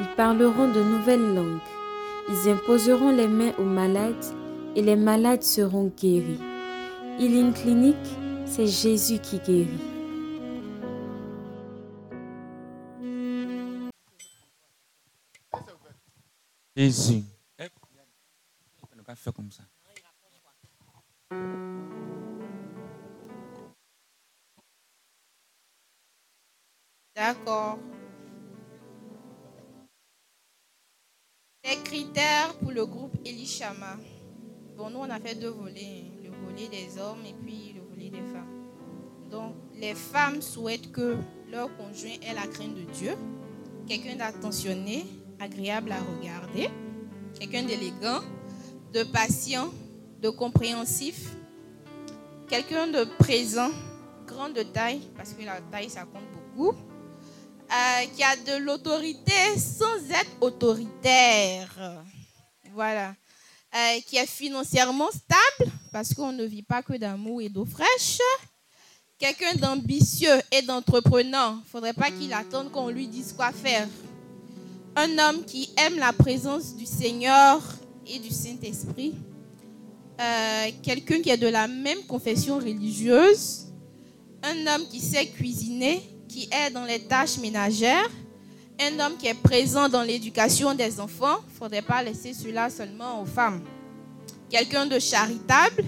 ils parleront de nouvelles langues, ils imposeront les mains aux malades et les malades seront guéris. Healing Clinic, c'est Jésus qui guérit. Jésus. On ne pas faire comme ça. D'accord. Les critères pour le groupe Elishama. Bon, nous, on a fait deux volets. Le volet des hommes et puis le volet des femmes. Donc, les femmes souhaitent que leur conjoint ait la crainte de Dieu, quelqu'un d'attentionné, agréable à regarder, quelqu'un d'élégant, de patient, de compréhensif, quelqu'un de présent, grand de taille, parce que la taille, ça compte beaucoup, euh, qui a de l'autorité sans être autoritaire. Voilà. Euh, qui est financièrement stable, parce qu'on ne vit pas que d'amour et d'eau fraîche. Quelqu'un d'ambitieux et d'entreprenant. Il ne faudrait pas qu'il attende qu'on lui dise quoi faire. Un homme qui aime la présence du Seigneur et du Saint-Esprit. Euh, quelqu'un qui est de la même confession religieuse. Un homme qui sait cuisiner qui est dans les tâches ménagères, un homme qui est présent dans l'éducation des enfants, il ne faudrait pas laisser cela seulement aux femmes. Quelqu'un de charitable,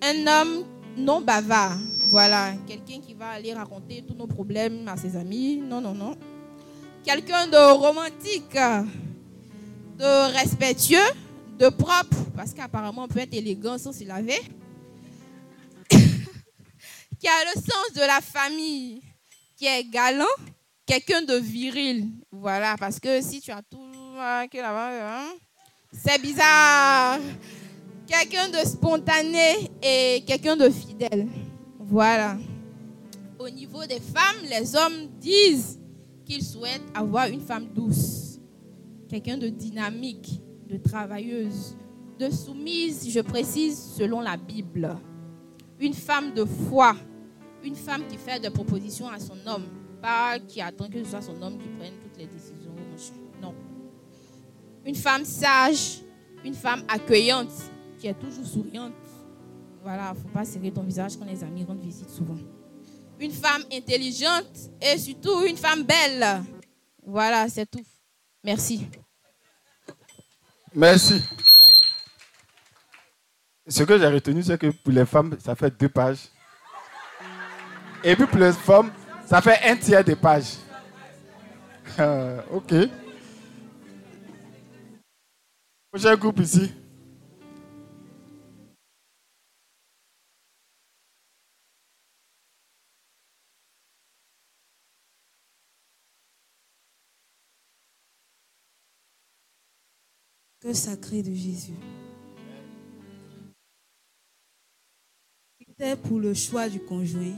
un homme non bavard, voilà, quelqu'un qui va aller raconter tous nos problèmes à ses amis, non, non, non. Quelqu'un de romantique, de respectueux, de propre, parce qu'apparemment on peut être élégant sans se laver, qui a le sens de la famille, est galant, quelqu'un de viril. Voilà, parce que si tu as tout là-bas, hein, c'est bizarre. Quelqu'un de spontané et quelqu'un de fidèle. Voilà. Au niveau des femmes, les hommes disent qu'ils souhaitent avoir une femme douce, quelqu'un de dynamique, de travailleuse, de soumise, je précise, selon la Bible. Une femme de foi, une femme qui fait des propositions à son homme, pas qui attend que ce soit son homme qui prenne toutes les décisions. Non. Une femme sage, une femme accueillante, qui est toujours souriante. Voilà, il ne faut pas serrer ton visage quand les amis rendent visite souvent. Une femme intelligente et surtout une femme belle. Voilà, c'est tout. Merci. Merci. Ce que j'ai retenu, c'est que pour les femmes, ça fait deux pages. Et puis les femmes, ça fait un tiers des pages. Euh, ok. Prochain groupe ici. Que sacré de Jésus. C'était pour le choix du conjoint.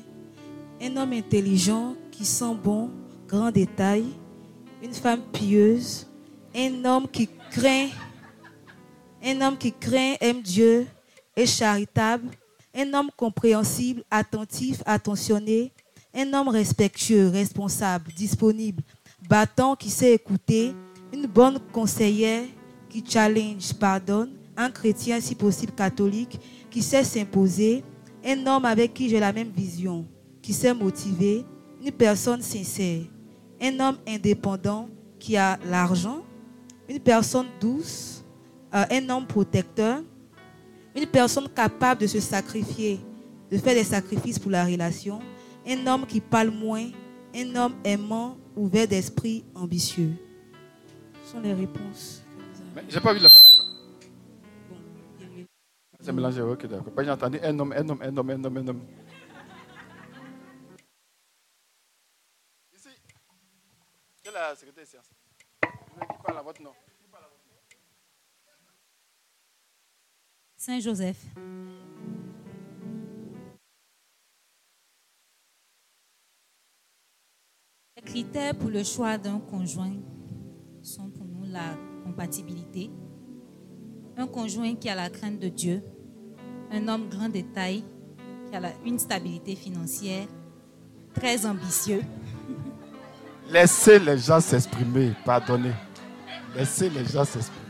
Un homme intelligent qui sent bon, grand détail. Une femme pieuse. Un homme qui craint. Un homme qui craint, aime Dieu, est charitable. Un homme compréhensible, attentif, attentionné. Un homme respectueux, responsable, disponible, battant, qui sait écouter. Une bonne conseillère qui challenge, pardonne. Un chrétien, si possible catholique, qui sait s'imposer. Un homme avec qui j'ai la même vision qui sait motiver, une personne sincère, un homme indépendant qui a l'argent, une personne douce, euh, un homme protecteur, une personne capable de se sacrifier, de faire des sacrifices pour la relation, un homme qui parle moins, un homme aimant, ouvert d'esprit, ambitieux. Ce sont les réponses. J'ai pas vu la partie. C'est mélangé, ok, d'accord. J'ai entendu un homme, un homme, un homme, un homme, un homme. La à votre nom Saint Joseph. Les critères pour le choix d'un conjoint sont pour nous la compatibilité, un conjoint qui a la crainte de Dieu, un homme grand de taille, qui a une stabilité financière, très ambitieux, Laissez les gens s'exprimer, pardonnez. Laissez les gens s'exprimer.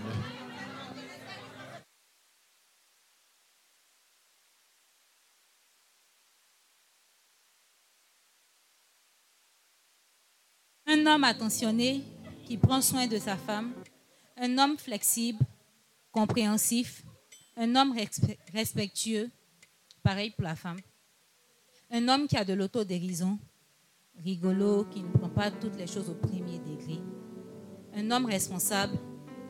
Un homme attentionné qui prend soin de sa femme. Un homme flexible, compréhensif. Un homme respe- respectueux. Pareil pour la femme. Un homme qui a de l'autodérision. Rigolo, qui ne prend pas toutes les choses au premier degré. Un homme responsable.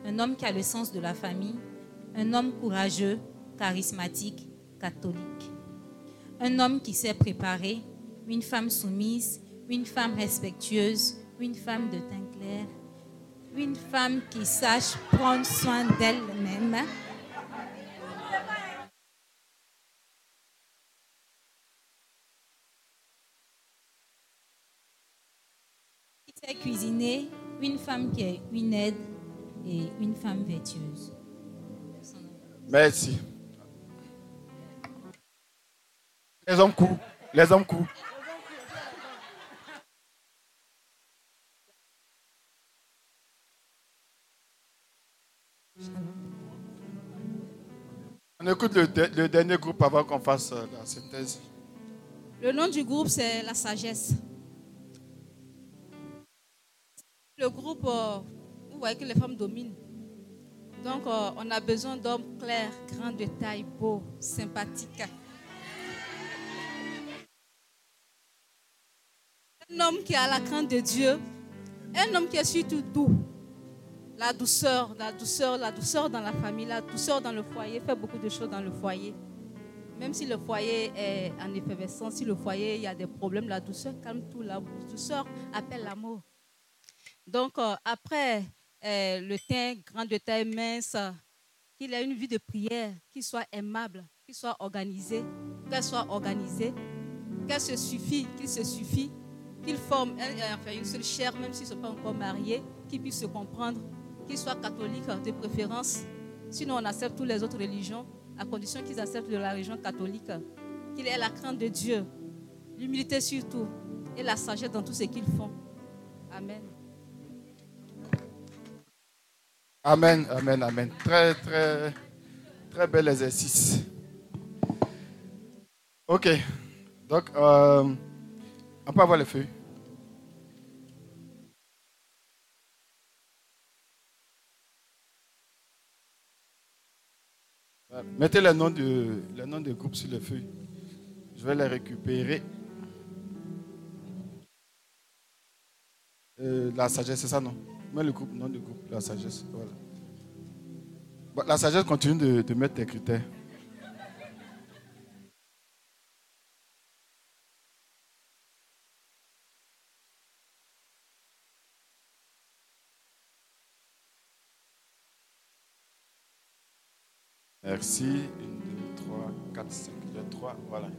Un homme qui a le sens de la famille. Un homme courageux, charismatique, catholique. Un homme qui sait préparer. Une femme soumise. Une femme respectueuse. Une femme de teint clair. Une femme qui sache prendre soin d'elle-même. Qui sait cuisiner. Une femme qui est une aide et une femme vertueuse. Merci. Les hommes courent. Les hommes courent. On écoute le, de- le dernier groupe avant qu'on fasse euh, la synthèse. Le nom du groupe, c'est La Sagesse. Le groupe, euh, vous voyez que les femmes dominent. Donc, euh, on a besoin d'hommes clairs, grands de taille, beaux, sympathiques. Un homme qui a la crainte de Dieu. Un homme qui est surtout doux. La douceur, la douceur, la douceur dans la famille, la douceur dans le foyer. Fait beaucoup de choses dans le foyer. Même si le foyer est en effervescence, si le foyer, il y a des problèmes, la douceur calme tout. La douceur appelle l'amour. Donc, euh, après euh, le teint grand de taille mince, qu'il ait une vie de prière, qu'il soit aimable, qu'il soit organisé, qu'elle soit organisée, qu'elle se suffit, qu'il se suffit, qu'il forme un- enfin, une seule chair, même s'ils ne sont pas encore mariés, qu'ils puissent se comprendre, qu'il soit catholique de préférence. Sinon, on accepte toutes les autres religions, à condition qu'ils acceptent de la religion catholique, qu'il ait la crainte de Dieu, l'humilité surtout, et la sagesse dans tout ce qu'ils font. Amen. Amen, amen, amen. Très, très, très bel exercice. Ok. Donc, euh, on peut avoir les feuilles. Mettez le nom, du, le nom du groupe sur les feuilles. Je vais les récupérer. Euh, la sagesse, c'est ça, non? Mets le groupe, nom du groupe, la sagesse. Voilà. La sagesse continue de, de mettre tes critères. Merci. 1, 2, 3, 4, 5. 2, 3, voilà.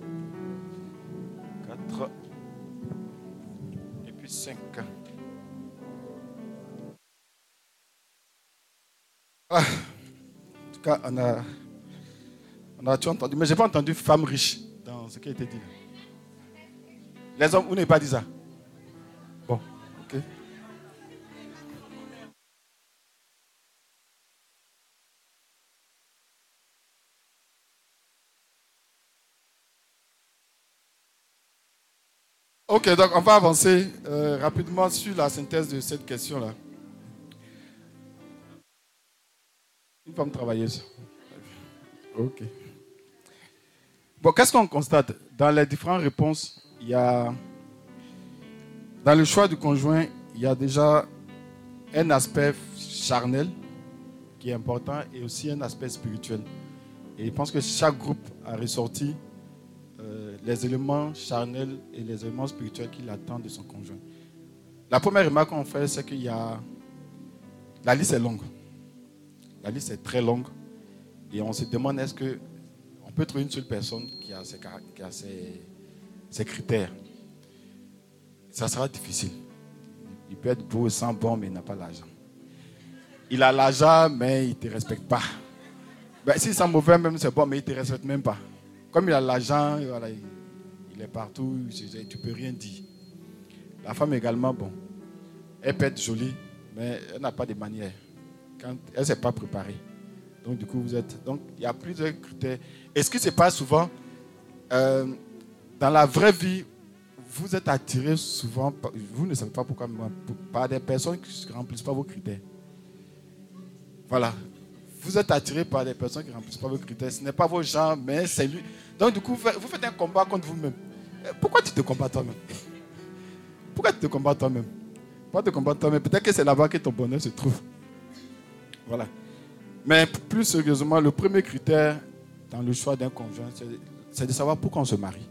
4. Et puis 5. Ah, en tout cas, on a, on a tout entendu. Mais je n'ai pas entendu femme riche dans ce qui a été dit. Les hommes, vous n'avez pas dit ça? Bon, ok. Ok, donc on va avancer euh, rapidement sur la synthèse de cette question-là. Une femme travailleuse. Ok. Bon, qu'est-ce qu'on constate? Dans les différentes réponses, il y a. Dans le choix du conjoint, il y a déjà un aspect charnel qui est important et aussi un aspect spirituel. Et je pense que chaque groupe a ressorti euh, les éléments charnels et les éléments spirituels qu'il attend de son conjoint. La première remarque qu'on fait, c'est qu'il y a la liste est longue. La liste est très longue. Et on se demande est-ce que on peut trouver une seule personne qui a ces, critères? Ça sera difficile. Il peut être beau, sans bon, mais il n'a pas l'argent. Il a l'argent, mais il ne te respecte pas. Ben, si c'est mauvais, même c'est bon, mais il ne te respecte même pas. Comme il a l'argent, il est partout, tu ne peux rien dire. La femme également, bon, elle peut être jolie, mais elle n'a pas de manière. Quand elle ne s'est pas préparée. Donc, du coup, vous êtes. Donc, il y a plusieurs critères. Est-ce que ce n'est pas souvent, euh, dans la vraie vie, vous êtes attiré souvent, vous ne savez pas pourquoi, par des personnes qui ne remplissent pas vos critères. Voilà. Vous êtes attiré par des personnes qui ne remplissent pas vos critères. Ce n'est pas vos gens, mais c'est lui. Donc, du coup, vous faites- un combat contre vous-même. Euh, Pourquoi tu te combats toi-même? Pourquoi tu te combats toi-même? Pourquoi te combats toi-même Peut-être que c'est là-bas que ton bonheur se trouve. Voilà. Mais plus sérieusement, le premier critère dans le choix d'un conjoint, c'est- de savoir pourquoi on se marie.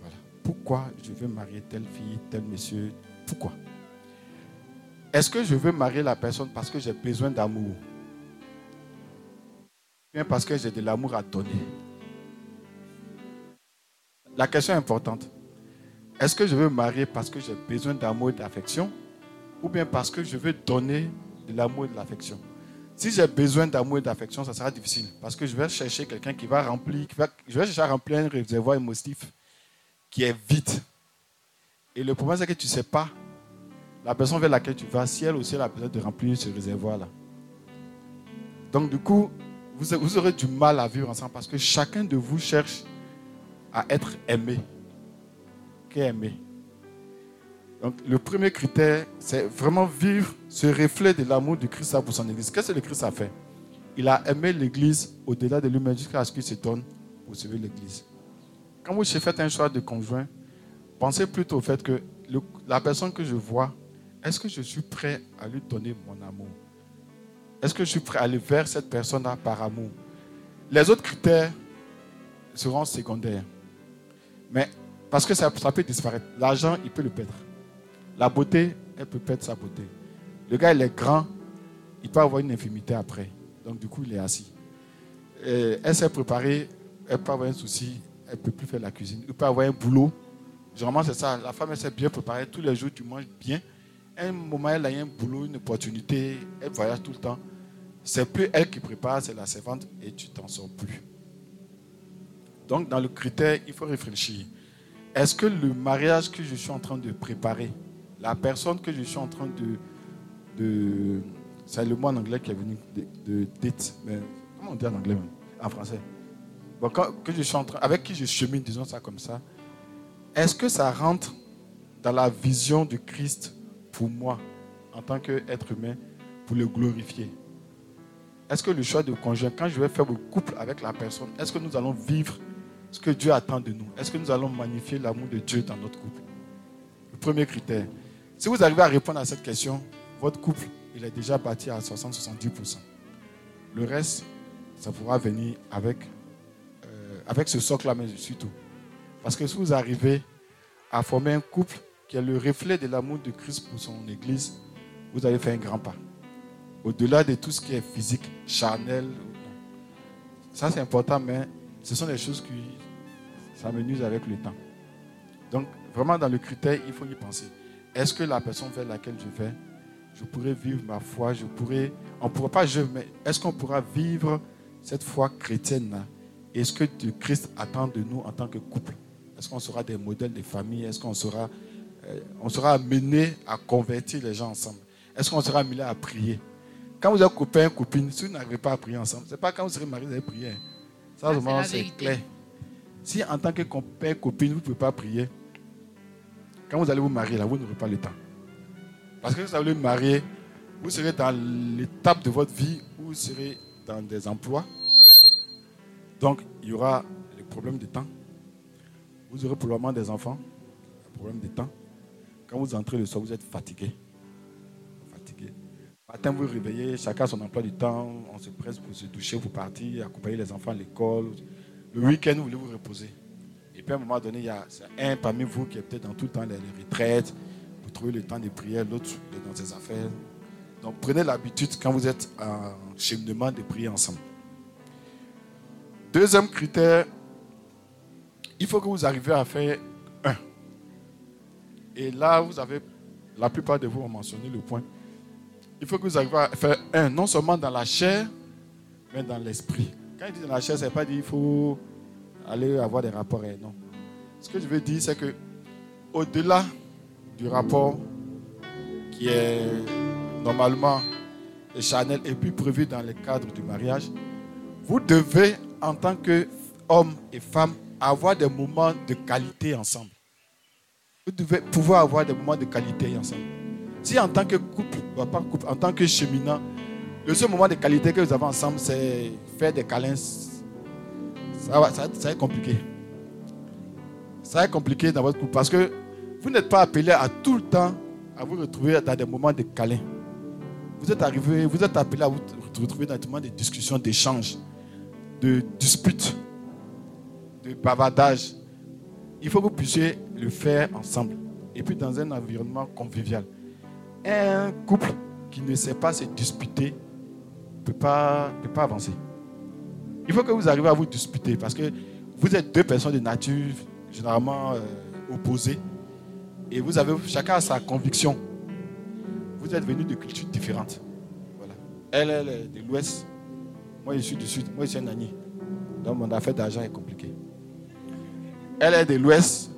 Voilà. Pourquoi je veux marier telle fille, tel monsieur Pourquoi? Est-ce que je veux marier la personne parce que j'ai besoin d'amour? Ou Bien parce que j'ai de l'amour à donner? La question est importante. Est-ce que je veux marier parce que j'ai besoin d'amour et d'affection? Ou bien parce que je veux donner de l'amour et de l'affection? Si j'ai besoin d'amour et d'affection, ça sera difficile parce que je vais chercher quelqu'un qui va remplir, qui va- je vais chercher à remplir un réservoir émotif qui est vide. Et le problème, c'est que tu ne sais pas la personne vers laquelle tu vas, si elle aussi elle a besoin de remplir ce réservoir-là. Donc, du coup, vous, aurez du mal à vivre ensemble parce que chacun de vous cherche à être aimé. Qu'est aimé? Donc, le premier critère, c'est vraiment vivre ce reflet de l'amour du Christ pour son Église. Qu'est-ce que le Christ a fait? Il a aimé l'Église au-delà de lui-même jusqu'à ce qu'il se donne pour sauver l'Église. Quand vous faites un choix de conjoint, pensez plutôt au fait que la personne que je vois, est-ce que je suis prêt à lui donner mon amour? Est-ce que je suis prêt à aller vers cette personne-là par amour? Les autres critères seront secondaires. Mais parce que ça peut disparaître. L'argent, il peut le perdre. La beauté, elle peut perdre sa beauté. Le gars, il est grand, il peut avoir une infirmité après. Donc, du coup, il est assis. Et elle s'est préparée, elle peut avoir un souci, elle ne peut plus faire la cuisine. Il peut avoir un boulot. Généralement, c'est ça. La femme, elle s'est bien préparée. Tous les jours, tu manges bien. À un moment, elle a un boulot, une opportunité, elle voyage tout le temps. C'est plus elle qui prépare, c'est la servante et tu t'en sors plus. Donc, dans le critère, il faut réfléchir. Est-ce que le mariage que je suis en train de préparer, la personne que je suis en train de. c'est le mot en anglais qui est venu de, date, mais comment on dit en anglais même En français? Que je suis en train, avec qui je chemine, disons ça comme ça, est-ce que ça rentre dans la vision de Christ pour moi, en tant qu'être humain, pour le glorifier? Est-ce que le choix de conjoint, quand je vais faire le couple avec la personne, est-ce que nous allons vivre ce que Dieu attend de nous? Est-ce que nous allons magnifier l'amour de Dieu dans notre couple? Le premier critère. Si vous arrivez à répondre à cette question, votre couple, il est déjà bâti à 60-70%. Le reste, ça pourra venir avec, euh, avec ce socle-là, mais surtout. Parce que si vous arrivez à former un couple qui est le reflet de l'amour de Christ pour son Église, vous allez faire un grand pas. Au-delà de tout ce qui est physique, charnel. Ça, c'est important, mais ce sont des choses qui s'amenuisent avec le temps. Donc, vraiment, dans le critère, il faut y penser. Est-ce que la personne vers laquelle je vais, je pourrais vivre ma foi, je pourrais, on ne pourra pas je, mais est-ce qu'on pourra vivre cette foi chrétienne-là? Est-ce que Dieu- Christ attend de nous en tant que couple? Est-ce qu'on sera des modèles de famille? Est-ce qu'on sera, euh, on sera amené à convertir les gens ensemble? Est-ce qu'on sera amené à prier? Quand vous êtes copain, copine, si vous n'arrivez pas à prier ensemble, ce n'est pas quand vous serez mariés, vous allez prier. Ça, c'est la c'est clair. Si en tant que copain, copine, vous ne pouvez pas prier, quand vous allez vous marier, là, vous n'aurez pas le temps. Parce que vous allez vous marier, vous serez dans l'étape de votre vie où vous serez dans des emplois. Donc, il y aura le problème de temps. Vous aurez probablement des enfants, le problème de temps. Quand vous entrez le soir, vous êtes fatigué. Fatigué. Matin, vous vous réveillez, chacun a son emploi du temps, on se presse pour se doucher, pour partir, accompagner les enfants à l'école. Le week-end, vous voulez vous reposer. Et puis à un moment donné, il y a c'est un parmi vous qui est peut-être dans tout le temps les retraites, vous trouvez le temps de prier, l'autre il est dans ses affaires. Donc prenez l'habitude quand vous êtes en cheminement de prier ensemble. Deuxième critère, il faut que vous arriviez à faire un. Et là, vous avez, la plupart de vous ont mentionné le point. Il faut que vous arriviez à faire un, non seulement dans la chair, mais dans l'esprit. Quand il dit dans la chair, veut pas dire qu'il faut aller avoir des rapports. Non. Ce que je veux dire, c'est que au-delà du rapport qui est normalement charnel et puis prévu dans le cadre du mariage, vous devez, en tant qu'homme et femme, avoir des moments de qualité ensemble. Vous devez pouvoir avoir des moments de qualité ensemble. Si en tant que couple, bah, pas couple, en tant que cheminant, le seul moment de qualité que vous avez ensemble, c'est faire des câlins, ça va, ça, va être compliqué. Ça va être compliqué dans votre couple parce que vous n'êtes pas appelé à tout le temps à vous retrouver dans des moments de câlins. Vous êtes arrivé, vous êtes appelé à vous retrouver dans des moments de discussion, d'échange, de disputes, de bavardage. Il faut que vous puissiez le faire ensemble. Et puis dans un environnement convivial. Un couple qui ne sait pas se disputer ne peut pas, peut pas avancer. Il faut que vous arriviez à vous disputer parce que vous êtes deux personnes de nature généralement euh, opposées et vous avez chacun sa conviction. Vous êtes venus de cultures différentes. Voilà. Elle, elle est de l'ouest. Moi, je suis du sud. Moi, je suis un Nani. Donc, mon affaire d'argent est compliquée. Elle est de l'ouest.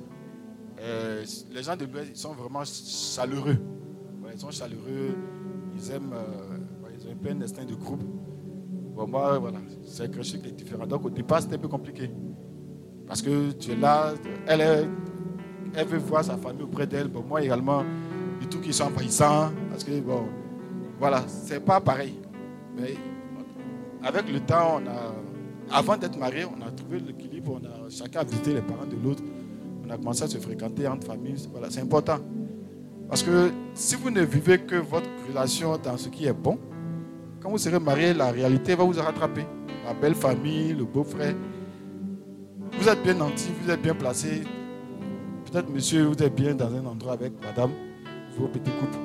Euh, les gens de l'ouest, ils sont vraiment chaleureux. Ils sont chaleureux. Ils aiment. euh, ils ont un peu instinct de groupe. Moi, voilà, c'est quelque chose qui est différent. Donc, au départ, c'était un peu compliqué. Parce que tu es là, elle, elle veut voir sa famille auprès d'elle. Bon, moi également, du tout qu'ils sont envahissants. Parce que, bon, voilà, c'est pas pareil. Mais avec le temps, on a, avant d'être mariés, on a trouvé l'équilibre. On a chacun a visité les parents de l'autre. On a commencé à se fréquenter entre familles. Voilà, c'est important. Parce que si vous ne vivez que votre relation dans ce qui est bon, quand vous serez marié, la réalité va vous rattraper. La belle famille, le beau-frère. Vous êtes bien nanti, vous êtes bien placé. Peut-être, monsieur, vous êtes bien dans un endroit avec madame, vos petits couples.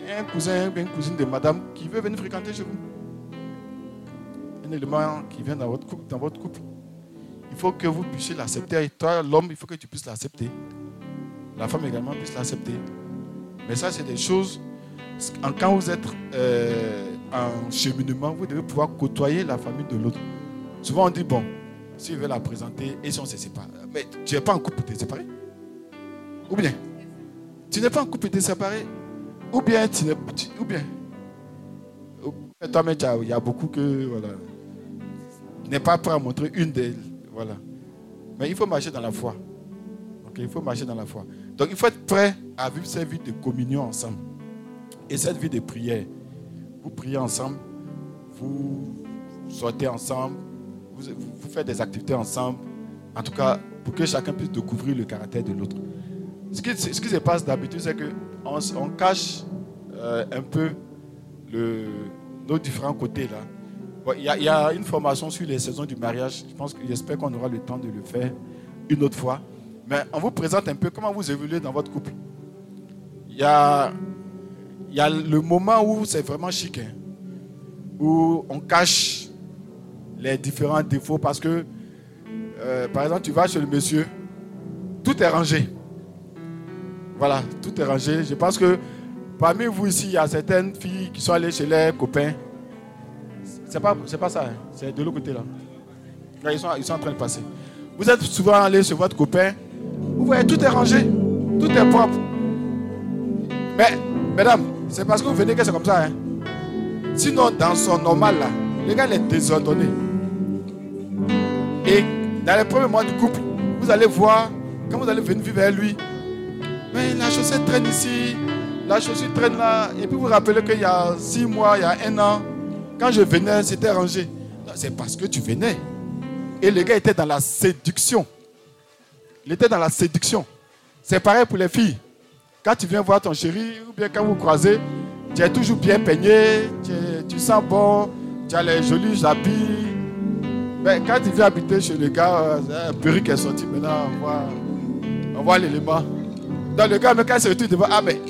Il y a un cousin, une cousine de madame qui veut venir fréquenter chez vous. Un élément qui vient dans votre couple. Il faut que vous puissiez l'accepter. Et toi, l'homme, il faut que tu puisses l'accepter. La femme également puisse l'accepter. Mais ça, c'est des choses. Quand vous êtes euh, en cheminement, vous devez pouvoir côtoyer la famille de l'autre. Souvent, on dit bon, s'il veut la présenter et si on se sépare. Mais tu n'es pas en couple séparer? Ou bien? Tu n'es pas en couple te séparer? Ou bien tu n'es tu- Ou bien? Bien Toi-même, tu il y a beaucoup que. Voilà. Tu n'es pas prêt à montrer une d'elles. Voilà. Mais il faut marcher dans la foi. Ok, il faut marcher dans la foi. Donc il faut être prêt à vivre cette vie de communion ensemble. Et cette vie de prière. Vous priez ensemble, vous sortez ensemble, vous, faites des activités ensemble. En tout cas, pour que chacun puisse découvrir le caractère de l'autre. Ce qui, se passe d'habitude, c'est qu'on on cache euh, un peu le- nos différents côtés là. Il y, a- une formation sur les saisons du mariage. Je pense j'espère qu'on aura le temps de le faire une autre fois. Mais on vous présente un peu comment vous évoluez dans votre couple. Il y a, il y a le moment où c'est vraiment chic, hein, où on cache les différents défauts parce que, euh, par exemple, tu vas chez le monsieur, tout est rangé. Voilà, tout est rangé. Je pense que parmi vous ici, il y a certaines filles qui sont allées chez leurs copains. C'est pas, c'est pas ça, hein, c'est de l'autre côté là. Là, Ils sont, ils sont en train de passer. Vous êtes souvent allé chez votre copain, vous voyez, tout est rangé, tout est propre. Mais, mesdames, c'est parce que vous venez que c'est comme ça. hein. Sinon, dans son normal là, le gars il est désordonné. Et dans les premiers mois du couple, vous allez voir, quand vous allez venir vivre avec lui, mais la chaussette traîne ici, la chaussure traîne là. Et puis vous rappelez qu'il y a six mois, il y a un an, quand je venais, c'était rangé. C'est parce que tu venais. Et le gars était dans la séduction. Il était dans la séduction. C'est pareil pour les filles. Quand tu viens voir ton chéri, ou bien quand vous croisez, tu es toujours bien peigné, tu, sens bon, tu as les jolis habits. Mais quand tu viens habiter chez le gars, un perruque est sorti, maintenant on voit, voit l'élément. Dans le gars, mais quand il se retrouve devant, ah mais.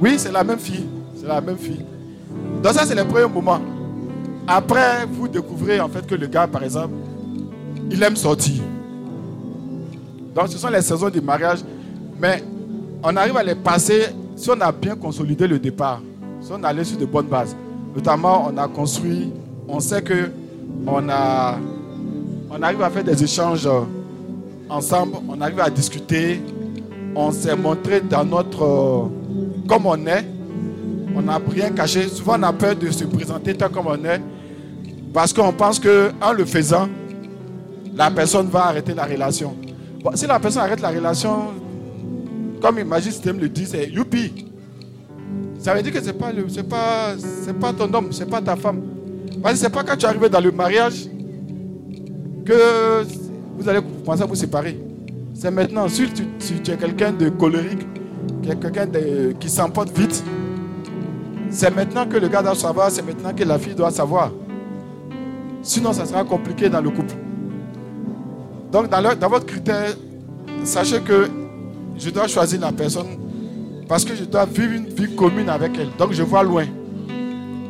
Oui, c'est la même fille. C'est la même fille. Donc ça, c'est le premier moment. Après, vous découvrez en fait que le gars, par exemple, il aime sortir. Donc ce sont les saisons du mariage. Mais on arrive à les passer si on a bien consolidé le départ. Si on allait sur de bonnes bases. Notamment, on a construit, on sait que on a, on arrive à faire des échanges ensemble, on arrive à discuter, on s'est montré dans notre, comme on est, on n'a rien caché. Souvent, on a peur de se présenter tel comme on est, parce qu'on pense qu'en le faisant, la personne va arrêter la relation. si la personne arrête la relation, comme Imagine System le dit, c'est youpi. Ça veut dire que ce n'est pas, pas, pas ton homme, ce n'est pas ta femme. Ce n'est pas quand tu es arrivé dans le mariage que vous allez commencer à vous séparer. C'est maintenant, si tu, es quelqu'un de colérique, quelqu'un qui s'emporte vite, c'est maintenant que le gars doit savoir, c'est maintenant que la fille doit savoir. Sinon, ça sera compliqué dans le couple. Donc, dans votre critère, sachez que je dois choisir la personne parce que je dois vivre une vie commune avec elle. Donc, je vois loin.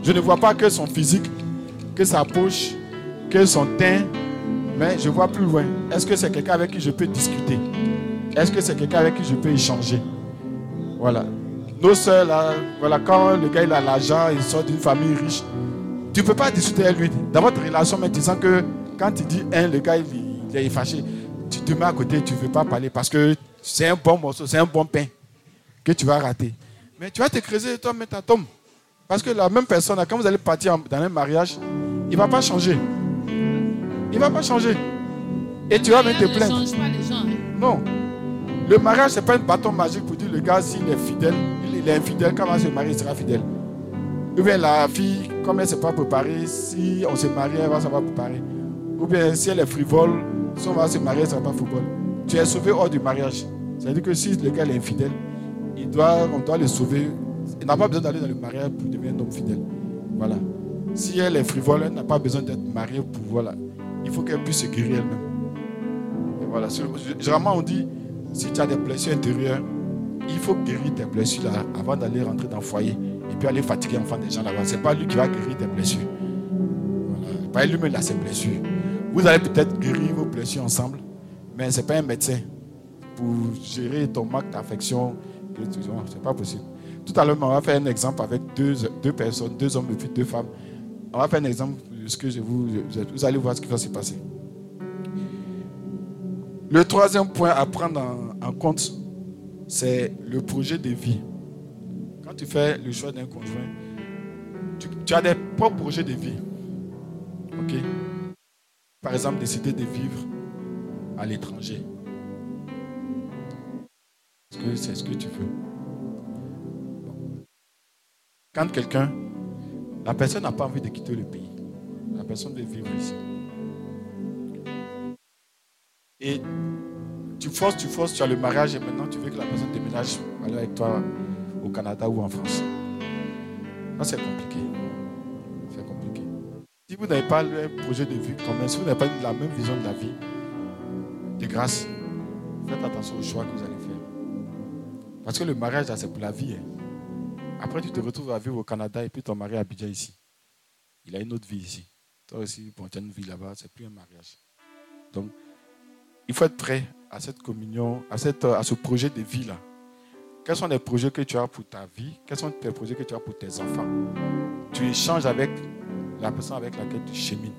Je ne vois pas que son physique, que sa poche, que son teint, mais je vois plus loin. Est-ce que c'est quelqu'un avec qui je peux discuter? Est-ce que c'est quelqu'un avec qui je peux échanger? Voilà. Nos soeurs, là, voilà, quand le gars il a l'argent, il sort d'une famille riche, tu ne peux pas discuter avec lui. Dans votre relation, mais disant que quand il dit un, le gars il, est fâché, tu te mets à côté, tu ne veux pas parler parce que c'est un bon morceau, c'est un bon pain que tu vas rater. Mais tu vas te creuser toi, mettre ta tombe. Parce que la même personne, quand vous allez partir dans un mariage, il ne va pas changer. Il ne va pas changer. Et tu vas même te plaindre. Non. Le mariage, ce n'est pas un bâton magique pour dire le gars, s'il est fidèle, il est infidèle, quand on va se marier, il sera fidèle. Ou bien la fille, comme elle ne s'est pas préparée, si on se marie, elle va savoir préparer. Ou bien si elle est frivole, si on va se marier, elle ne sera pas frivole. Tu es sauvé hors du mariage. C'est-à-dire que si le gars est infidèle, il on doit le sauver. Il n'a pas besoin d'aller dans le mariage pour devenir un homme fidèle. Voilà. Si elle est frivole, elle n'a pas besoin d'être mariée pour. Voilà. Il faut qu'elle puisse se guérir elle-même. Voilà. Généralement, on dit si tu as des blessures intérieures, il faut guérir tes blessures là, avant d'aller rentrer dans le foyer et puis aller fatiguer l'enfant des gens là-bas. Ce n'est pas lui qui va guérir tes blessures. Voilà. Pas lui-même, ses blessures. Vous allez peut-être guérir vos blessures ensemble, mais ce n'est pas un médecin pour gérer ton manque d'affection. Ce n'est pas possible. Tout à l'heure, on va faire un exemple avec deux, deux personnes, deux hommes et puis deux femmes. On va faire un exemple de ce que je vous. Vous allez voir ce qui va se passer. Le troisième point à prendre en, compte, c'est le projet de vie. Quand tu fais le choix d'un conjoint, tu, as des propres projets de vie. Par exemple, décider de vivre à l'étranger. Est-ce que c'est ce que tu veux? Quand quelqu'un, la personne n'a pas envie de quitter le pays, la personne veut vivre ici. Et tu forces, tu forces, tu as le mariage et maintenant tu veux que la personne déménage avec toi au Canada ou en France. Ça, c'est compliqué. C'est compliqué. Si vous n'avez pas le projet de vie commun, si vous n'avez pas la même vision de la vie, de grâce, faites attention au choix que vous allez faire. Parce que le mariage, c'est pour la vie. Hein. Après, tu te retrouves à vivre au Canada et puis ton mari habite ici. Il a une autre vie ici. Toi aussi, tu as une vie là-bas, c'est plus un mariage. Donc, il faut être prêt à cette communion, à, cette, à ce projet de vie-là. Quels sont les projets que tu as pour ta vie? Quels sont les projets que tu as pour tes enfants? Tu échanges avec la personne avec laquelle tu chemines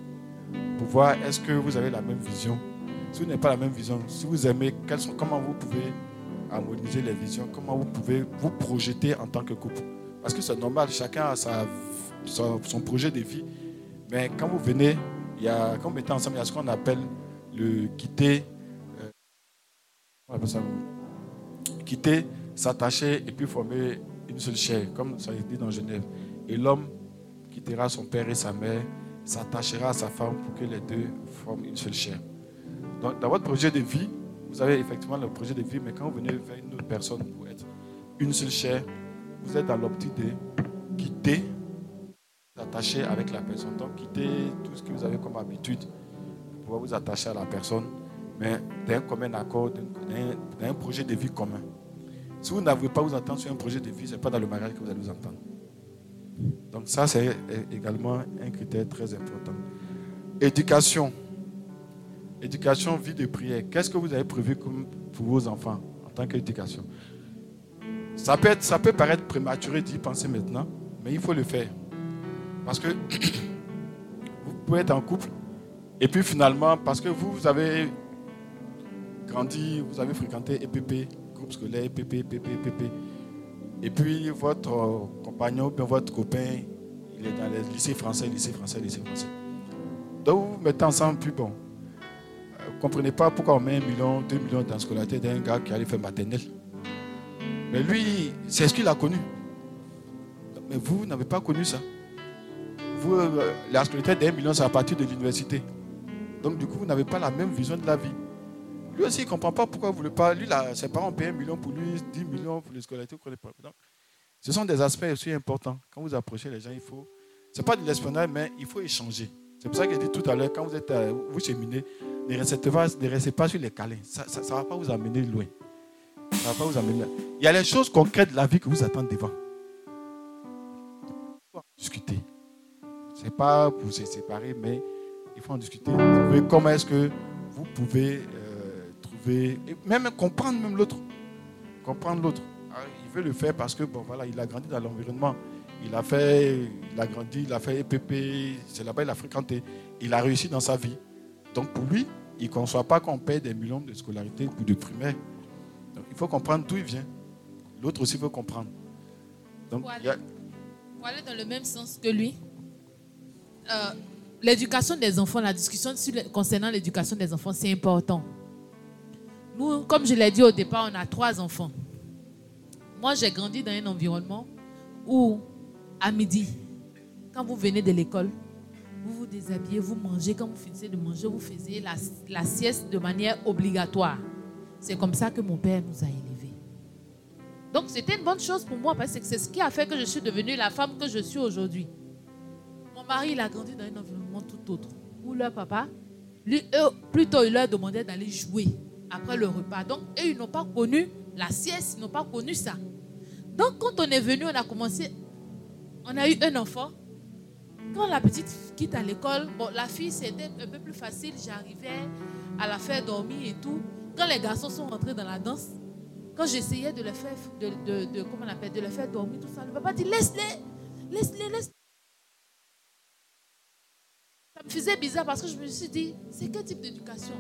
pour voir est-ce que vous avez la même vision. Si vous n'avez pas la même vision, si vous aimez, sont, comment vous pouvez harmoniser les visions, comment vous pouvez vous projeter en tant que couple? Parce que c'est normal, chacun a sa, son, projet de vie. Mais quand vous venez, il y a, quand vous mettez ensemble, il y a ce qu'on appelle le quitter quitter, s'attacher et puis former une seule chair, comme ça a été dans Genève. Et l'homme quittera son père et sa mère, s'attachera à sa femme pour que les deux forment une seule chair. Donc, dans votre projet de vie, vous avez effectivement le projet de vie, mais quand vous venez vers une autre personne pour être une seule chair, vous êtes dans l'optique de quitter, s'attacher avec la personne. Donc, quitter tout ce que vous avez comme habitude pour pouvoir vous attacher à la personne mais d'un commun accord, d'un projet de vie commun. Si vous n'avez pas vous entendre sur un projet de vie, ce n'est pas dans le mariage que vous allez vous entendre. Donc ça, c'est également un critère très important. Éducation. Éducation, vie de prière. Qu'est-ce que vous avez prévu pour vos enfants en tant qu'éducation? Ça peut, être, ça peut paraître prématuré d'y penser maintenant, mais il faut le faire. Parce que vous pouvez être en couple et puis finalement, parce que vous, vous avez grandi, vous avez fréquenté EPP, groupe scolaire, EPP, EPP, EPP. Et puis votre compagnon, bien votre copain, il est dans le lycée français, lycée français, lycée français. Donc vous vous mettez ensemble, puis bon. Vous ne comprenez pas pourquoi on met un million, deux millions dans la scolarité d'un gars qui allait faire maternelle. Mais lui, c'est ce qu'il a connu. Mais vous n'avez pas connu ça. Vous, euh, la scolarité d'un million, c'est à partir de l'université. Donc du coup, vous n'avez pas la même vision de la vie. Lui aussi, il ne comprend pas pourquoi vous voulez pas. Lui, ses parents payent un million pour lui, 10 millions pour les scolarités. Vous ce sont des aspects aussi importants. Quand vous approchez les gens, il faut. Ce n'est pas de l'espionnage, mais il faut échanger. C'est pour ça que j'ai dit tout à l'heure, quand vous êtes euh, vous cheminez, ne restez pas, ne restez pas sur les câlins. Ça ne va pas vous amener loin. Ça va pas vous amener. Il y a les choses concrètes de la vie que vous attendez devant. Il faut discuter. Ce n'est pas pour se séparer, mais il faut en discuter. comment est-ce que vous pouvez euh, trouver, et même comprendre même l'autre. Comprendre l'autre. Ah, il veut le faire parce que, bon, voilà, il a grandi dans l'environnement. Il a fait, il a grandi, il a fait EPP, c'est là-bas il a fréquenté. Il a réussi dans sa vie. Donc pour lui, il ne conçoit pas qu'on paye des millions de scolarité ou de primaire. Donc il faut comprendre d'où il vient. L'autre aussi veut comprendre. Donc, pour, aller, dans le même sens que lui, euh, l'éducation des enfants, la discussion concernant l'éducation des enfants, c'est important. Nous, comme je l'ai dit au départ, on a trois enfants. Moi, j'ai grandi dans un environnement où, à midi, quand vous venez de l'école, vous vous déshabillez, vous mangez. Quand vous finissez de manger, vous faisiez la, la sieste de manière obligatoire. C'est comme ça que mon père nous a élevés. Donc, c'était une bonne chose pour moi parce que c'est ce qui a fait que je suis devenue la femme que je suis aujourd'hui. Mon mari, il a grandi dans un environnement tout autre. Où leur papa, lui, plutôt, il leur demandait d'aller jouer après le repas. Donc, eux, ils n'ont pas connu la sieste, ils n'ont pas connu ça. Donc, quand on est venu, on a commencé, on a eu un enfant. Quand la petite quitte à l'école, bon, la fille, c'était un peu plus facile. J'arrivais à la faire dormir et tout. Quand les garçons sont rentrés dans la danse, quand j'essayais de le faire, de, de, comment on appelle, de faire dormir, tout ça, le papa dit laisse-les, laisse-les, laisse-les. Ça me faisait bizarre parce que je me suis dit, c'est quel type d'éducation?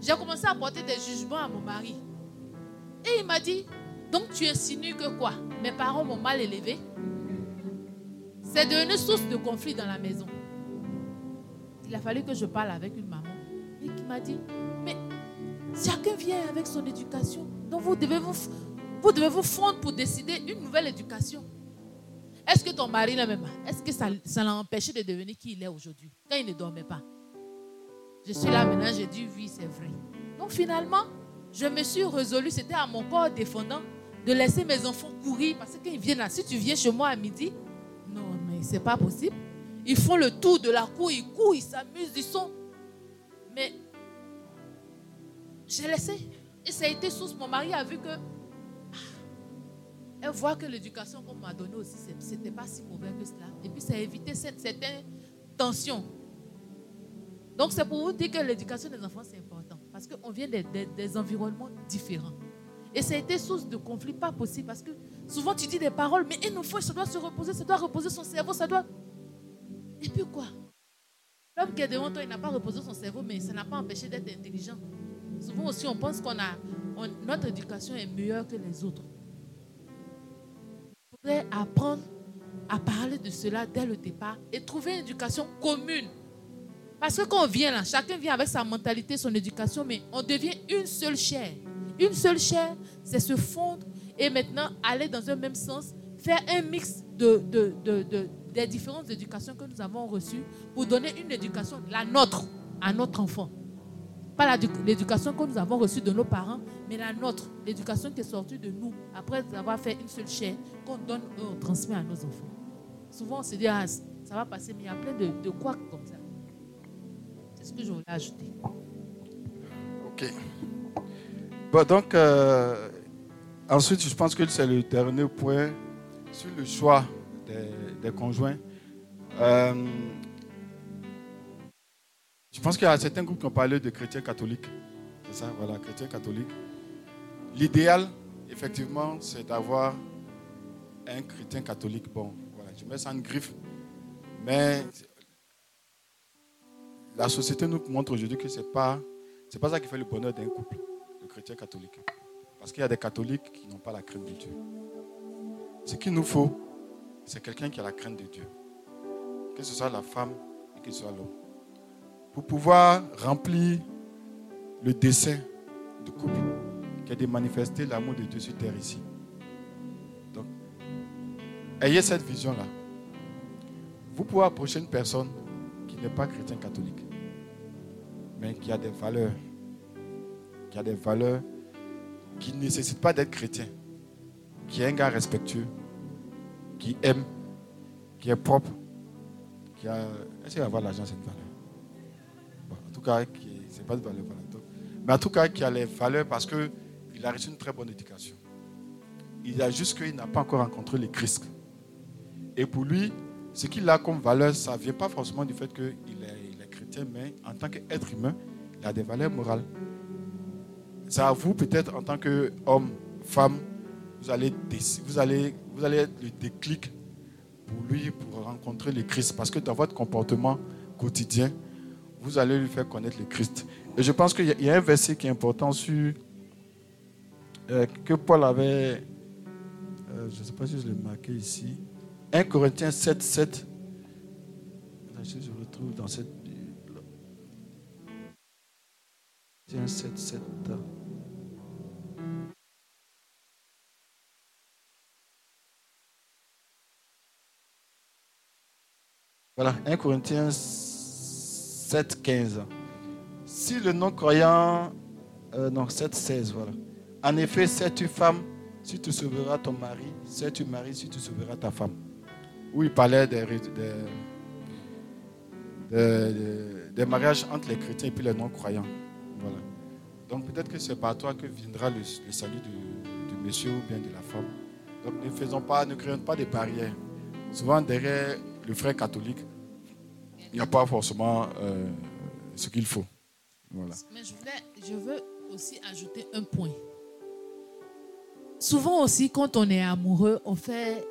J'ai commencé à porter des jugements à mon mari. Et il m'a dit, donc tu insinues que quoi? Mes parents m'ont mal élevé C'est devenu source de conflit dans la maison. Il a fallu que je parle avec une maman qui m'a dit, mais chacun vient avec son éducation. Donc vous devez vous, vous devez vous fondre pour décider une nouvelle éducation. Est-ce que ton mari l'a même Est-ce que ça, ça l'a empêché de devenir qui il est aujourd'hui Quand il ne dormait pas? Je suis là maintenant, j'ai dit oui, c'est vrai. Donc finalement, je me suis résolue, c'était à mon corps défendant, de laisser mes enfants courir. Parce que quand ils viennent là, si tu viens chez moi à midi, c'est pas possible. Ils font le tour de la cour, ils courent, ils s'amusent, ils sont. Mais j'ai laissé. Et ça a été source. Mon mari a vu que elle voit que l'éducation qu'on m'a donnée aussi, ce n'était pas si mauvais que cela. Et puis, ça a évité cette, certaine tension. Donc, c'est pour vous dire que l'éducation des enfants, c'est important. Parce qu'on vient des, environnements différents. Et ça a été source de conflit, pas possible. Parce que souvent, tu dis des paroles, mais il nous faut, ça doit se reposer, ça doit reposer son cerveau, ça doit. Et puis quoi? L'homme qui est devant toi, il n'a pas reposé son cerveau, mais ça n'a pas empêché d'être intelligent. Souvent aussi, on pense qu'on a. notre éducation est meilleure que les autres apprendre à parler de cela dès le départ et trouver une éducation commune. Parce que quand on vient là, chacun vient avec sa mentalité, son éducation, mais on devient une seule chair. Une seule chair, c'est se fondre et maintenant aller dans un même sens, faire un mix de, de, de, des différentes éducations que nous avons reçues pour donner une éducation, la nôtre, à notre enfant. Pas l'éducation que nous avons reçue de nos parents, mais la nôtre, l'éducation qui est sortie de nous, après avoir fait une seule chair, qu'on donne, on transmet à nos enfants. Souvent, on se dit, ah, ça va passer, mais il y a plein de, de quoi comme ça. C'est ce que je voulais ajouter. Ok. Bon, donc, ensuite, je pense que c'est le dernier point sur le choix des, conjoints. Euh, je pense qu'il y a certains groupes qui ont parlé de chrétiens catholiques. C'est ça, voilà, chrétiens catholiques. L'idéal, effectivement, c'est d'avoir un chrétien catholique. Bon, voilà, je mets ça en griffe. Mais la société nous montre aujourd'hui que ce n'est pas ça qui fait le bonheur d'un couple, le chrétien catholique. Parce qu'il y a des catholiques qui n'ont pas la crainte de Dieu. Ce qu'il nous faut, c'est quelqu'un qui a la crainte de Dieu. Que ce soit la femme et que ce soit l'homme pour pouvoir remplir le dessein du couple, qui est de manifester l'amour de Dieu sur terre ici. Donc, ayez cette vision-là. Vous pouvez approcher une personne qui n'est pas chrétien catholique, mais qui a des valeurs, qui a des valeurs qui ne nécessitent pas d'être chrétien, qui est un gars respectueux, qui aime, qui est propre, qui a. Est-ce qu'il va avoir l'argent, cette valeur? Tout cas, c'est pas de valeur, mais en tout cas, qui a les valeurs parce qu'il a reçu une très bonne éducation. Il a juste qu'il n'a pas encore rencontré le Christ. Et pour lui, ce qu'il a comme valeur, ça ne vient pas forcément du fait qu'il est, chrétien, mais en tant qu'être humain, il a des valeurs morales. C'est à vous, peut-être, en tant qu'homme, femme, vous allez, vous, allez, vous allez être le déclic pour lui, pour rencontrer le Christ. Parce que dans votre comportement quotidien, vous allez lui faire connaître le Christ. Et je pense qu'il y, a un verset qui est important sur euh, que Paul avait, euh, je ne sais pas si je l'ai marqué ici, 1 Corinthiens 7, 7. Je retrouve dans cette Bible. 7, 7. Voilà, 1 Corinthiens 7, 15. Si le non-croyant, euh, non, 7, 16, voilà. En effet, sais-tu femme si tu sauveras ton mari, sais-tu mari si tu sauveras ta femme? Où il parlait des, des, mariages entre les chrétiens et puis les non-croyants. Voilà. Donc peut-être que c'est par toi que viendra le, salut du, du, monsieur ou bien de la femme. Donc ne faisons pas, ne créons pas des barrières. Souvent derrière le frère catholique, il n'y a pas forcément euh, ce qu'il faut. Voilà. Mais je, voulais, je veux aussi ajouter un point. Souvent aussi, quand on est amoureux, on fait.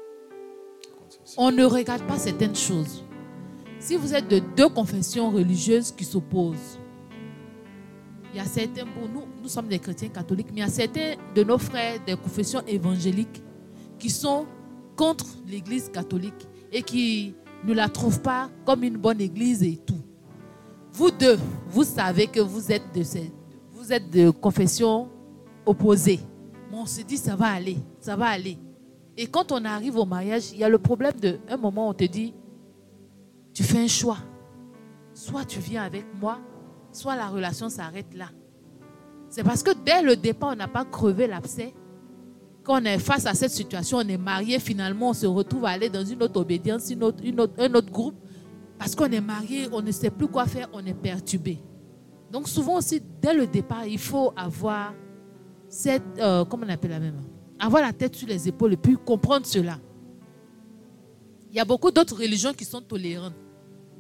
On ne regarde pas certaines choses. Si vous êtes de deux confessions religieuses qui s'opposent, il y a certains, pour nous, nous sommes des chrétiens catholiques, mais il y a certains de nos frères des confessions évangéliques qui sont contre l'Église catholique et qui ne la trouve pas comme une bonne église et tout. Vous deux, vous savez que vous êtes de, ces, vous êtes de confession opposée. Mais on se dit, ça va aller, ça va aller. Et quand on arrive au mariage, il y a le problème de, un moment, on te dit, tu fais un choix. Soit tu viens avec moi, soit la relation s'arrête là. C'est parce que dès le départ, on n'a pas crevé l'abcès quand on est face à cette situation, on est marié, finalement, on se retrouve à aller dans une autre obédience, une autre, un autre groupe. Parce qu'on est marié, on ne sait plus quoi faire, on est perturbé. Donc souvent aussi, dès le départ, il faut avoir cette, euh, comment on appelle la même Avoir la tête sur les épaules et puis comprendre cela. Il y a beaucoup d'autres religions qui sont tolérantes.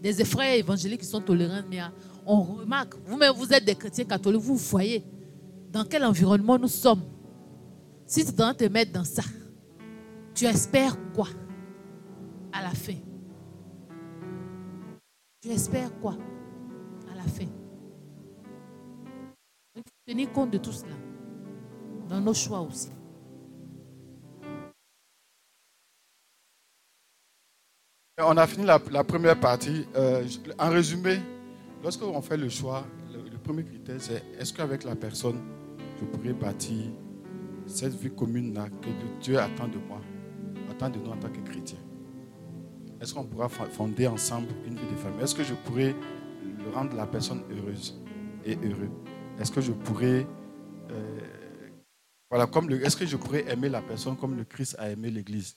Des frères évangéliques qui sont tolérants, mais on remarque, vous-même, vous êtes des chrétiens catholiques, vous voyez dans quel environnement nous sommes. Si tu dois te mettre dans ça, tu espères quoi à la fin? Tu espères quoi à la fin? Faut tenir compte de tout cela dans nos choix aussi. On a fini la, première partie. Euh, en résumé, lorsque on fait le choix, le, le premier critère, c'est est-ce qu'avec la personne, je pourrais bâtir cette vie commune-là que Dieu attend de moi, attend de nous en tant que chrétiens. Est-ce qu'on pourra fonder ensemble une vie de famille? Est-ce que je pourrais rendre la personne heureuse et heureux? Est-ce que je pourrais, euh, voilà, le, est-ce que je pourrais aimer la personne comme le Christ a aimé l'Église?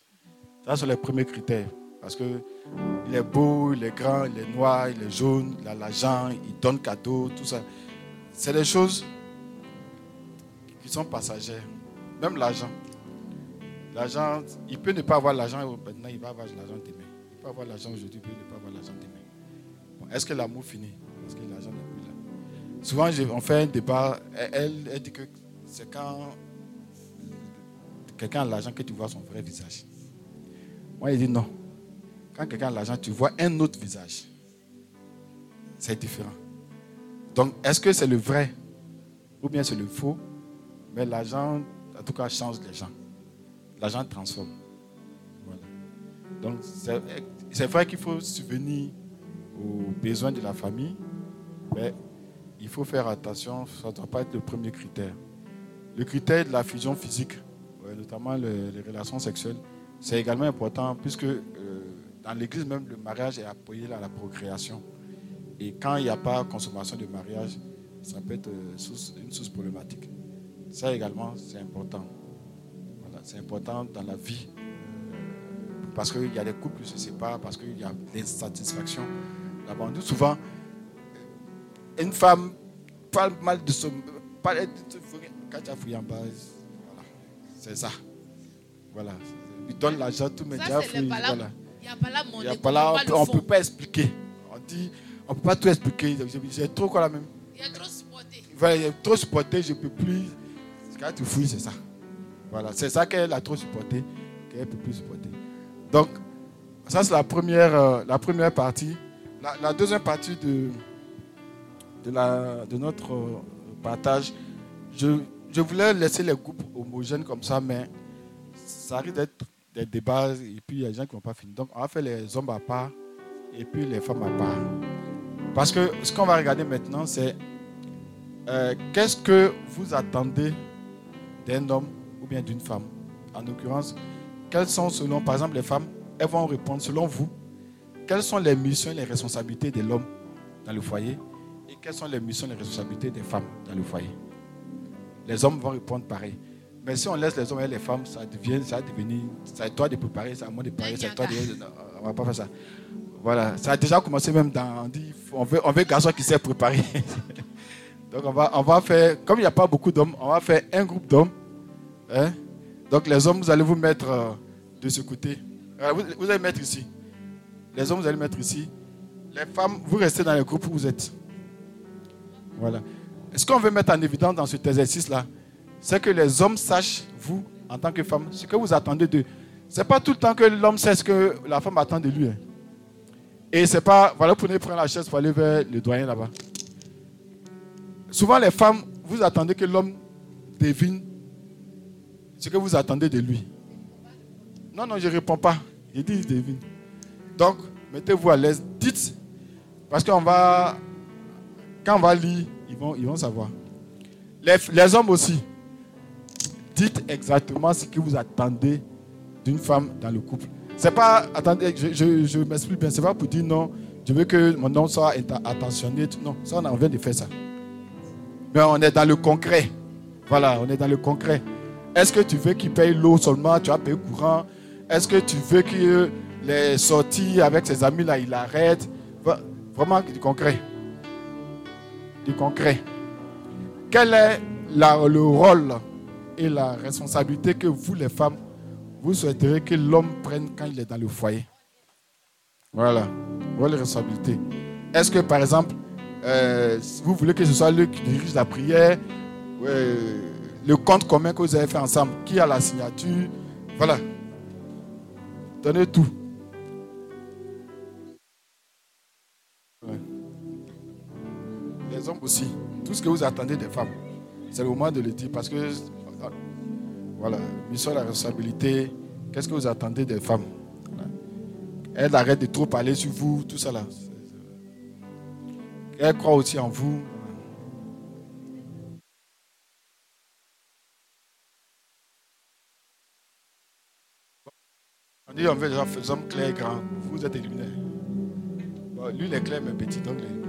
Ça, c'est les premiers critères. Parce que il est beau, il est grand, il est noir, il est jaune, il a l'argent, il donne cadeau, tout ça. C'est des choses qui sont passagères. Même l'argent. L'argent, il peut ne pas avoir l'argent maintenant, il va avoir l'argent demain. pas avoir l'argent aujourd'hui, puis ne pas avoir l'argent demain. Est-ce que l'amour finit? Est-ce que l'argent n'est plus là Souvent, on fait un débat. Elle, elle dit que c'est quand quelqu'un a l'argent que tu vois son vrai visage. Moi, il dit non. Quand quelqu'un a l'argent, tu vois un autre visage. C'est différent. Donc, est-ce que c'est le vrai ou bien c'est le faux? Mais l'argent, en tout cas, change les gens. L'argent transforme. Donc, c'est vrai qu'il faut subvenir aux besoins de la famille, mais il faut faire attention, ça ne doit pas être le premier critère. Le critère de la fusion physique, notamment les, relations sexuelles, c'est également important puisque euh, dans l'Église même, le mariage est appuyé à la procréation. Et quand il n'y a pas consommation de mariage, ça peut être euh, une source problématique. Ça également, c'est important. c'est important dans la vie. Parce qu'il y a des couples qui se séparent, parce qu'il y a des satisfactions. Là-bas, souvent, une femme parle mal de son. Parle fouillé en bas, voilà. C'est ça. Voilà. Il donne l'argent, tout, mais déjà. Il n'y a pas là, mon a pas là, on ne peut pas expliquer. On dit, on ne peut pas tout expliquer. J'ai trop quoi là même. Il a trop supporté. Voilà, il a trop supporté, je ne peux plus. Quand tu fouilles, c'est ça. Voilà, c'est ça qu'elle a trop supporté, qu'elle ne peut plus supporter. Donc, ça c'est la première, euh, la première partie. la deuxième partie de, de, notre euh, partage, je, je, voulais laisser les groupes homogènes comme ça, mais ça arrive d'être des débats et puis il y a des gens qui n'ont pas fini. Donc on va faire les hommes à part et puis les femmes à part. Parce que ce qu'on va regarder maintenant, c'est euh, qu'est-ce que vous attendez d'un homme ou bien d'une femme. En l'occurrence, quelles sont selon, par exemple, les femmes, elles vont répondre selon vous, quelles sont les missions et les responsabilités de l'homme dans le foyer et quelles sont les missions et les responsabilités des femmes dans le foyer? Les hommes vont répondre pareil. Mais si on laisse les hommes et les femmes, ça devient, ça devenir, c'est à toi de préparer, c'est à moi de préparer, c'est à toi de. On ne va pas faire ça. Voilà, ça a déjà commencé même dans. On veut, on veut un garçon qui sait préparer. Donc on va, faire, comme il n'y a pas beaucoup d'hommes, on va faire un groupe d'hommes. Hein. Donc les hommes, vous allez vous mettre euh, de ce côté. Euh, vous, allez mettre ici. Les hommes, vous allez mettre ici. Les femmes, vous restez dans le groupe où vous êtes. Voilà. Ce qu'on veut mettre en évidence dans cet exercice-là, c'est que les hommes sachent, vous, en tant que femme, ce que vous attendez d'eux. Ce n'est pas tout le temps que l'homme sait ce que la femme attend de lui. Hein. Et c'est pas, voilà, vous prenez prendre la chaise pour aller vers le doyen là-bas. Souvent, les femmes, vous attendez que l'homme devine ce que vous attendez de lui. Non, non, je ne réponds pas. Il dit, devine. Donc, mettez-vous à l'aise. Dites, parce qu'on va quand on va lire, ils vont, ils vont savoir. Les, hommes aussi, dites exactement ce que vous attendez d'une femme dans le couple. C'est pas, attendez, je, je, m'explique bien, c'est pas pour dire non, je veux que mon homme soit attentionné. Non, ça on a envie de faire ça. Mais on est dans le concret. Voilà, on est dans le concret. Est-ce que tu veux qu'il paye l'eau seulement, tu vas payer courant Est-ce que tu veux que les sorties avec ses amis là, il arrête? Vraiment du concret du concret. Quel est le rôle et la responsabilité que vous, les femmes, vous souhaiteriez que l'homme prenne quand il est dans le foyer? Voilà, rôle et responsabilité. Est-ce que, par exemple, euh, vous voulez que ce soit lui qui dirige la prière, le compte commun que vous avez fait ensemble, qui a la signature Voilà. Donnez tout. hommes aussi. Tout ce que vous attendez des femmes, c'est le moment de le dire parce que, voilà, mission la responsabilité. Qu'est-ce que vous attendez des femmes? Elle arrête de trop parler sur vous, tout ça là. Elle croit aussi en vous. On dit on veut déjà hommes clairs et grands. Vous êtes illuminés. lui, il est clair mais petit, donc il est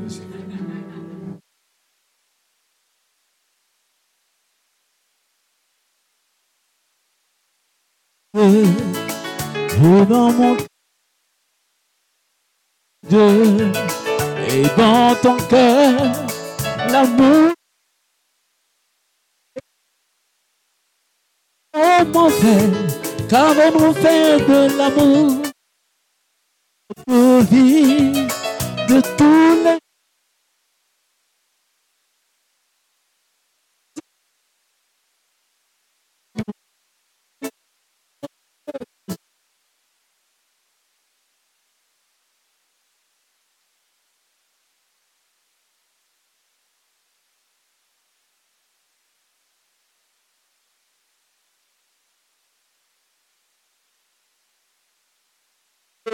et dans mon Dieu et dans ton cœur l'amour Comment faire Qu'avons-nous fait de l'amour notre vie de tous les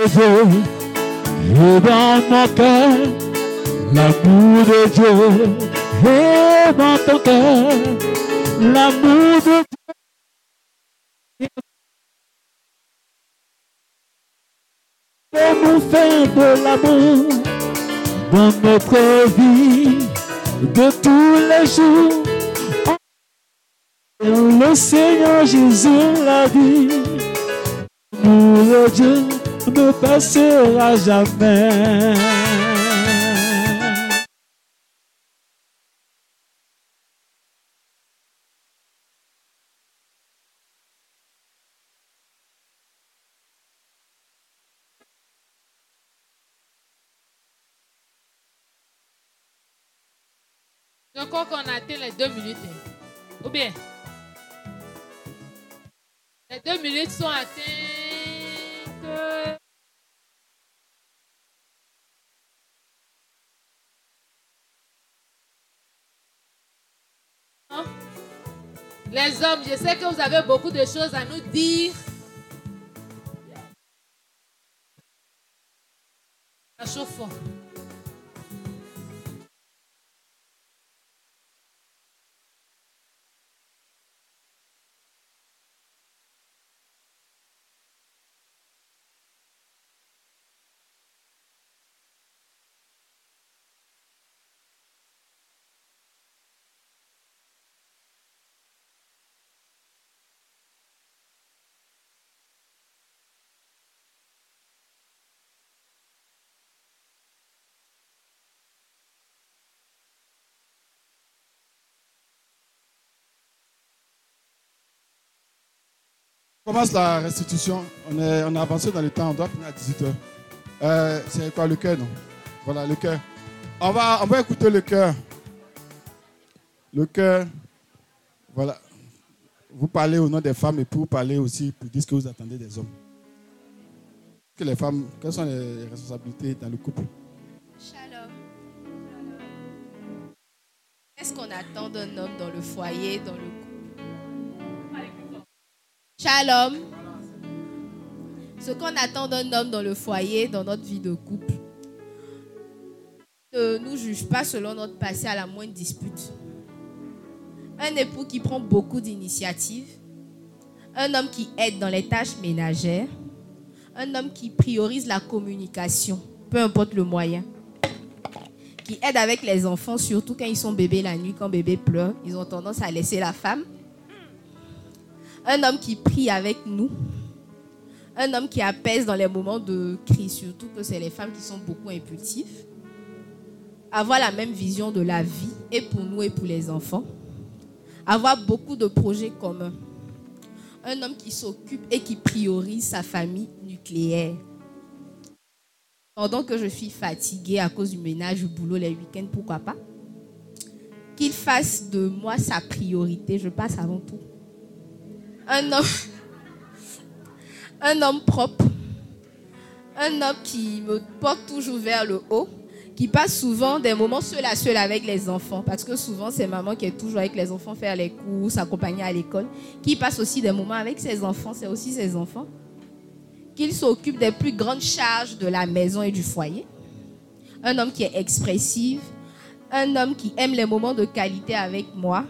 et dans mon cœur l'amour de Dieu et dans ton cœur l'amour de Dieu et nous faire de l'amour dans notre vie de tous les jours le Seigneur Jésus la vie pour le Dieu ne passera jamais. Je crois qu'on a atteint les deux minutes. hein. Ou bien? Les deux minutes sont atteintes. Je sais que vous avez beaucoup de choses à nous dire. Chauffe. On commence la restitution. On, est, on a avancé dans le temps. On doit finir à 18h. Euh, c'est quoi le cœur, non? Voilà, le cœur. On va, on va écouter le cœur. Le cœur. Voilà. Vous parlez au nom des femmes et pour parler aussi, pour dire ce que vous attendez des hommes. Que les femmes, quelles sont les responsabilités dans le couple? Shalom. Qu'est-ce qu'on attend d'un homme dans le foyer, dans le couple? Shalom. Ce qu'on attend d'un homme dans le foyer, dans notre vie de couple, ne nous juge pas selon notre passé à la moindre dispute. Un époux qui prend beaucoup d'initiatives, un homme qui aide dans les tâches ménagères, un homme qui priorise la communication, peu importe le moyen, qui aide avec les enfants, surtout quand ils sont bébés la nuit, quand bébé pleure, ils ont tendance à laisser la femme. Un homme qui prie avec nous, un homme qui apaise dans les moments de crise, surtout que c'est les femmes qui sont beaucoup impulsives. Avoir la même vision de la vie, et pour nous et pour les enfants. Avoir beaucoup de projets communs. Un homme qui s'occupe et qui priorise sa famille nucléaire. Pendant que je suis fatiguée à cause du ménage, du boulot, les week-ends, pourquoi pas? Qu'il fasse de moi sa priorité, je passe avant tout. Un homme, un homme propre, un homme qui me porte toujours vers le haut, qui passe souvent des moments seul à seul avec les enfants, parce que souvent c'est maman qui est toujours avec les enfants faire les courses, accompagner à l'école, qui passe aussi des moments avec ses enfants, c'est aussi ses enfants, qu'il s'occupe des plus grandes charges de la maison et du foyer, un homme qui est expressif, un homme qui aime les moments de qualité avec moi,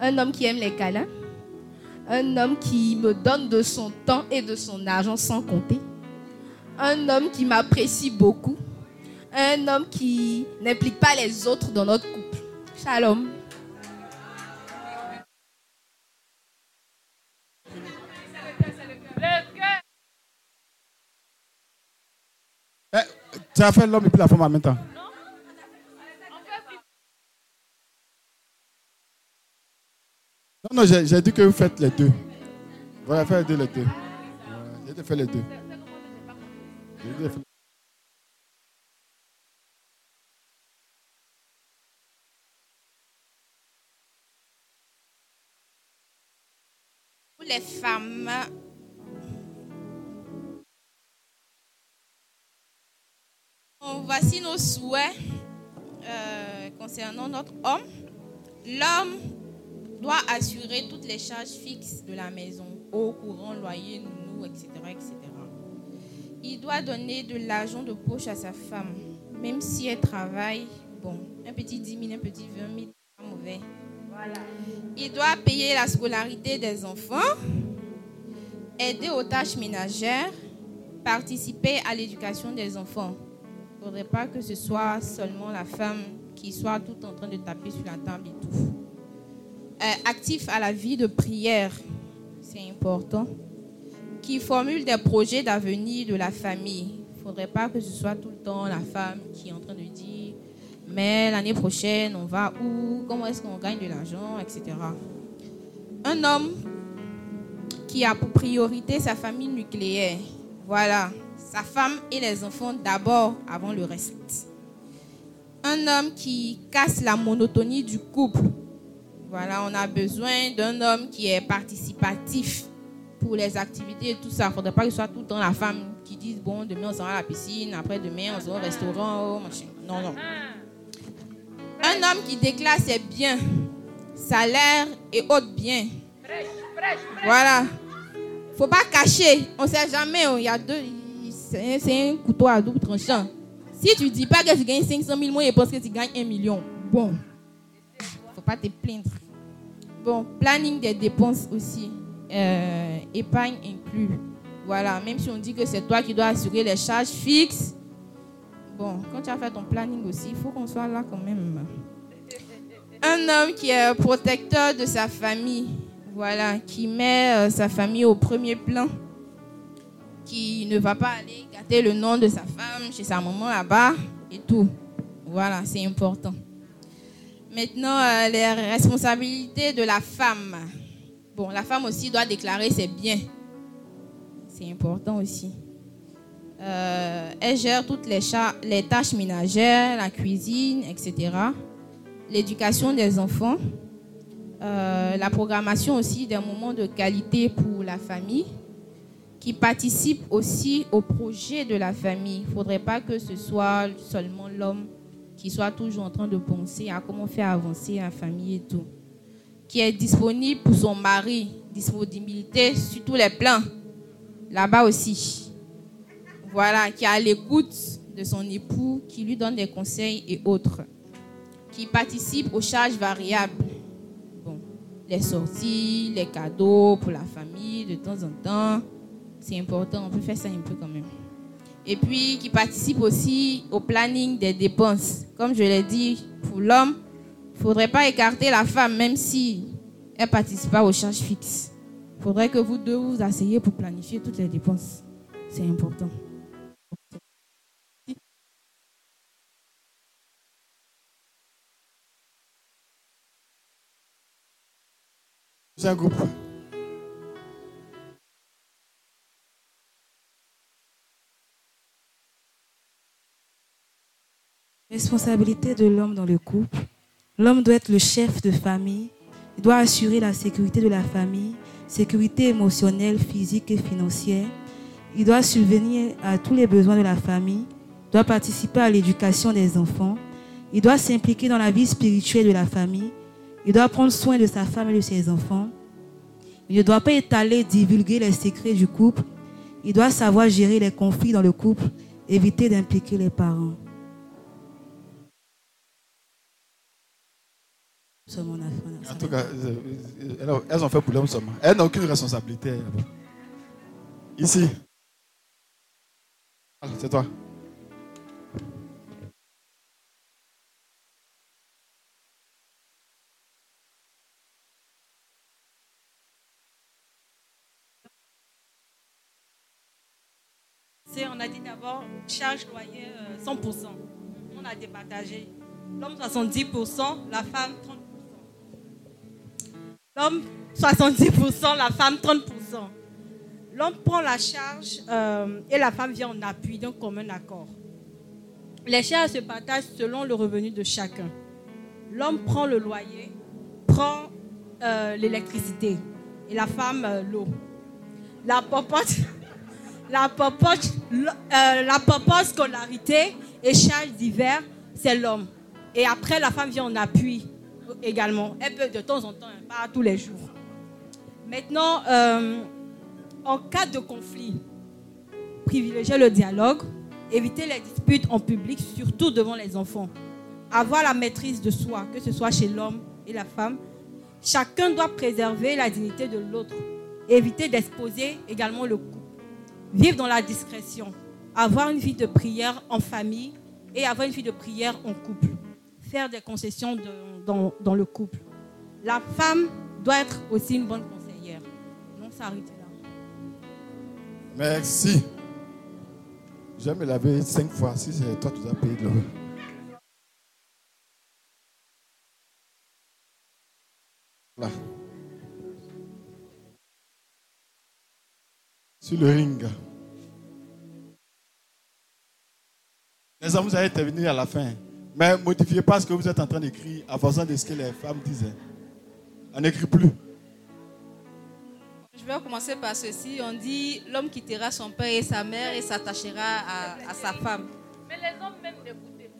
un homme qui aime les câlins, un homme qui me donne de son temps et de son argent sans compter, un homme qui m'apprécie beaucoup, un homme qui n'implique pas les autres dans notre couple. Shalom. Eh, Tu as fait l'homme et puis la femme en même temps. Non, j'ai dit que vous faites les deux. Voilà, faites les deux, les deux. J'ai dit faire les deux. J'ai dit les femmes. Voici nos souhaits euh, concernant notre homme. L'homme doit assurer toutes les charges fixes de la maison, eau, courant, loyer, nounou, etc., etc. Il doit donner de l'argent de poche à sa femme, même si elle travaille, bon, un petit 10 000, un petit 20 000, pas mauvais. Il doit payer la scolarité des enfants, aider aux tâches ménagères, participer à l'éducation des enfants. Il ne faudrait pas que ce soit seulement la femme qui soit tout en train de taper sur la table et tout. Euh, actif à la vie de prière, c'est important. Qui formule des projets d'avenir de la famille. Il ne faudrait pas que ce soit tout le temps la femme qui est en train de dire mais l'année prochaine, on va où? Comment est-ce qu'on gagne de l'argent, etc. Un homme qui a pour priorité sa famille nucléaire. Voilà, sa femme et les enfants d'abord avant le reste. Un homme qui casse la monotonie du couple. Voilà, on a besoin d'un homme qui est participatif pour les activités et tout ça. Il ne faudrait pas que ce soit tout le temps la femme qui dise bon, demain on sera à la piscine, après demain on sera au restaurant, oh, machin. Non, non. Un homme qui déclare ses biens, salaire et autres biens. Voilà. faut pas cacher. On ne sait jamais. Oh, il y a deux. C'est un couteau à double tranchant. Si tu ne dis pas que tu gagnes 500 000, moi, je pense que tu gagnes 1 million. Bon. faut pas te plaindre. Bon, planning des dépenses aussi. Euh, épargne inclus. Voilà, même si on dit que c'est toi qui dois assurer les charges fixes, Bon, quand tu as fait ton planning aussi, il faut qu'on soit là quand même. Un homme qui est protecteur de sa famille, voilà, qui met euh, sa famille au premier plan, qui ne va pas aller gâter le nom de sa femme chez sa maman là-bas et tout. Voilà, c'est important. Maintenant, euh, les responsabilités de la femme. Bon, la femme aussi doit déclarer ses biens. C'est important aussi. Euh, elle gère toutes les, les, tâches ménagères, la cuisine, etc. L'éducation des enfants. Euh, la programmation aussi des moments de qualité pour la famille. Qui participe aussi au projet de la famille. Il ne faudrait pas que ce soit seulement l'homme qui soit toujours en train de penser à comment faire avancer la famille et tout. Qui est disponible pour son mari. Disponibilité sur tous les plans. Là-bas aussi voilà, qui est à l'écoute de son époux, qui lui donne des conseils et autres, qui participe aux charges variables. Les sorties, les cadeaux pour la famille de temps en temps, c'est important, on peut faire ça un peu quand même. Et puis qui participe aussi au planning des dépenses. Comme je l'ai dit, pour l'homme, il ne faudrait pas écarter la femme, même si elle participe pas aux charges fixes. Il faudrait que vous deux vous asseyez pour planifier toutes les dépenses. C'est important. C'est un groupe. Responsabilité de l'homme dans le couple. L'homme doit être le chef de famille. Il doit assurer la sécurité de la famille, sécurité émotionnelle, physique et financière. Il doit subvenir à tous les besoins de la famille. Il doit participer à l'éducation des enfants. Il doit s'impliquer dans la vie spirituelle de la famille. Il doit prendre soin de sa femme et de ses enfants. Il ne doit pas étaler, divulguer les secrets du couple. Il doit savoir gérer les conflits dans le couple, éviter d'impliquer les parents. En tout cas, euh, euh, elles ont fait pour l'homme seulement. Elles n'ont aucune responsabilité. Ici. C'est toi. on a dit d'abord charge loyer 100%. Euh, on a départagé. L'homme 70%, la femme 30%. L'homme 70%, la femme 30%. L'homme prend la charge euh, et la femme vient en appui d'un commun accord. Les charges se partagent selon le revenu de chacun. L'homme prend le loyer, prend euh, l'électricité et la femme euh, l'eau. La popote, la popote, la popote scolarité et charges divers, c'est l'homme. Et après, la femme vient en appui également. Elle peut de temps en temps, hein, pas tous les jours. Maintenant, euh, en cas de conflit, privilégier le dialogue, éviter les disputes en public, surtout devant les enfants. Avoir la maîtrise de soi, que ce soit chez l'homme et la femme. Chacun doit préserver la dignité de l'autre. Éviter d'exposer également le couple. Vivre dans la discrétion. Avoir une vie de prière en famille et avoir une vie de prière en couple. Faire des concessions dans, le couple. La femme doit être aussi une bonne conseillère. Non s'arrêter là. Merci. Je vais me laver cinq fois. Si c'est toi, tu dois payer de l'eau. Là. Sur le ring. Les hommes, vous allez intervenir à la fin. Mais ne modifiez pas ce que vous êtes en train d'écrire en faisant de ce que les femmes disaient. On n'écrit plus. Je vais commencer par ceci. On dit l'homme quittera son père et sa mère et s'attachera à, sa femme. Mais les hommes même n'écoutez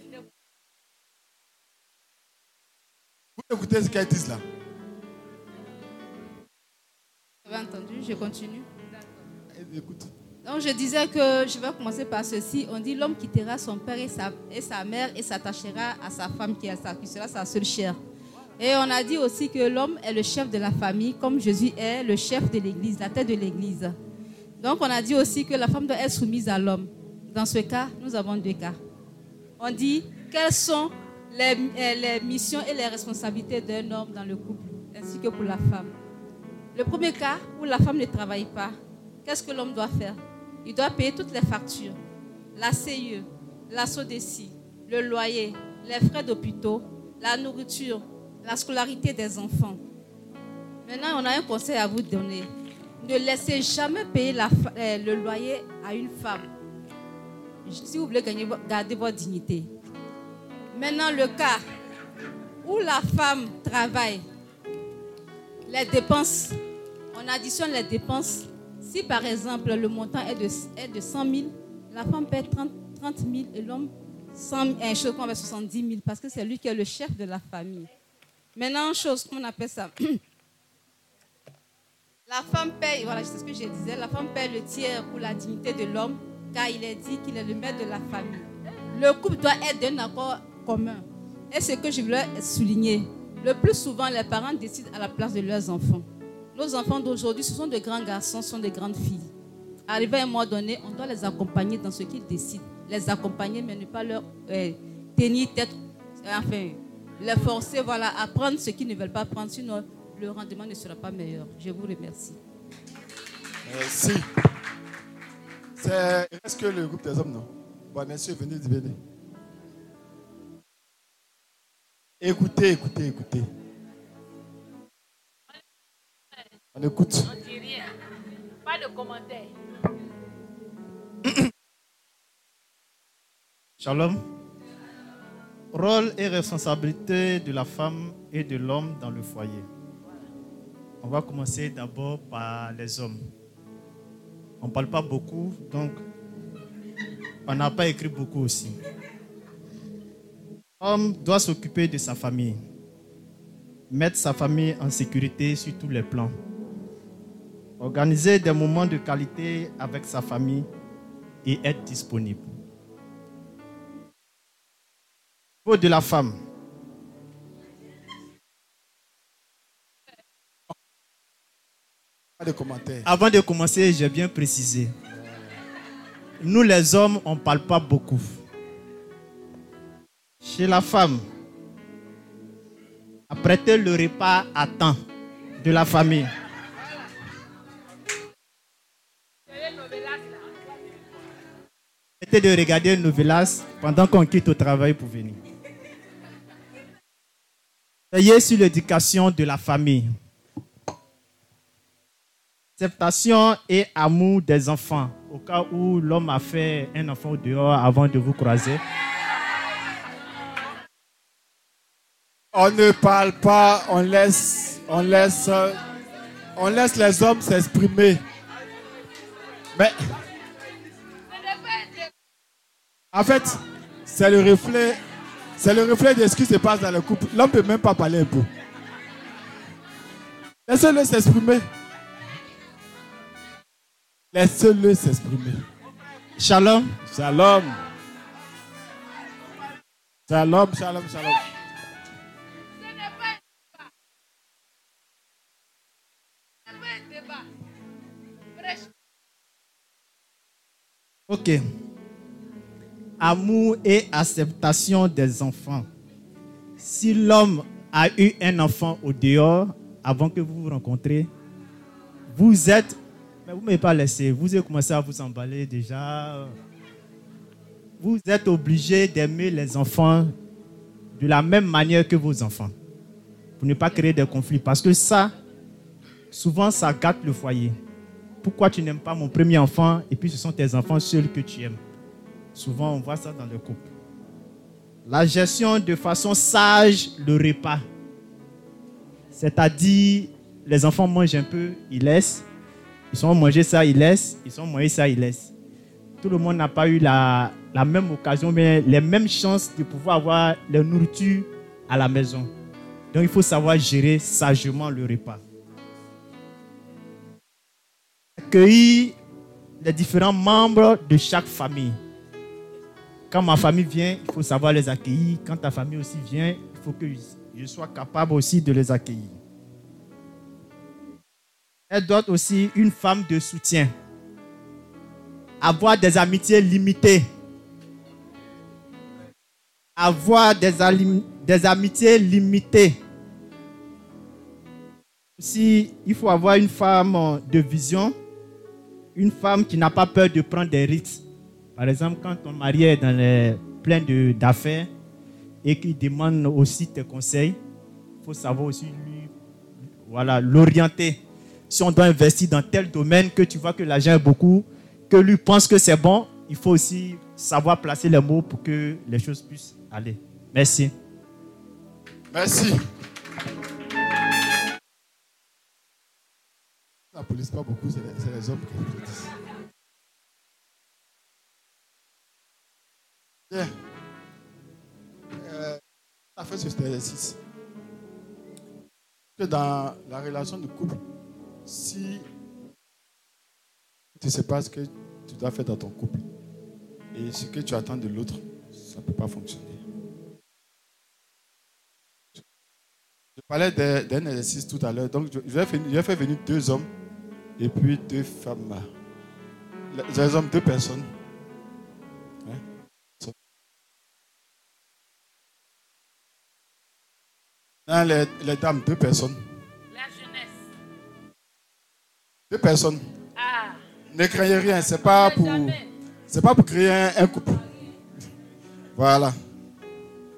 Vous écoutez ce qu'elle dit là Vous avez entendu? Je continue. Écoute. Donc je disais que je vais commencer par ceci. On dit l'homme quittera son père et sa, et sa mère et s'attachera à sa femme qui, sera sa seule chair. Et on a dit aussi que l'homme est le chef de la famille, comme Jésus est le chef de l'Église, la tête de l'Église. Donc on a dit aussi que la femme doit être soumise à l'homme. Dans ce cas, nous avons deux cas. On dit quelles sont les, euh, les missions et les responsabilités d'un homme dans le couple, ainsi que pour la femme? Le premier cas, où la femme ne travaille pas, qu'est-ce que l'homme doit faire? Il doit payer toutes les factures, la CIE, la SODECI, le loyer, les frais d'hôpitaux, la nourriture, la scolarité des enfants. Maintenant, on a un conseil à vous donner. Ne laissez jamais payer euh, le loyer à une femme. Si vous voulez gagner, garder votre dignité. Maintenant, le cas où la femme travaille, les dépenses, on additionne les dépenses. Si par exemple le montant est de, est de 100 000, la femme paie 30, 30 000 et l'homme 70 000 parce que c'est lui qui est le chef de la famille. Maintenant, chose, comment on appelle ça? La femme paye, voilà, c'est ce que je disais, la femme paye le tiers pour la dignité de l'homme, car il est dit qu'il est le maître de la famille. Le couple doit être d'un accord commun. Et ce que je voulais souligner, le plus souvent, les parents décident à la place de leurs enfants. Nos enfants d'aujourd'hui, ce sont de grands garçons, ce sont de grandes filles. Arrivé à un moment donné, on doit les accompagner dans ce qu'ils décident. Les accompagner, mais ne pas leur euh, tenir tête, enfin, les forcer voilà, à prendre ce qu'ils ne veulent pas prendre, sinon le rendement ne sera pas meilleur. Je vous remercie. Merci. Est-ce que le groupe des hommes, non? Bon, monsieur, venez, venez. Écoutez, écoutez, écoutez. On écoute. On dit rien. Pas de commentaires. Shalom. Rôle et responsabilité de la femme et de l'homme dans le foyer. On va commencer d'abord par les hommes. On ne parle pas beaucoup, donc on n'a pas écrit beaucoup aussi. L'homme doit s'occuper de sa famille, mettre sa famille en sécurité sur tous les plans, organiser des moments de qualité avec sa famille et être disponible. de la femme. Avant de commencer, j'ai bien précisé. Nous les hommes, on ne parle pas beaucoup. Chez la femme, apprêter le repas à temps de la famille. De regarder une novelas pendant qu'on quitte au travail pour venir. Veillez sur l'éducation de la famille. Acceptation et amour des enfants. Au cas où l'homme a fait un enfant dehors avant de vous croiser. On ne parle pas, on laisse, on laisse on laisse les hommes s'exprimer. Mais en fait, c'est le reflet, c'est le reflet de ce qui se passe dans le couple. L'homme ne peut même pas parler un peu. Laissez-le s'exprimer. Laissez-le s'exprimer. Shalom. Shalom. Shalom, shalom, shalom. Ok. Amour et acceptation des enfants. Si l'homme a eu un enfant au dehors avant que vous vous rencontrez, vous êtes. Mais vous ne m'avez pas laissé. Vous avez commencé à vous emballer déjà. Vous êtes obligé d'aimer les enfants de la même manière que vos enfants. Pour ne pas créer des conflits. Parce que ça, souvent, ça gâte le foyer. Pourquoi tu n'aimes pas mon premier enfant et puis ce sont tes enfants seuls que tu aimes? Souvent, on voit ça dans le couple. La gestion de façon sage le repas. C'est-à-dire, les enfants mangent un peu, ils laissent. Ils sont mangés ça, ils laissent. Ils sont mangés ça, ils laissent. Tout le monde n'a pas eu la, la même occasion, mais les mêmes chances de pouvoir avoir la nourriture à la maison. Donc, il faut savoir gérer sagement le repas accueillir les différents membres de chaque famille. Quand ma famille vient, il faut savoir les accueillir. Quand ta famille aussi vient, il faut que je sois capable aussi de les accueillir. Elle doit aussi une femme de soutien. Avoir des amitiés limitées. Avoir des, amitiés limitées. Aussi, il faut avoir une femme de vision une femme qui n'a pas peur de prendre des risques. Par exemple, quand ton mari est dans les, plein d'affaires et qu'il demande aussi tes conseils, il faut savoir aussi lui, voilà, l'orienter. Si on doit investir dans tel domaine que tu vois que l'argent est beaucoup, que lui pense que c'est bon, il faut aussi savoir placer les mots pour que les choses puissent aller. Merci. Merci. La police, pas beaucoup, c'est les, hommes. Bien. Euh, on fait ce exercice. Dans la relation de couple, si tu ne sais pas ce que tu dois faire dans ton couple et ce que tu attends de l'autre, ça ne peut pas fonctionner. Je parlais d'un exercice tout à l'heure. Donc, je vais venir deux hommes et puis deux femmes. Les hommes, deux personnes. Les, dames, deux personnes. La jeunesse. Deux personnes. Ah. Ne craignez rien, c'est pas pour. C'est pas pour créer un, couple. Voilà.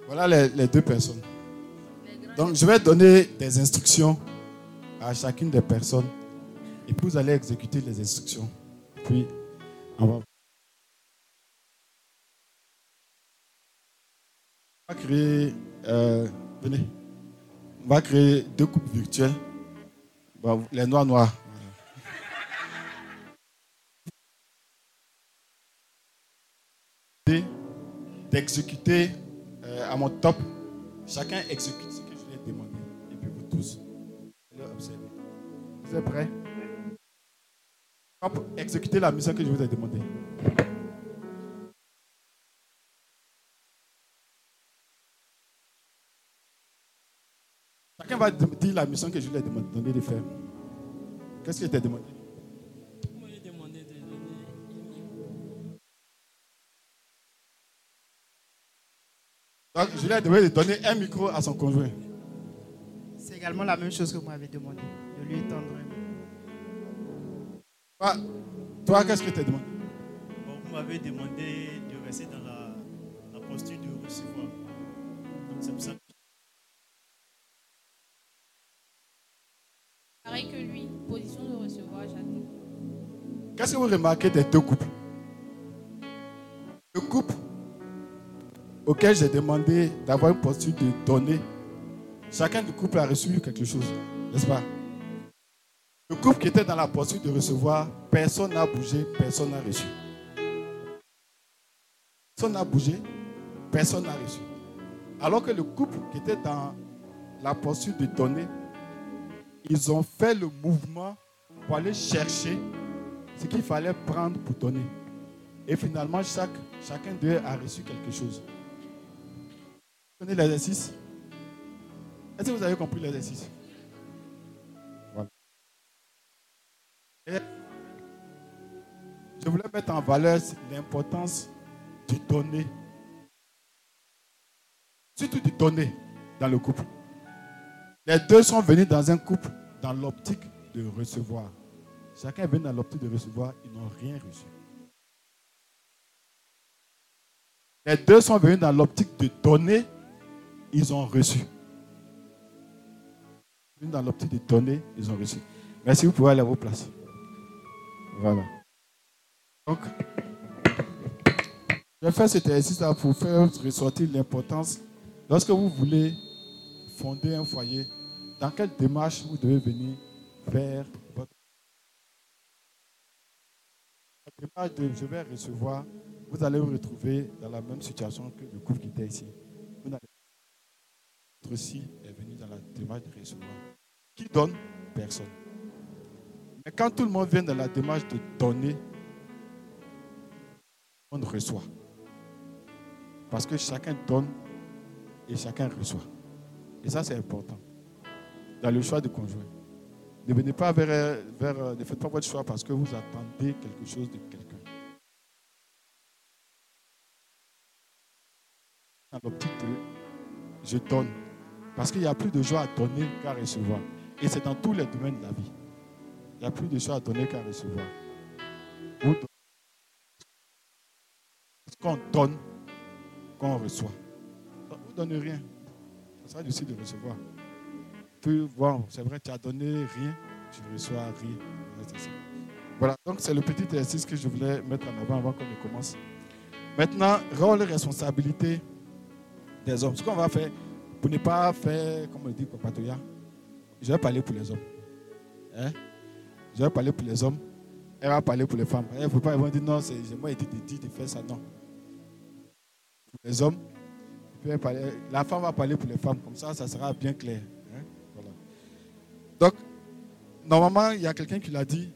Voilà les, les deux personnes. Donc je vais donner des instructions à chacune des personnes et puis vous allez exécuter les instructions. Puis, on va, créer, euh, venez, on va créer deux couples virtuels. les noirs noirs. D'exécuter euh, à mon top, chacun exécute ce que je lui ai demandé. Et puis vous tous. Vous êtes prêts? exécuter la mission que je vous ai demandé. Va dire la mission que je lui ai demandé de faire. Qu'est-ce que je t'ai demandé? Demandé de donner Donc, je lui ai demandé de donner un micro à son conjoint. C'est également la même chose que vous m'avez demandé, de lui tendre un toi, qu'est-ce que tu as demandé Vous m'avez demandé de rester dans la, posture de recevoir. Donc c'est pour ça Que lui, position de recevoir, j'attends. Qu'est-ce que vous remarquez des deux couples? Le couple auquel j'ai demandé d'avoir une posture de donner, chacun du couple a reçu quelque chose, n'est-ce pas? Le couple qui était dans la posture de recevoir, personne n'a bougé, personne n'a reçu. Personne n'a bougé, personne n'a reçu. Alors que le couple qui était dans la posture de donner, ils ont fait le mouvement pour aller chercher ce qu'il fallait prendre pour donner. Et finalement, chaque, chacun d'eux a reçu quelque chose. Vous connaissez l'exercice Est-ce que vous avez compris l'exercice? Voilà. je voulais mettre en valeur l'importance de donner. Surtout de donner dans le couple. Les deux sont venus dans un couple dans l'optique de recevoir. Chacun est venu dans l'optique de recevoir, ils n'ont rien reçu. Les deux sont venus dans l'optique de donner, ils ont reçu. Dans l'optique de donner, ils ont reçu. Merci, vous pouvez aller à vos places. Voilà. Donc, je vais faire cet exercice-là pour faire ressortir l'importance. Lorsque vous voulez fonder un foyer, dans quelle démarche vous devez venir vers votre la démarche de je vais recevoir, vous allez vous retrouver dans la même situation que le couple qui était ici. Vous aussi est venu dans la démarche de recevoir. Qui donne? Personne. Mais quand tout le monde vient dans la démarche de donner, on reçoit. Parce que chacun donne et chacun reçoit. Et ça, c'est important. Dans le choix de conjoint. Ne venez pas vers, vers, ne faites pas votre choix parce que vous attendez quelque chose de quelqu'un. Dans l'optique je donne. Parce qu'il n'y a plus de joie à donner qu'à recevoir. Et c'est dans tous les domaines de la vie. Il n'y a plus de joie à donner qu'à recevoir. Ce qu'on donne, qu'on reçoit. Vous ne donnez rien. Ça sera difficile de recevoir. Puis, bon, c'est vrai, tu as donné rien, tu reçois rien. Voilà, donc c'est le petit exercice que je voulais mettre en avant avant qu'on ne commence. Maintenant, rôle et responsabilité des hommes. Ce qu'on va faire, pour ne pas faire, comme on dit, Papatoya, je vais parler pour les hommes. Hein? Je vais parler pour les hommes. Elle va parler pour les femmes. Il ne faut pas dire non, c'est moi été dit de faire ça. Non. Pour les hommes, la femme va parler pour les femmes. Comme ça, ça sera bien clair. Hein? Donc, normalement, il y a quelqu'un qui l'a dit.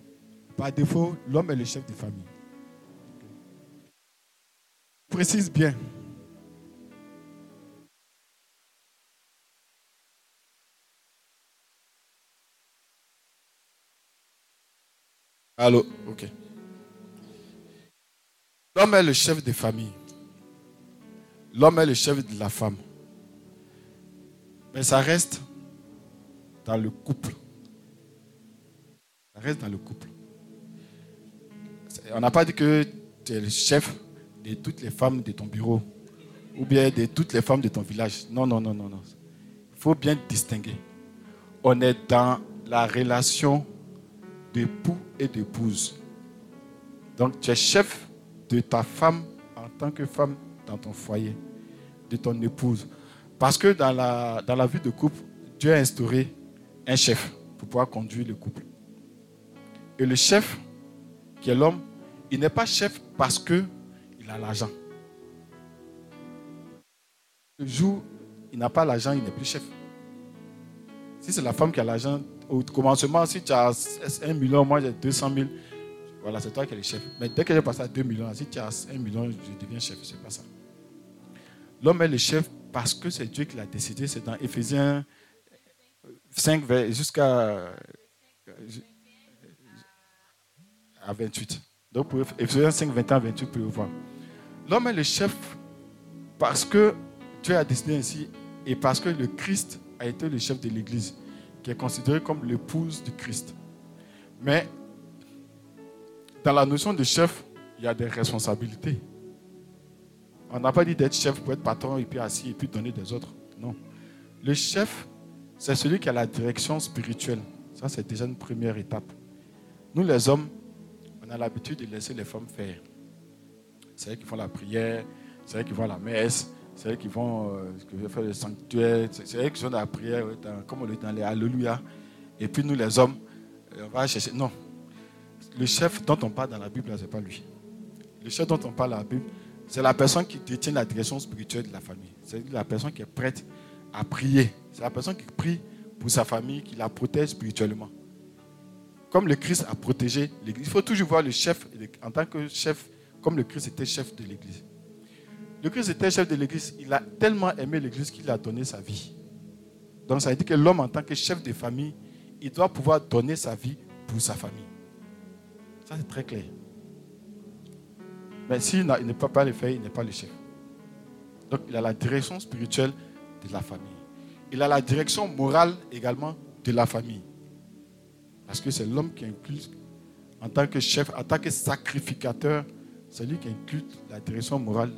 Par défaut, l'homme est le chef de famille. Précise bien. Allô, ok. L'homme est le chef de famille. L'homme est le chef de la femme. Mais ça reste dans le couple. Ça reste dans le couple. On n'a pas dit que tu es le chef de toutes les femmes de ton bureau ou bien de toutes les femmes de ton village. Non, non, non, non, non. Il faut bien distinguer. On est dans la relation d'époux et d'épouse. Donc tu es chef de ta femme en tant que femme dans ton foyer, de ton épouse. Parce que dans la, dans la vie de couple, Dieu a instauré un chef pour pouvoir conduire le couple. Et le chef, qui est l'homme, il n'est pas chef parce qu'il a l'argent. Le jour il n'a pas l'argent, il n'est plus chef. Si c'est la femme qui a l'argent, au commencement, si tu as 1 million, moi j'ai 200 000, voilà, c'est toi qui es le chef. Mais dès que j'ai passé à 2 millions, si tu as 1 million, je deviens chef. C'est pas ça. L'homme est le chef parce que c'est Dieu qui l'a décidé. C'est dans Ephésiens 5 jusqu'à à 28. Donc, pour Ephésiens 5, 21, 28, vous pouvez voir. L'homme est le chef parce que Dieu a décidé ainsi et parce que le Christ a été le chef de l'Église, qui est considéré comme l'épouse du Christ. Mais dans la notion de chef, il y a des responsabilités. On n'a pas dit d'être chef pour être patron et puis assis et puis donner des autres. Non. Le chef, c'est celui qui a la direction spirituelle. Ça, c'est déjà une première étape. Nous, les hommes, on a l'habitude de laisser les femmes faire. C'est eux qui font la prière, c'est eux qui font la messe, c'est eux qui vont euh, faire le sanctuaire, c'est eux qui dans la prière, comme on est dans les Alléluia. Et puis nous, les hommes, euh, on va chercher. Non. Le chef dont on parle dans la Bible, ce n'est pas lui. Le chef dont on parle dans la Bible, c'est la personne qui détient la direction spirituelle de la famille. C'est la personne qui est prête à prier. C'est la personne qui prie pour sa famille, qui la protège spirituellement. Comme le Christ a protégé l'Église. Il faut toujours voir le chef en tant que chef, comme le Christ était chef de l'Église. Le Christ était chef de l'Église. Il a tellement aimé l'Église qu'il a donné sa vie. Donc ça veut dire que l'homme en tant que chef de famille, il doit pouvoir donner sa vie pour sa famille. Ça c'est très clair. Mais s'il ne peut pas le faire, il n'est pas le chef. Donc il a la direction spirituelle de la famille. Il a la direction morale également de la famille. Parce que c'est l'homme qui inclut, en tant que chef, en tant que sacrificateur, c'est lui qui inclut la direction morale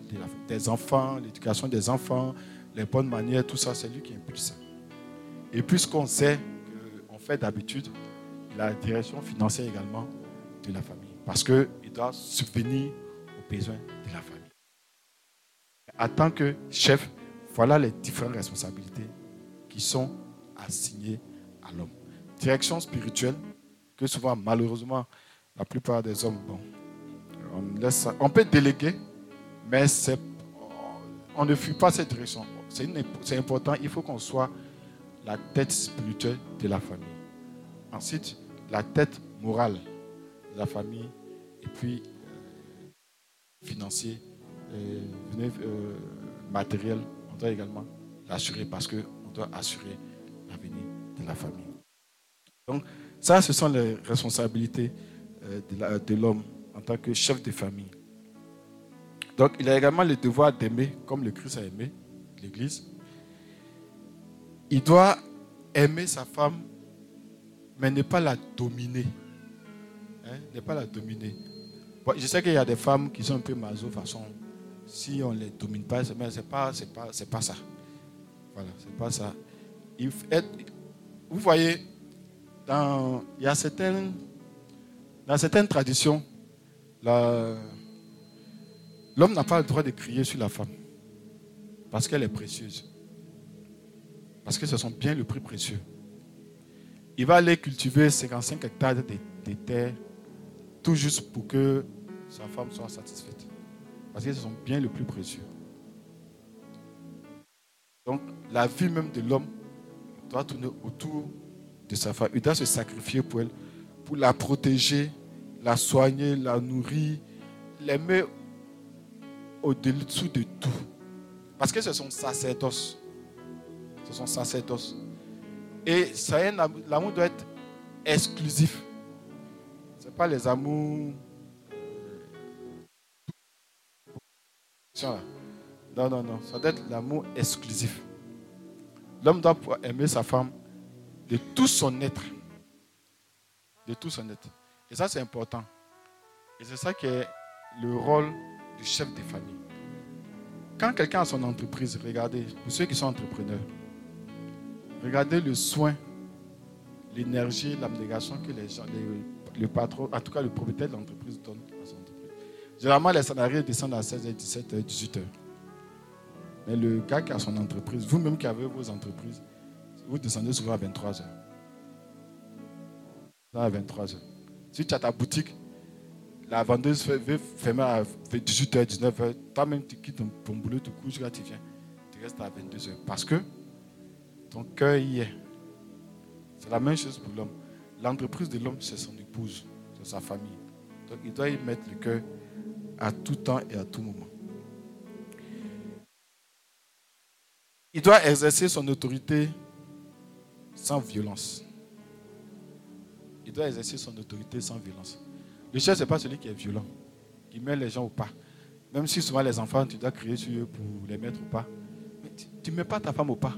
des enfants, l'éducation des enfants, les bonnes manières, tout ça, c'est lui qui inclut ça. Et puisqu'on sait qu'on fait d'habitude, la direction financière également de la famille. Parce qu'il doit subvenir besoins de la famille. En tant que chef, voilà les différentes responsabilités qui sont assignées à l'homme. Direction spirituelle, que souvent, malheureusement, la plupart des hommes, bon, on, laisse on peut déléguer, mais on ne fuit pas cette direction. C'est important, il faut qu'on soit la tête spirituelle de la famille. Ensuite, la tête morale de la famille. Et puis, financier, euh, euh, matériel, on doit également l'assurer parce qu'on doit assurer l'avenir de la famille. Donc, ça, ce sont les responsabilités de l'homme en tant que chef de famille. Donc, il a également le devoir d'aimer, comme le Christ a aimé l'Église. Il doit aimer sa femme, mais ne pas la dominer. Hein? Ne pas la dominer. Je sais qu'il y a des femmes qui sont un peu maso façon. Si on ne les domine pas, ce n'est pas, pas, pas ça. Voilà, c'est pas ça. vous voyez, dans, il y a certaines, dans certaines traditions, l'homme n'a pas le droit de crier sur la femme parce qu'elle est précieuse. Parce que ce sont bien le prix précieux. Il va aller cultiver 55 hectares de, terre tout juste pour que sa femme soit satisfaite. Parce que ce sont bien le plus précieux. Donc, la vie même de l'homme doit tourner autour de sa femme. Il doit se sacrifier pour elle, pour la protéger, la soigner, la nourrir, l'aimer au-dessous de tout. Parce que c'est son sacerdoce de son sacerdoce. Et l'amour doit être exclusif. Pas les amours. Non, non, non. Ça doit être l'amour exclusif. L'homme doit pouvoir aimer sa femme de tout son être. De tout son être. Et ça, c'est important. Et c'est ça qui est le rôle du chef de famille. Quand quelqu'un a son entreprise, regardez, pour ceux qui sont entrepreneurs, Regardez le soin, l'énergie, l'abnégation que les gens, le patron, en tout cas le propriétaire de l'entreprise donne à son entreprise. Généralement, les salariés descendent à 16h, 17h, 18h. Mais le gars qui a son entreprise, vous-même qui avez vos entreprises, vous descendez souvent à 23h. À 23h. Si tu as ta boutique, la vendeuse veut fermer à 18h, 19h, toi-même tu quittes ton, boulot, tu couches, tu viens, tu restes à 22h. Parce que ton cœur y est. C'est la même chose pour l'homme. L'entreprise de l'homme, c'est son épouse, c'est sa famille. Donc il doit y mettre le cœur à tout temps et à tout moment. Il doit exercer son autorité sans violence. Il doit exercer son autorité sans violence. Le chef, ce n'est pas celui qui est violent, qui met les gens au pas. Même si souvent les enfants, tu dois crier sur eux pour les mettre au pas. Mais tu ne mets pas ta femme au pas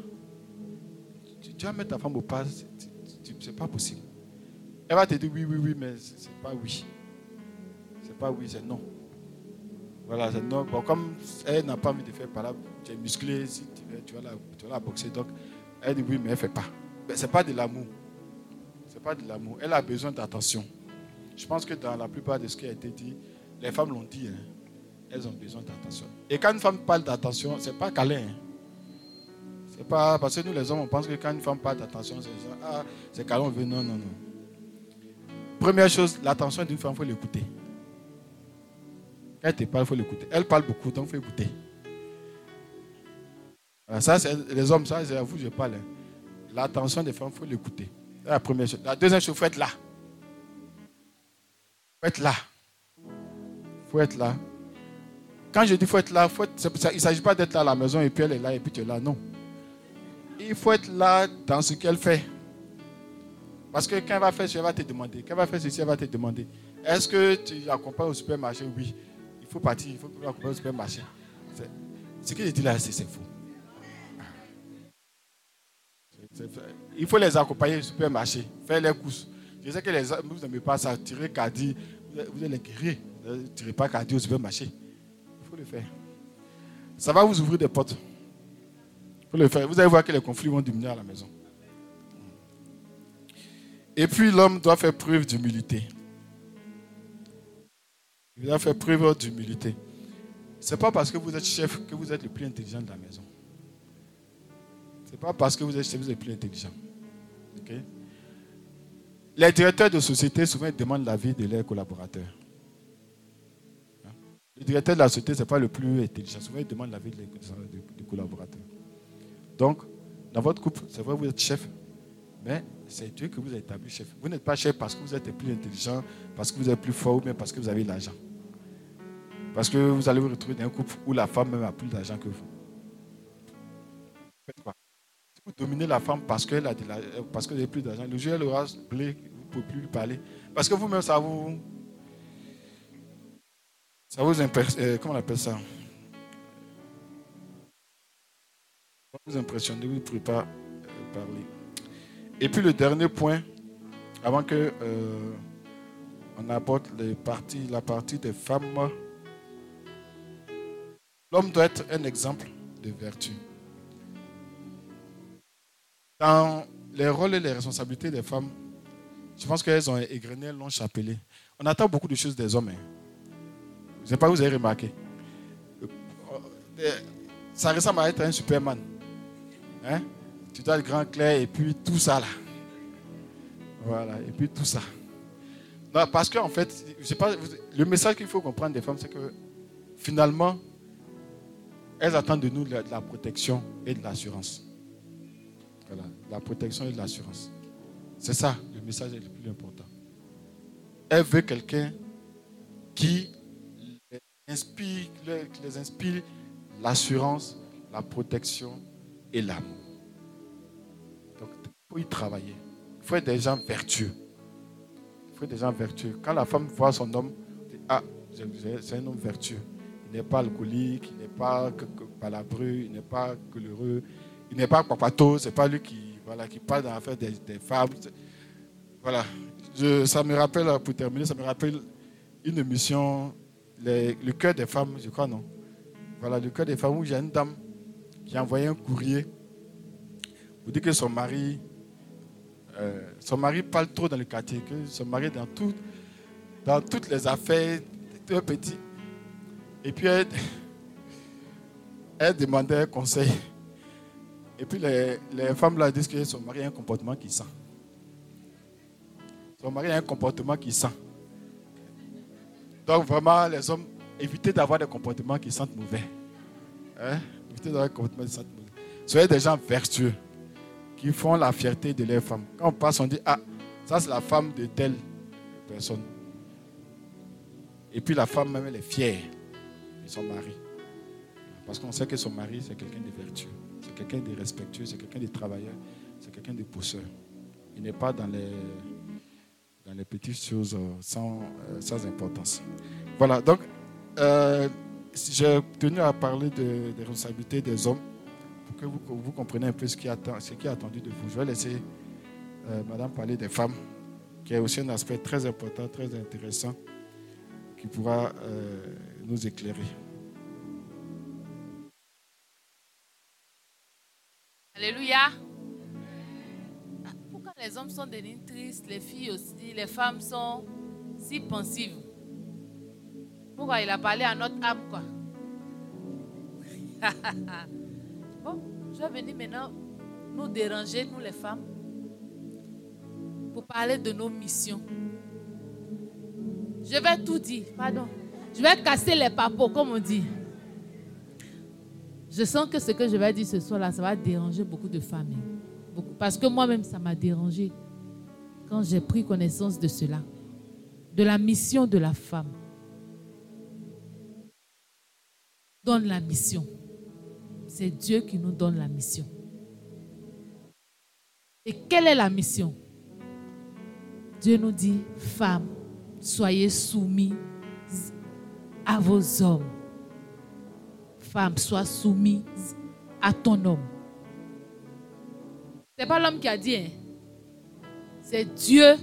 tu vas mettre ta femme au pas, c'est pas possible. Elle va te dire oui, oui, oui, mais c'est pas oui. C'est pas oui, c'est non. Voilà, c'est non. Bon, comme elle n'a pas envie de faire par là, tu es musclé, si tu, veux, tu, vas la, tu vas la boxer. Donc, elle dit oui, mais elle ne fait pas. Mais ce n'est pas de l'amour. Ce n'est pas de l'amour. Elle a besoin d'attention. Je pense que dans la plupart de ce qui a été dit, les femmes l'ont dit. Hein. elles ont besoin d'attention. Et quand une femme parle d'attention, ce n'est pas câlin. Hein pas parce que nous les hommes, on pense que quand une femme parle d'attention, c'est. Ah, c'est calme, on veut. Non, non, non. Première chose, l'attention d'une femme, il faut l'écouter. Elle te parle, il faut l'écouter. Elle parle beaucoup, donc il faut écouter. ça, c'est les hommes, ça, c'est à vous, je parle. Hein. L'attention des femmes, il faut l'écouter. La première chose. La deuxième chose, il faut être là. Il faut être là. Il faut être là. Quand je dis faut être là, faut il ne s'agit pas d'être là à la maison et puis elle est là et puis tu es là. Non. Il faut être là dans ce qu'elle fait. Parce que quand elle va faire ceci, elle va te demander. Quand elle va faire ceci, elle va te demander. Est-ce que tu l'accompagnes au supermarché? Oui. Il faut partir, il faut l'accompagnes au supermarché. Ce que je dis là, c'est faux. Il faut les accompagner au supermarché, faire les courses. Je sais que les, vous n'aimez pas ça, tirer caddie, vous allez les Ne tirez pas caddie au supermarché le faire. Ça va vous ouvrir des portes. Faut le faire. Vous allez voir que les conflits vont diminuer à la maison. Et puis l'homme doit faire preuve d'humilité. Il doit faire preuve d'humilité. Ce n'est pas parce que vous êtes chef que vous êtes le plus intelligent de la maison. Ce n'est pas parce que vous êtes chef que vous êtes le plus intelligent. Les directeurs de société souvent demandent l'avis de leurs collaborateurs. Le directeur de la société, ce n'est pas le plus intelligent. Souvent, il demande l'avis du collaborateur. Donc, dans votre couple, c'est vrai, vous êtes chef, mais c'est Dieu que vous avez établi chef? Vous n'êtes pas chef parce que vous êtes plus intelligent, parce que vous êtes plus fort ou bien parce que vous avez l'argent. Parce que vous allez vous retrouver dans un couple où la femme même a plus d'argent que vous. Si vous dominez la femme parce qu'elle a parce que vous avez plus d'argent, le jour elle aura blé, vous ne pouvez plus lui parler. Parce que vous-même, ça vous, ça vous impressionne, euh, comment on appelle ça? Vous impressionne, vous ne pouvez pas euh, parler. Et puis le dernier point, avant que euh, on aborde la partie des femmes, l'homme doit être un exemple de vertu. Dans les rôles et les responsabilités des femmes, je pense qu'elles ont égrené un long chapelet. On attend beaucoup de choses des hommes. Hein. Je ne sais pas si vous avez remarqué. Ça ressemble à être un Superman. Hein? Tu dois le grand clair et puis tout ça là. Voilà, et puis tout ça. Non, parce qu'en fait, je pas, le message qu'il faut comprendre des femmes, c'est que finalement, elles attendent de nous de la, protection et de l'assurance. Voilà, la protection et de l'assurance. C'est ça le message le plus important. Elle veut quelqu'un qui inspire, qui les inspire l'assurance, la protection et l'amour. Faut y travailler. Il faut être des gens vertueux. Il faut être des gens vertueux. Quand la femme voit son homme, dit, ah, c'est un homme vertueux. Il n'est pas alcoolique, il n'est pas palabreux, il n'est pas coloreux, il n'est pas papato, c'est pas lui qui, voilà, qui parle dans l'affaire des, des femmes. Voilà. Ça me rappelle, pour terminer, ça me rappelle une émission le cœur des femmes, je crois, non? Voilà, le cœur des femmes où j'ai une dame qui a envoyé un courrier pour dire que son mari, euh, son mari parle trop dans le quartier, son mari dans, tout, dans toutes les affaires, tout petit. Et puis elle, elle demandait un conseil. Et puis les, les femmes disent que son mari a un comportement qui sent. Son mari a un comportement qui sent. Donc vraiment, les hommes, d'avoir des comportements qui sentent mauvais. Hein? Évitez d'avoir des comportements qui sentent mauvais. Soyez des gens vertueux qui font la fierté de leurs femmes. Quand on passe, on dit, ah, ça c'est la femme de telle personne. Et puis la femme même, elle est fière de son mari. Parce qu'on sait que son mari, c'est quelqu'un de vertueux, c'est quelqu'un de respectueux, c'est quelqu'un de travailleur, c'est quelqu'un de pousseur. Il n'est pas dans les dans les petites choses euh, sans, euh, sans importance. Voilà, donc euh, j'ai tenu à parler de, des responsabilités des hommes que vous, vous compreniez un peu ce qui, attend, ce qui est attendu de vous. Je vais laisser Madame parler des femmes, qui est aussi un aspect très important, très intéressant, qui pourra nous éclairer. Alléluia les hommes sont devenus tristes, les filles aussi, les femmes sont si pensives? Pourquoi il a parlé à notre âme, quoi? Vais venir maintenant nous déranger, nous les femmes, pour parler de nos missions. Je vais tout dire, pardon. Je vais casser les papeaux, comme on dit. Je sens que ce que je vais dire ce soir-là, ça va déranger beaucoup de familles. Parce que moi-même, ça m'a dérangé quand j'ai pris connaissance de cela, de la mission de la femme. Donne la mission. C'est Dieu qui nous donne la mission. Et quelle est la mission? Dieu nous dit, femmes, soyez soumis à vos hommes. Femme, sois soumise à ton homme. Ce n'est pas l'homme qui a dit, hein. c'est Dieu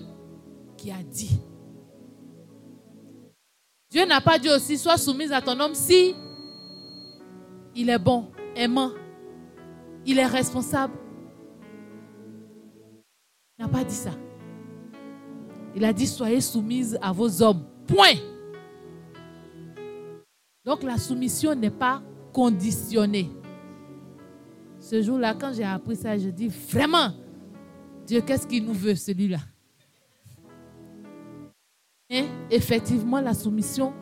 qui a dit. Dieu n'a pas dit aussi, sois soumise à ton homme si il est bon, aimant, il est responsable. Il n'a pas dit ça. Il a dit, soyez soumise à vos hommes. Point. Donc la soumission n'est pas conditionnée. Ce jour-là, quand j'ai appris ça, je dis, vraiment, Dieu, qu'est-ce qu'il nous veut, celui-là? Effectivement, la soumission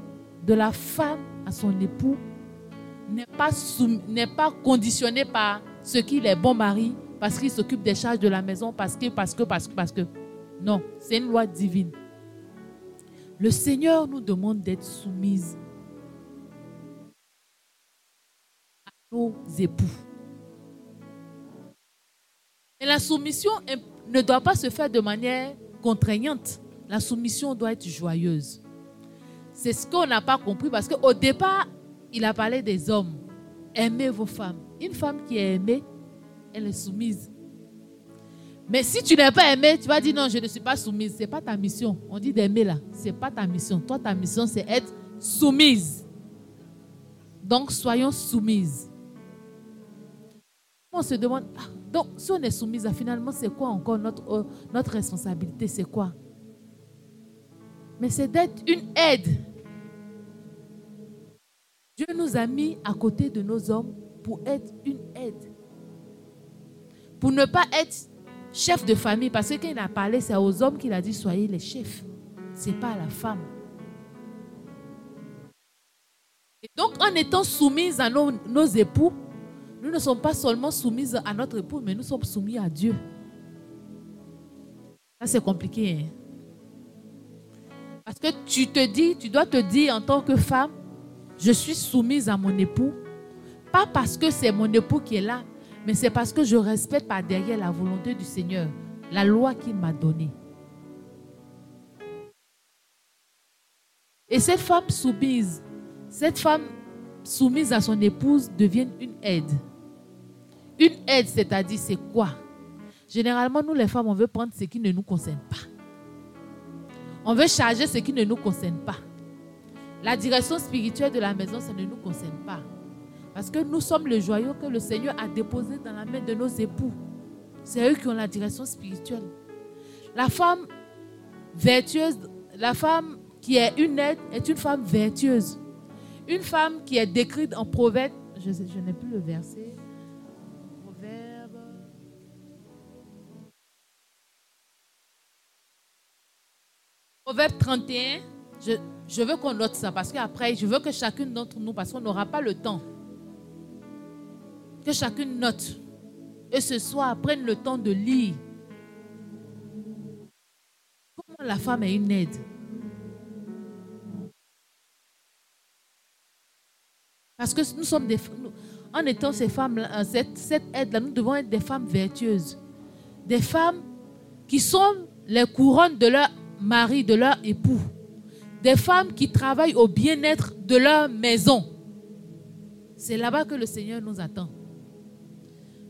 de la femme à son époux n'est pas, n'est pas conditionnée par ce qu'il est bon mari, parce qu'il s'occupe des charges de la maison, parce que, parce que, parce que, parce que. Non, c'est une loi divine. Le Seigneur nous demande d'être soumises à nos époux. Et la soumission ne doit pas se faire de manière contraignante. La soumission doit être joyeuse. C'est ce qu'on n'a pas compris parce qu'au départ, il a parlé des hommes. Aimez vos femmes. Une femme qui est aimée, elle est soumise. Mais si tu n'es pas aimé, tu vas dire non, je ne suis pas soumise. Ce n'est pas ta mission. On dit d'aimer là. Ce n'est pas ta mission. Toi, ta mission, c'est être soumise. Donc, soyons soumises. On se demande, ah, donc si on est soumise, finalement, c'est quoi encore euh, notre responsabilité? C'est quoi? Mais c'est d'être une aide. Dieu nous a mis à côté de nos hommes pour être une aide. Pour ne pas être chef de famille, parce que quand il a parlé, c'est aux hommes qu'il a dit soyez les chefs. Ce n'est pas à la femme. Et donc, en étant soumise à nos, nos époux, nous ne sommes pas seulement soumises à notre époux, mais nous sommes soumis à Dieu. Ça, c'est compliqué. Hein. Parce que tu te dis, tu dois te dire en tant que femme, je suis soumise à mon époux. Pas parce que c'est mon époux qui est là, mais c'est parce que je respecte par derrière la volonté du Seigneur, la loi qu'il m'a donnée. Et cette femme soumise, cette femme soumise à son épouse devient une aide. Une aide, c'est-à-dire, c'est quoi? Généralement, nous les femmes, on veut prendre ce qui ne nous concerne pas. On veut charger ce qui ne nous concerne pas. La direction spirituelle de la maison, ça ne nous concerne pas. Parce que nous sommes le joyau que le Seigneur a déposé dans la main de nos époux. C'est eux qui ont la direction spirituelle. La femme vertueuse, la femme qui est une aide, est une femme vertueuse. Une femme qui est décrite en proverbe, je, n'ai plus le verset. Proverbe. Proverbe 31. Je, je veux qu'on note ça parce qu'après, je veux que chacune d'entre nous, parce qu'on n'aura pas le temps, que chacune note. Et ce soir, prenne le temps de lire. Comment la femme est une aide? Parce que nous sommes des en étant ces femmes, euh, cette, cette aide-là, nous devons être des femmes vertueuses. Des femmes qui sont les couronnes de leur mari, de leur époux. Des femmes qui travaillent au bien-être de leur maison. C'est là-bas que le Seigneur nous attend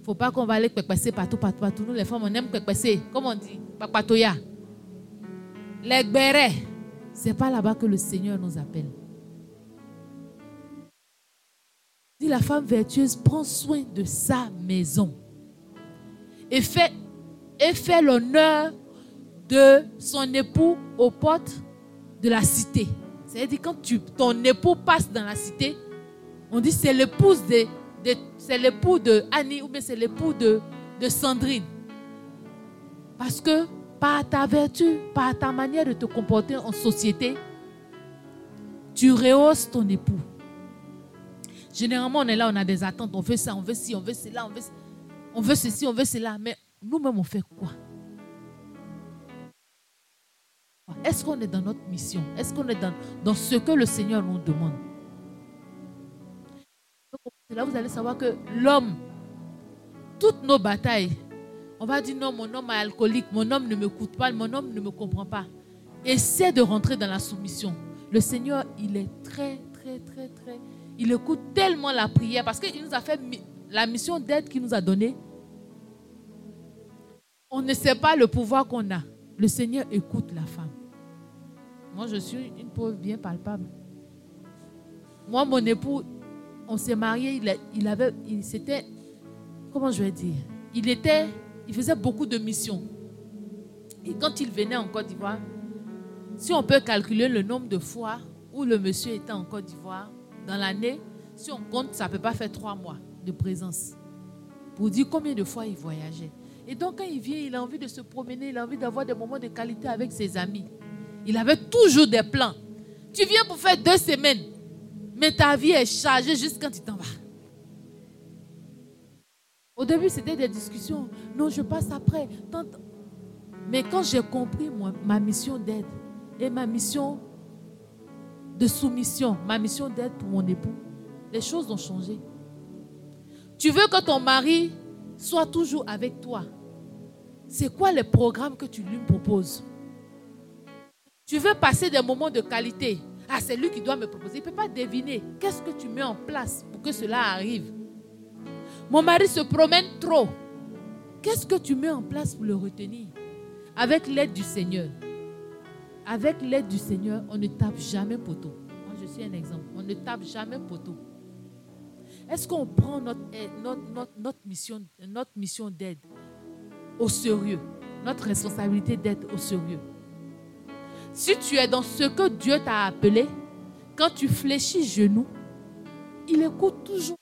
faut pas qu'on va aller passer partout, partout, partout. Nous, les femmes, on aime passer. Comme on dit, papatoya. Les bérets. C'est pas là-bas que le Seigneur nous appelle. Dit la femme vertueuse prend soin de sa maison et fait, et fait l'honneur de son époux aux portes de la cité. C'est-à-dire quand tu, ton époux passe dans la cité, on dit c'est l'épouse des c'est l'époux de Annie ou bien c'est l'époux de, de Sandrine. Parce que par ta vertu, par ta manière de te comporter en société, Tu rehausses ton époux. Généralement, on est là, on a des attentes. On veut ça, on veut ci, on veut cela, on veut, on veut ceci, on veut cela. Mais nous-mêmes, on fait quoi? Est-ce qu'on est dans notre mission? Est-ce qu'on est dans, dans ce que le Seigneur nous demande? Là, vous allez savoir que l'homme, toutes nos batailles, on va dire non, mon homme est alcoolique, mon homme ne me coûte pas, mon homme ne me comprend pas. Essaie de rentrer dans la soumission. Le Seigneur, il est très, très, très, très. Il écoute tellement la prière parce qu'il nous a fait la mission d'aide qu'il nous a donnée. On ne sait pas le pouvoir qu'on a. Le Seigneur écoute la femme. Moi, je suis une preuve bien palpable. Moi, mon époux, on s'est marié, il, il avait, il, c'était, comment je vais dire, il était, il faisait beaucoup de missions. Et quand il venait en Côte d'Ivoire, si on peut calculer le nombre de fois où le monsieur était en Côte d'Ivoire dans l'année, si on compte, ça ne peut pas faire trois mois de présence. Pour dire combien de fois il voyageait. Et donc, quand il vient, il a envie de se promener, il a envie d'avoir des moments de qualité avec ses amis. Il avait toujours des plans. Tu viens pour faire deux semaines, mais ta vie est chargée juste quand tu t'en vas. Au début, c'était des discussions. Non, je passe après. Mais quand j'ai compris ma mission d'aide et ma mission de soumission, ma mission d'aide pour mon époux, les choses ont changé. Tu veux que ton mari soit toujours avec toi. C'est quoi les programmes que tu lui proposes? Tu veux passer des moments de qualité. Ah, c'est lui qui doit me proposer. Il ne peut pas deviner. Qu'est-ce que tu mets en place pour que cela arrive? Mon mari se promène trop. Qu'est-ce que tu mets en place pour le retenir? Avec l'aide du Seigneur. Avec l'aide du Seigneur, on ne tape jamais poteau. Moi, je suis un exemple. On ne tape jamais poteau. Est-ce qu'on prend notre, notre, notre, mission, notre mission d'aide au sérieux, notre responsabilité d'aide au sérieux Si tu es dans ce que Dieu t'a appelé, quand tu fléchis genoux, il écoute toujours.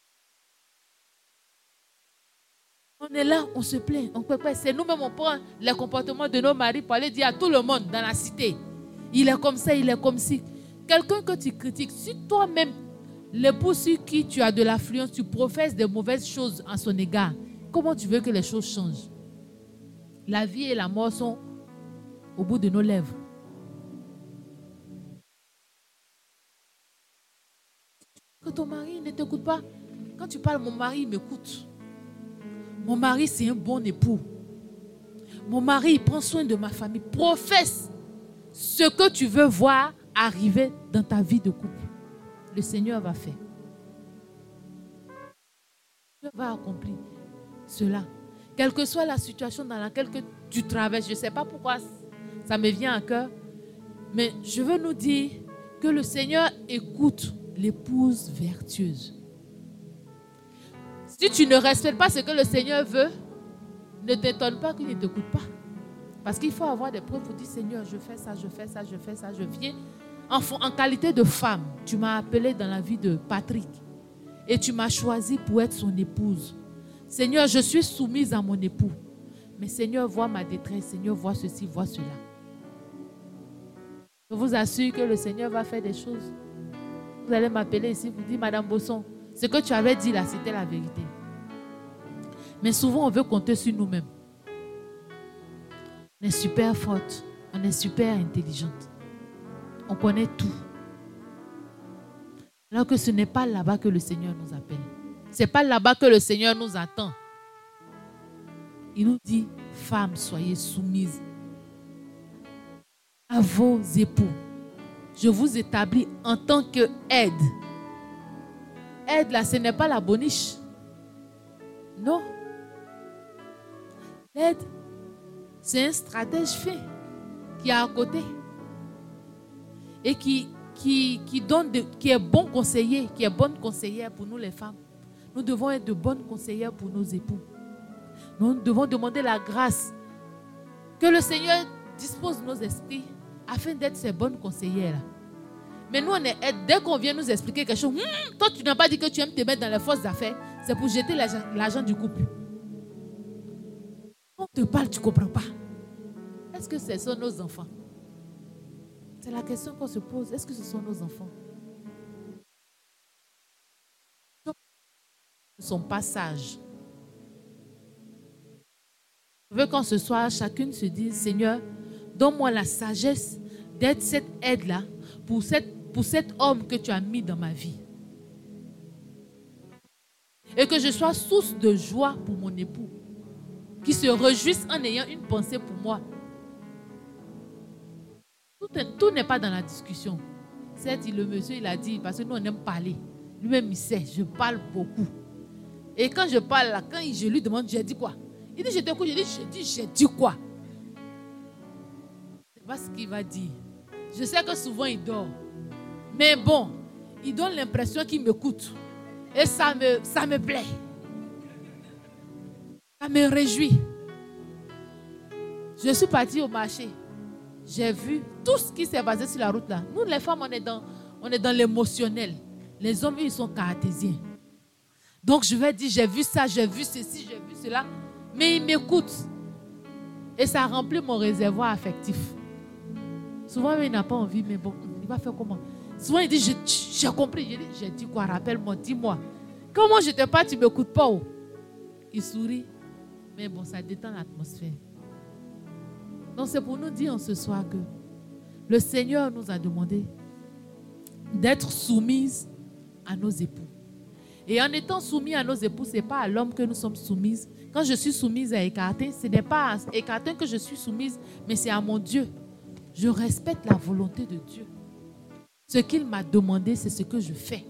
On est là, on se plaint, on peut pas. C'est nous-mêmes, on prend les comportements de nos maris pour aller dire à tout le monde dans la cité. Il est comme ça, il est comme si. Quelqu'un que tu critiques, si toi-même L'époux sur qui tu as de l'affluence, tu professes de mauvaises choses en son égard. Comment tu veux que les choses changent? La vie et la mort sont au bout de nos lèvres. Que ton mari ne t'écoute pas. Quand tu parles, mon mari m'écoute. Mon mari, c'est un bon époux. Mon mari, prend soin de ma famille. Professe ce que tu veux voir arriver dans ta vie de couple le Seigneur va faire. Dieu va accomplir cela. Quelle que soit la situation dans laquelle tu traverses, je ne sais pas pourquoi ça me vient à cœur, mais je veux nous dire que le Seigneur écoute l'épouse vertueuse. Si tu ne respectes pas ce que le Seigneur veut, ne t'étonne pas qu'il ne t'écoute pas. Parce qu'il faut avoir des preuves pour dire Seigneur, je fais ça, je fais ça, je fais ça, je viens en, qualité de femme, tu m'as appelé dans la vie de Patrick et tu m'as choisi pour être son épouse. Seigneur, je suis soumise à mon époux. Mais Seigneur, vois ma détresse. Seigneur, vois ceci, vois cela. Je vous assure que le Seigneur va faire des choses. Vous allez m'appeler ici, vous dire, Madame Bosson, ce que tu avais dit là, c'était la vérité. Mais souvent, on veut compter sur nous-mêmes. On est super forte, on est super intelligente on connaît tout. Alors que ce n'est pas là-bas que le Seigneur nous appelle. Ce n'est pas là-bas que le Seigneur nous attend. Il nous dit, femmes, soyez soumises à vos époux. Je vous établis en tant que aide. Aide, là, ce n'est pas la boniche. Non. L'aide, c'est un stratège fait qui est à côté et qui, qui, qui, donne qui est bon conseiller, qui est bonne conseillère pour nous les femmes. Nous devons être de bonnes conseillères pour nos époux. Nous devons demander la grâce que le Seigneur dispose nos esprits afin d'être ses bonnes conseillères. Mais nous, on est, eh, dès qu'on vient nous expliquer quelque chose, hmm, toi, tu n'as pas dit que tu aimes te mettre dans les fausses affaires, c'est pour jeter l'argent du couple. On te parle, tu ne comprends pas. Est-ce que ce sont nos enfants? C'est la question qu'on se pose. Est-ce que ce sont nos enfants? Ne sont pas sages. Je veux qu'en ce soir, chacune se dise, Seigneur, donne-moi la sagesse d'être cette aide-là pour, cet homme que tu as mis dans ma vie. Et que je sois source de joie pour mon époux, qui se réjouisse en ayant une pensée pour moi. Tout n'est pas dans la discussion. Certes, le monsieur, il a dit, parce que nous, on aime parler. Lui-même, il sait, je parle beaucoup. Et quand je parle quand je lui demande, j'ai dit quoi? Il dit, je t'écoute, je dis, je dis, j'ai dit quoi? Pas ce qu'il va dire. Je sais que souvent il dort. Mais bon, il donne l'impression qu'il m'écoute. Et ça me, ça me plaît. Ça me réjouit. Je suis partie au marché. J'ai vu tout ce qui s'est basé sur la route là. Nous, les femmes, on est dans, on est dans l'émotionnel. Les hommes, ils sont cartésiens. Donc, je vais dire, j'ai vu ça, j'ai vu ceci, j'ai vu cela. Mais ils m'écoutent. Et ça remplit mon réservoir affectif. Souvent, il n'a pas envie, mais bon, il va faire comment? Souvent, il dit, j'ai compris. J'ai dit quoi? Rappelle-moi, dis-moi. Comment je te parle, tu ne m'écoutes pas oh? Il sourit. Mais bon, ça détend l'atmosphère. Donc c'est pour nous dire en ce soir que le Seigneur nous a demandé d'être soumises à nos époux. Et en étant soumis à nos époux, ce n'est pas à l'homme que nous sommes soumises. Quand je suis soumise à Écarté, ce n'est pas à Écarté que je suis soumise, mais c'est à mon Dieu. Je respecte la volonté de Dieu. Ce qu'il m'a demandé, c'est ce que je fais.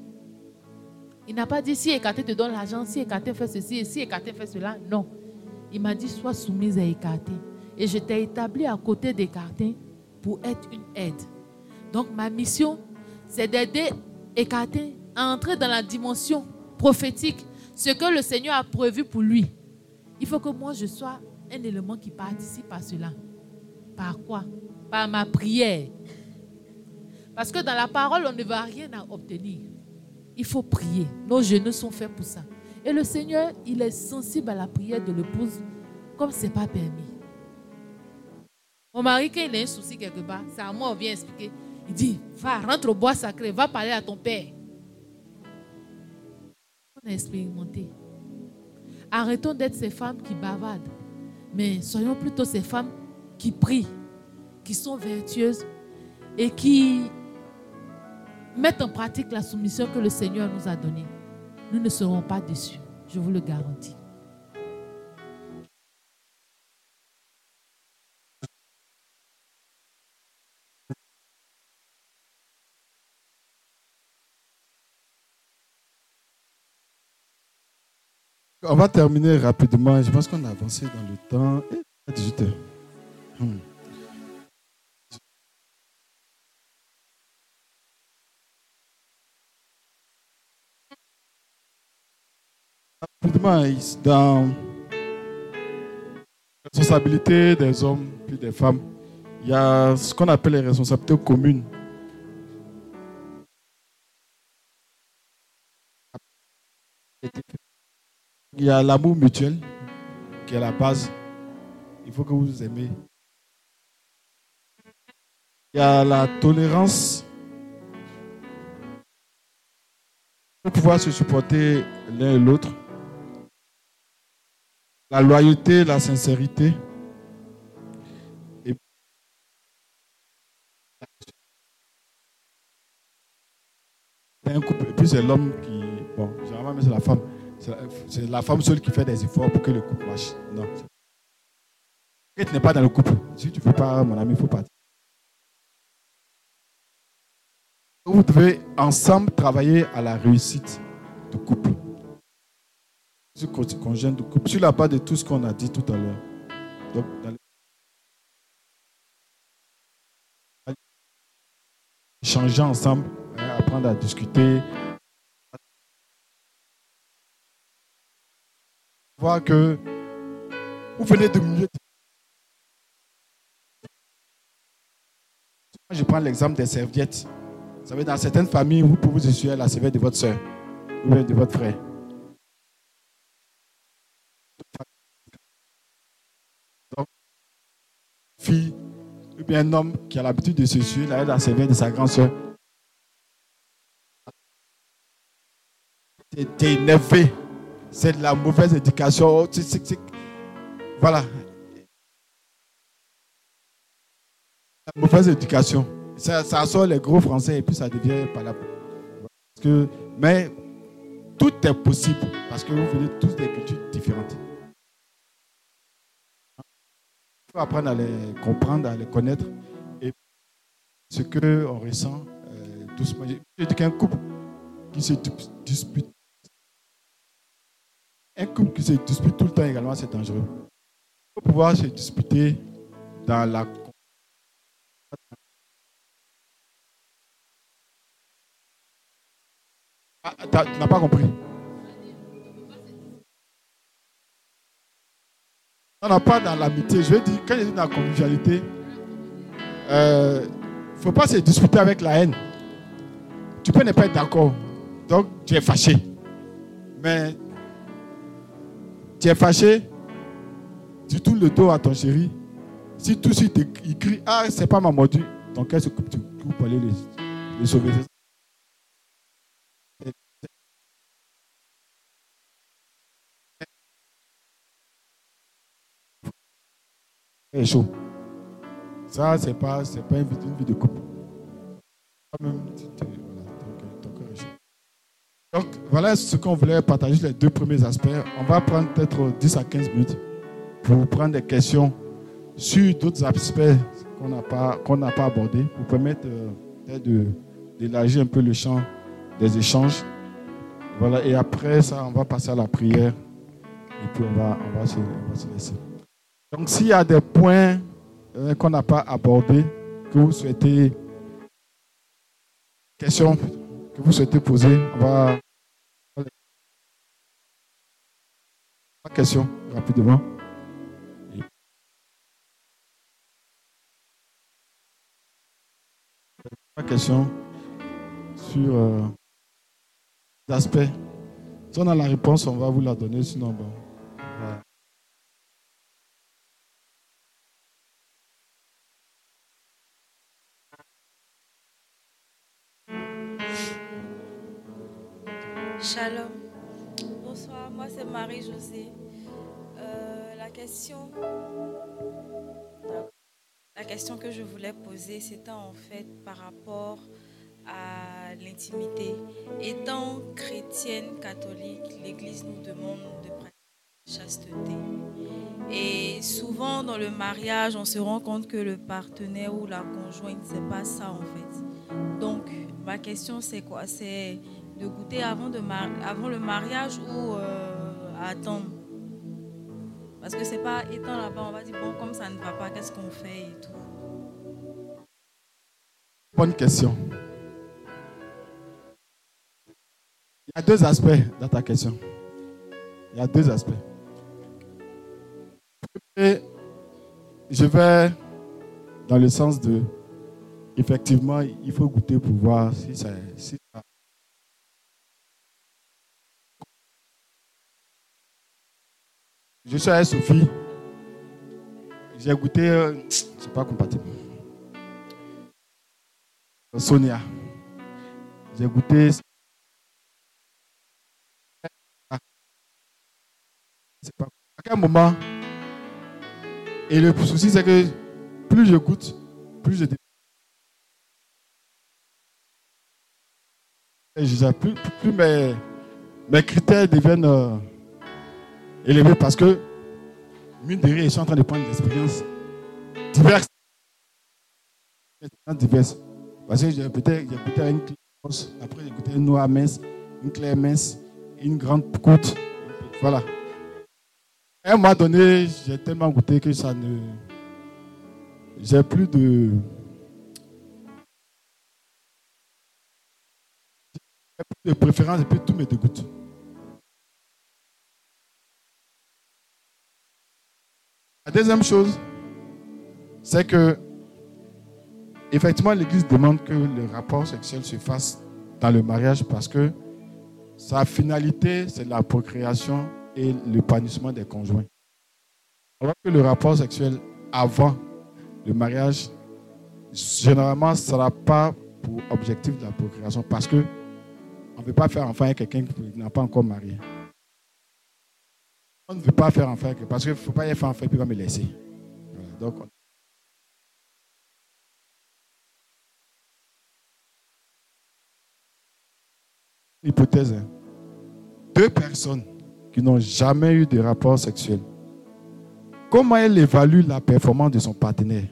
Il n'a pas dit si Écarté te donne l'argent, si Écarté fait ceci si Écarté fait cela. Non. Il m'a dit sois soumise à Écarté. Et je t'ai établi à côté des cartins pour être une aide. Donc ma mission, c'est d'aider Écarté à entrer dans la dimension prophétique, ce que le Seigneur a prévu pour lui. Il faut que moi, je sois un élément qui participe à cela. Par quoi? Par ma prière. Parce que dans la parole, on ne va rien obtenir. Il faut prier. Nos genoux sont faits pour ça. Et le Seigneur, il est sensible à la prière de l'épouse comme ce n'est pas permis. Mon mari, quand il a un souci quelque part, c'est à moi, on vient expliquer. Il dit, va, rentre au bois sacré, va parler à ton père. On a expérimenté. Arrêtons d'être ces femmes qui bavardent, mais soyons plutôt ces femmes qui prient, qui sont vertueuses et qui mettent en pratique la soumission que le Seigneur nous a donnée. Nous ne serons pas déçus, je vous le garantis. On va terminer rapidement. Je pense qu'on a avancé dans le temps. Et 18 heures. Hmm. Rapidement, dans la responsabilité des hommes puis des femmes, il y a ce qu'on appelle les responsabilités communes. Il y a l'amour mutuel qui est la base. Il faut que vous vous aimez. Il y a la tolérance pour pouvoir se supporter l'un et l'autre. La loyauté, la sincérité. Et puis c'est l'homme qui, bon, généralement c'est la femme c'est la femme seule qui fait des efforts pour que le couple marche. Non. Tu n'es pas dans le couple. Si tu ne veux pas, mon ami, il faut partir. Vous devez ensemble travailler à la réussite du couple. Ce conjoint du couple. Sur la base de tout ce qu'on a dit tout à l'heure. Donc, Changer ensemble, hein, apprendre à discuter, voir que vous venez de mieux. Je prends l'exemple des serviettes. Vous savez, dans certaines familles, vous pouvez vous essuyer la serviette de votre soeur ou de votre frère. Ou bien un homme qui a l'habitude de s'essuyer la serviette de sa grande soeur. T'es énervé c'est de la mauvaise éducation. Voilà. La mauvaise éducation. Ça, sort les gros français et puis ça devient pas que, mais tout est possible parce que vous venez tous des cultures différentes. Apprendre à les comprendre, à les connaître et ce qu'on ressent euh, doucement. Je dis qu'un couple qui se dispute, un couple qui se dispute tout le temps également, c'est dangereux. Il faut pouvoir se disputer dans la Ah, tu n'as pas compris. On n'a pas dans l'amitié. Je veux dire, quand je dis dans la convivialité, il euh, ne faut pas se disputer avec la haine. Tu peux ne pas être d'accord. Donc, tu es fâché. Mais tu es fâché, tu tournes le dos à ton chéri. Si tout de suite il crie Ah, c'est pas ma mordu, ton cœur se coupe, tu coupes aller les, les sauver. Est chaud. Ça, c'est pas, c'est pas une vie, de couple. Donc, voilà ce qu'on voulait partager, les deux premiers aspects. On va prendre peut-être 10 à 15 minutes pour vous prendre des questions sur d'autres aspects qu'on n'a pas, qu'on pas abordés, pour permettre euh, d'élargir un peu le champ des échanges. Voilà, et après ça, on va passer à la prière et puis on va, on va se laisser. Donc s'il y a des points euh, qu'on n'a pas abordés, que vous souhaitez, questions que vous souhaitez poser, on va... Question rapidement. Question sur euh, l'aspect. Si on a la réponse, on va vous la donner, sinon bon. Shalom. Bonsoir, moi c'est Marie-Josée. Euh, la question. La question que je voulais poser, c'était en fait par rapport à l'intimité. Étant chrétienne catholique, l'Église nous demande de pratiquer la chasteté. Et souvent dans le mariage, on se rend compte que le partenaire ou la conjointe, c'est pas ça en fait. Donc, ma question c'est quoi? C'est de goûter avant, de avant le mariage ou euh, attendre Parce que c'est pas étant là-bas, on va dire, bon, comme ça ne va pas, qu'est-ce qu'on fait et tout. Bonne question. Il y a deux aspects dans ta question. Il y a deux aspects. Et je vais dans le sens de, effectivement, il faut goûter pour voir si ça, si ça Je suis avec Sophie. J'ai goûté, euh, c'est pas compatible. Sonia. J'ai goûté. C'est pas. À quel moment? Et le souci, c'est que plus je goûte, plus je. Plus, plus mes, mes critères deviennent. Euh, élevé parce que, mine de rien, ils en train de prendre des expériences diverses. diverses. Parce que j'ai peut-être une classe, après j'ai goûté une noix mince, une claire mince, une grande coûte. Voilà. À un moment donné, j'ai tellement goûté que ça ne. J'ai plus de. J'ai plus de préférence et puis tout me dégoûte. La deuxième chose, c'est que, effectivement, l'Église demande que le rapport sexuel se fasse dans le mariage parce que sa finalité, c'est la procréation et l'épanouissement des conjoints. Alors que le rapport sexuel avant le mariage, généralement, ne sera pas pour objectif de la procréation parce que on ne veut pas faire enfant avec quelqu'un qui n'a pas encore marié. On ne veut pas faire enfant parce qu'il ne faut pas y faire enfant puis va me laisser. Donc, hypothèse. Hein. Deux personnes qui n'ont jamais eu de rapport sexuel. Comment elle évalue la performance de son partenaire?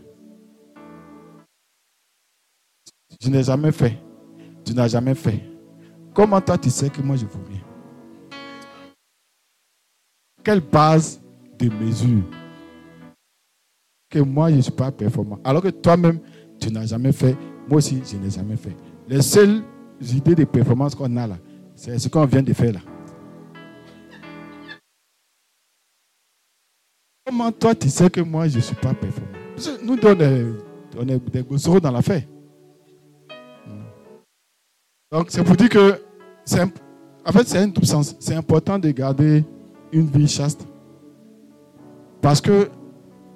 Je n'ai jamais fait. Tu n'as jamais fait. Comment toi tu sais que moi je veux rien Quelle base de mesure que moi je ne suis pas performant alors que toi-même tu n'as jamais fait, moi aussi je n'ai jamais fait. Les seules idées de performance qu'on a là, c'est ce qu'on vient de faire là. Comment toi tu sais que moi je ne suis pas performant? Nous on est, des gosseros dans l'affaire. Donc c'est pour dire que en fait. C'est important de garder une vie chaste. Parce que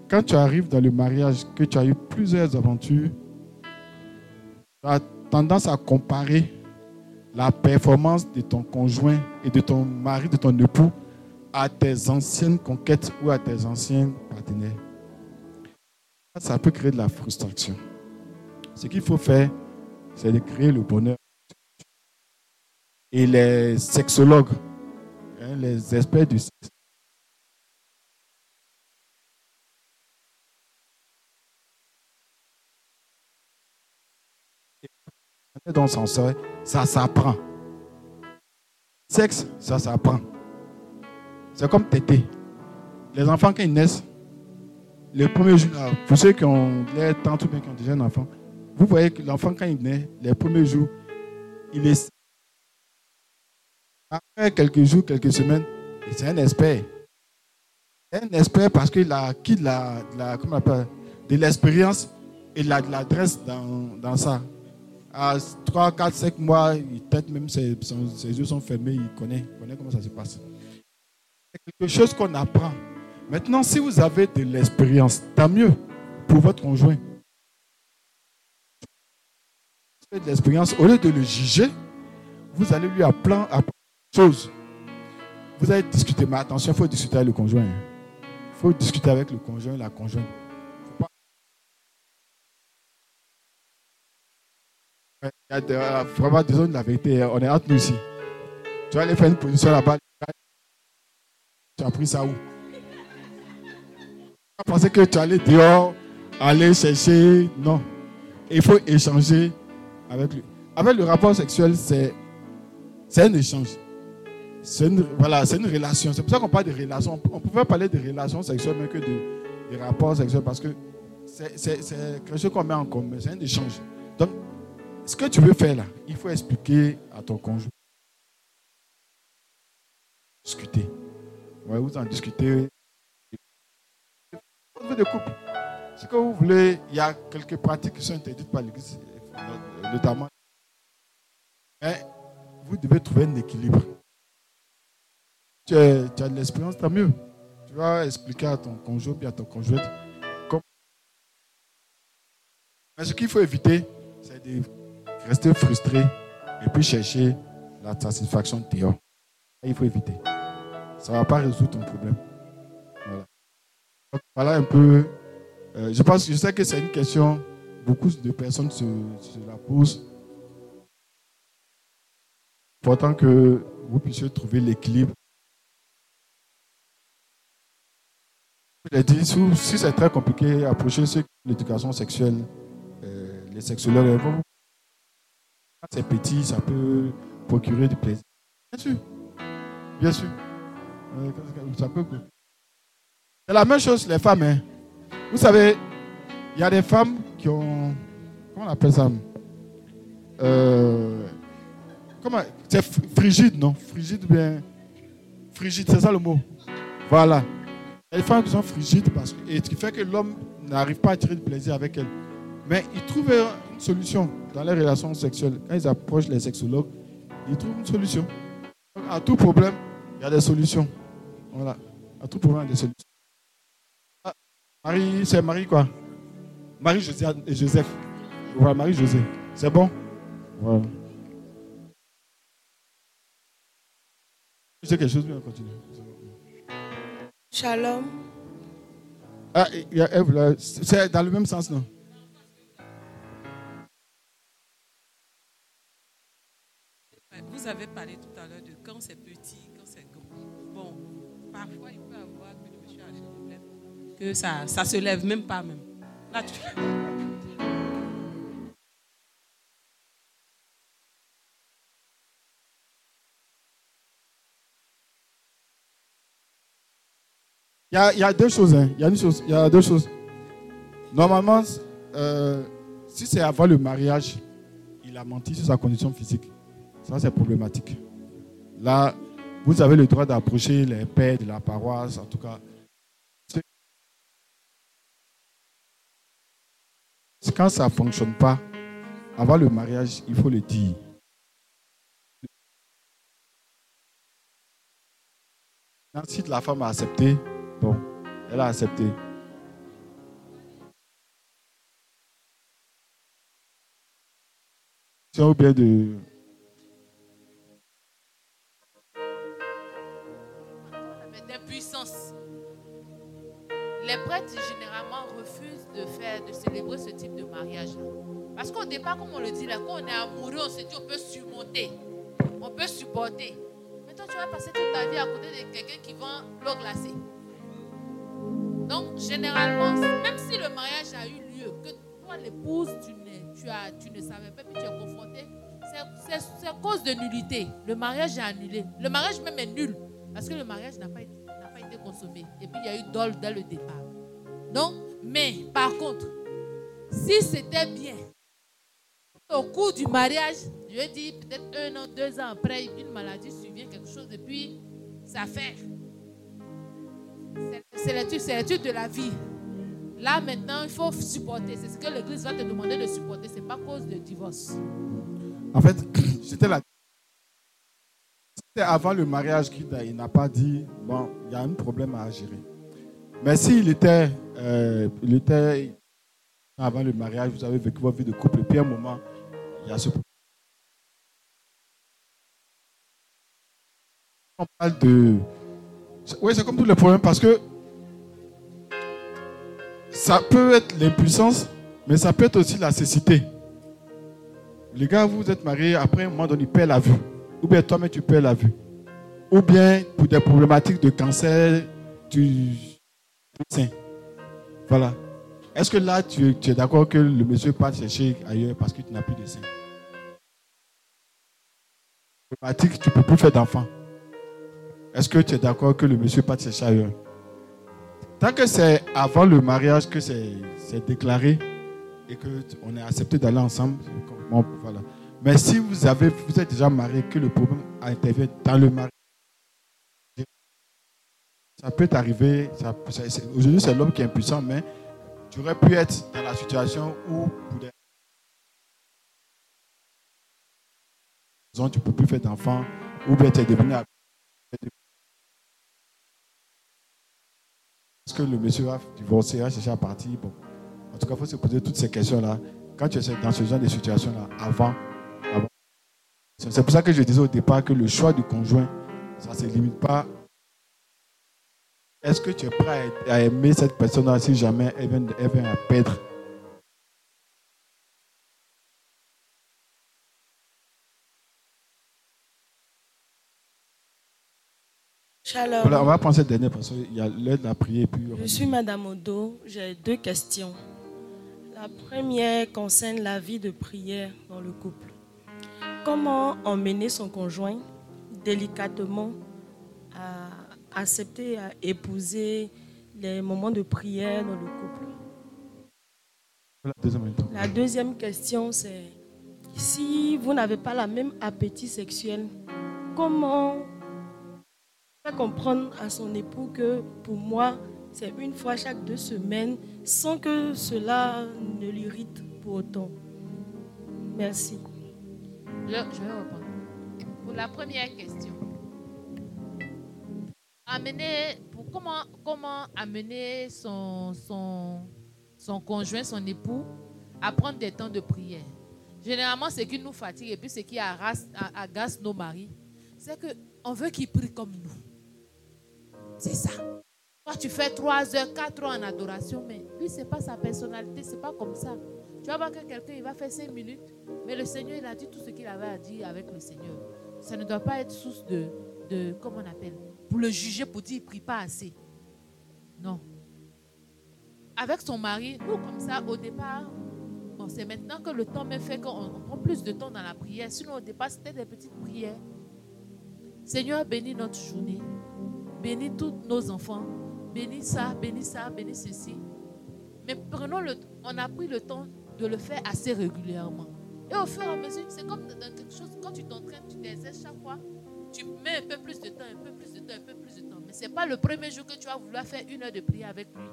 quand tu arrives dans le mariage, que tu as eu plusieurs aventures, tu as tendance à comparer la performance de ton conjoint et de ton mari, de ton époux, à tes anciennes conquêtes ou à tes anciens partenaires. Ça peut créer de la frustration. Ce qu'il faut faire, c'est de créer le bonheur et les sexologues, les experts du sexe. Dans ça s'apprend. Sexe, ça s'apprend. C'est comme tété. Les enfants, quand ils naissent, le premier jour, pour ceux qui ont les tant ou bien qui ont déjà un enfant, vous voyez que l'enfant, quand il naît, les premiers jours, il est après quelques jours, quelques semaines, c'est un expert. Un expert parce qu'il a acquis de la, de l'expérience et de l'adresse dans, dans ça. À 3, 4, 5 mois, peut-être même ses, yeux sont fermés, il connaît, il connaît comment ça se passe. C'est quelque chose qu'on apprend. Maintenant, si vous avez de l'expérience, tant mieux pour votre conjoint. de l'expérience, au lieu de le juger, vous allez lui apprendre, Vous allez discuter, mais attention, faut discuter avec le conjoint. Il faut discuter avec le conjoint la conjointe. Il y a de, vraiment, disons la vérité, on est entre nous ici. Tu vas aller faire une position là-bas. Tu as pris ça où? Tu as que tu allais dehors, aller chercher? Non. Il faut échanger avec lui. Avec le rapport sexuel, c'est un échange. C'est une, voilà, c'est une relation. C'est pour ça qu'on parle de relation. On pouvait parler de relations sexuelles, mais que de, rapports sexuels, parce que c'est, quelque chose qu'on met en commun. C'est un échange. Donc, ce que tu veux faire là, il faut expliquer à ton conjoint. Discuter. Vous en discutez. de couple. Ce que vous voulez, il y a quelques pratiques qui sont interdites par l'Église, notamment. Mais vous devez trouver un équilibre tu, as, de l'expérience, tant mieux. Tu vas expliquer à ton conjoint et à ton conjointe. Mais ce qu'il faut éviter, c'est de rester frustré et puis chercher la satisfaction dehors. Il faut éviter. Ça ne va pas résoudre ton problème. Voilà. voilà un peu. Euh, je pense, je sais que c'est une question, beaucoup de personnes se, se la posent. Important que vous puissiez trouver l'équilibre Je dit, si c'est très compliqué, approcher l'éducation sexuelle, euh, les sexologues, quand c'est petit, ça peut procurer du plaisir. Bien sûr. Bien sûr. Ça peut. C'est la même chose, les femmes. Hein. Vous savez, il y a des femmes qui ont. Comment on appelle ça euh, Comment C'est frigide, non? Frigide bien? Frigide, c'est ça le mot. Voilà. Les femmes qui sont frigides parce que, et ce qui fait que l'homme n'arrive pas à tirer du plaisir avec elles. Mais ils trouvent une solution dans les relations sexuelles. Quand ils approchent les sexologues, ils trouvent une solution. à tout problème, il y a des solutions. Voilà. À tout problème, il y a des solutions. Ah, Marie, c'est Marie quoi? Marie et Joseph. Voilà, Marie José. C'est bon? Voilà. Je sais quelque chose, bien continuer. Shalom. Ah, il y a Ève là. C'est dans le même sens, non? Vous avez parlé tout à l'heure de quand c'est petit, quand c'est grand. Bon, parfois il peut y avoir que le monsieur a acheté des lèvres, que ça, ça se lève même pas même. Là, tu... Il y, a, deux choses. Hein. Il, y a deux choses. Normalement, euh, si c'est avant le mariage, il a menti sur sa condition physique. Ça, c'est problématique. Là, vous avez le droit d'approcher les pères de la paroisse, en tout cas. Quand ça ne fonctionne pas, avant le mariage, il faut le dire. Si la femme a accepté, bon, elle a accepté. Ou bien de. D'impuissance. Les prêtres généralement refusent de faire, de célébrer ce type de mariage. Parce qu'au départ, comme on le dit là, quand on est amoureux, on se dit on peut surmonter, on peut supporter. Mais toi, tu vas passer toute ta vie à côté de quelqu'un qui vend l'eau glacée. Donc, généralement, même si le mariage a eu lieu, que toi, l'épouse, tu, tu, tu ne savais pas, puis tu es confronté, c'est à cause de nullité. Le mariage est annulé. Le mariage même est nul, parce que le mariage n'a pas, pas été consommé. Et puis, il y a eu dol dès le départ. Donc, mais par contre, si c'était bien, au cours du mariage, je dis peut-être un an, deux ans après, une maladie survient, quelque chose, et puis ça fait. C'est l'étude de la vie. Là, maintenant, il faut supporter. C'est ce que l'Église va te demander de supporter. Ce n'est pas cause de divorce. En fait, c'était la. C'était avant le mariage qu'il n'a pas dit bon, il y a un problème à gérer. Mais s'il était, euh, il était avant le mariage, vous avez vécu votre vie de couple, et puis à un moment, il y a ce problème. On parle de. Oui, c'est comme tous les problèmes parce que ça peut être l'impuissance, mais ça peut être aussi la cécité. Les gars, vous êtes mariés, après un moment donné, il perd la vue. Ou bien toi-même, tu perds la vue. Ou bien pour des problématiques de cancer, tu. Voilà. Est-ce que là, tu, es d'accord que le monsieur part chercher ailleurs parce que tu n'as plus de sein? Problématique, tu ne peux plus faire d'enfant. Est-ce que tu es d'accord que le monsieur parte chercher ailleurs? Tant que c'est avant le mariage que c'est déclaré et qu'on est accepté d'aller ensemble, voilà. Mais si vous, avez, vous êtes déjà marié, que le problème intervient dans le mariage, ça peut arriver. Aujourd'hui, c'est l'homme qui est impuissant, mais tu aurais pu être dans la situation où, pour des raisons, tu ne peux plus faire d'enfants, ou bien tu es devenu Est-ce que le monsieur va divorcer, va chercher à partir bon. En tout cas, il faut se poser toutes ces questions-là. Quand tu es dans ce genre de situation-là, avant, avant. C'est pour ça que je disais au départ que le choix du conjoint, ça ne se limite pas. Est-ce que tu es prêt à aimer cette personne-là si jamais elle vient, elle vient à perdre? On va prendre cette dernière parce qu'il y a l'heure de la prière. Puis Je suis Madame Odo. J'ai deux questions. La première concerne la vie de prière dans le couple. Comment emmener son conjoint délicatement à accepter, à épouser les moments de prière dans le couple? La deuxième, la deuxième question, c'est si vous n'avez pas la même appétit sexuel, comment comprendre à son époux que pour moi, c'est une fois chaque deux semaines sans que cela ne l'irrite pour autant. Merci. Je, vais répondre. Pour la première question, amener, pour comment, comment amener son, son, son conjoint, son époux à prendre des temps de prière? Généralement, ce qui nous fatigue et puis ce qui agace, agace nos maris, c'est qu'on veut qu'ils prient comme nous. C'est ça. Toi, tu fais 3 heures, 4 heures en adoration, mais lui, ce n'est pas sa personnalité, ce n'est pas comme ça. Tu vas voir que quelqu'un, il va faire 5 minutes, mais le Seigneur, il a dit tout ce qu'il avait à dire avec le Seigneur. Ça ne doit pas être source de, de comment on appelle, pour le juger, pour dire, il ne prie pas assez. Non. Avec son mari, nous, comme ça, au départ, bon, c'est maintenant que le temps me fait qu'on prend plus de temps dans la prière. Sinon, au départ, c'était des petites prières. Seigneur, bénis notre journée. Bénis tous nos enfants. Bénis ça, bénis ça, bénis ceci. Mais prenons le on a pris le temps de le faire assez régulièrement. Et au fur et à mesure, c'est comme dans quelque chose, quand tu t'entraînes, tu t'exerces chaque fois, tu mets un peu plus de temps, un peu plus de temps, un peu plus de temps. Mais ce n'est pas le premier jour que tu vas vouloir faire une heure de prière avec lui.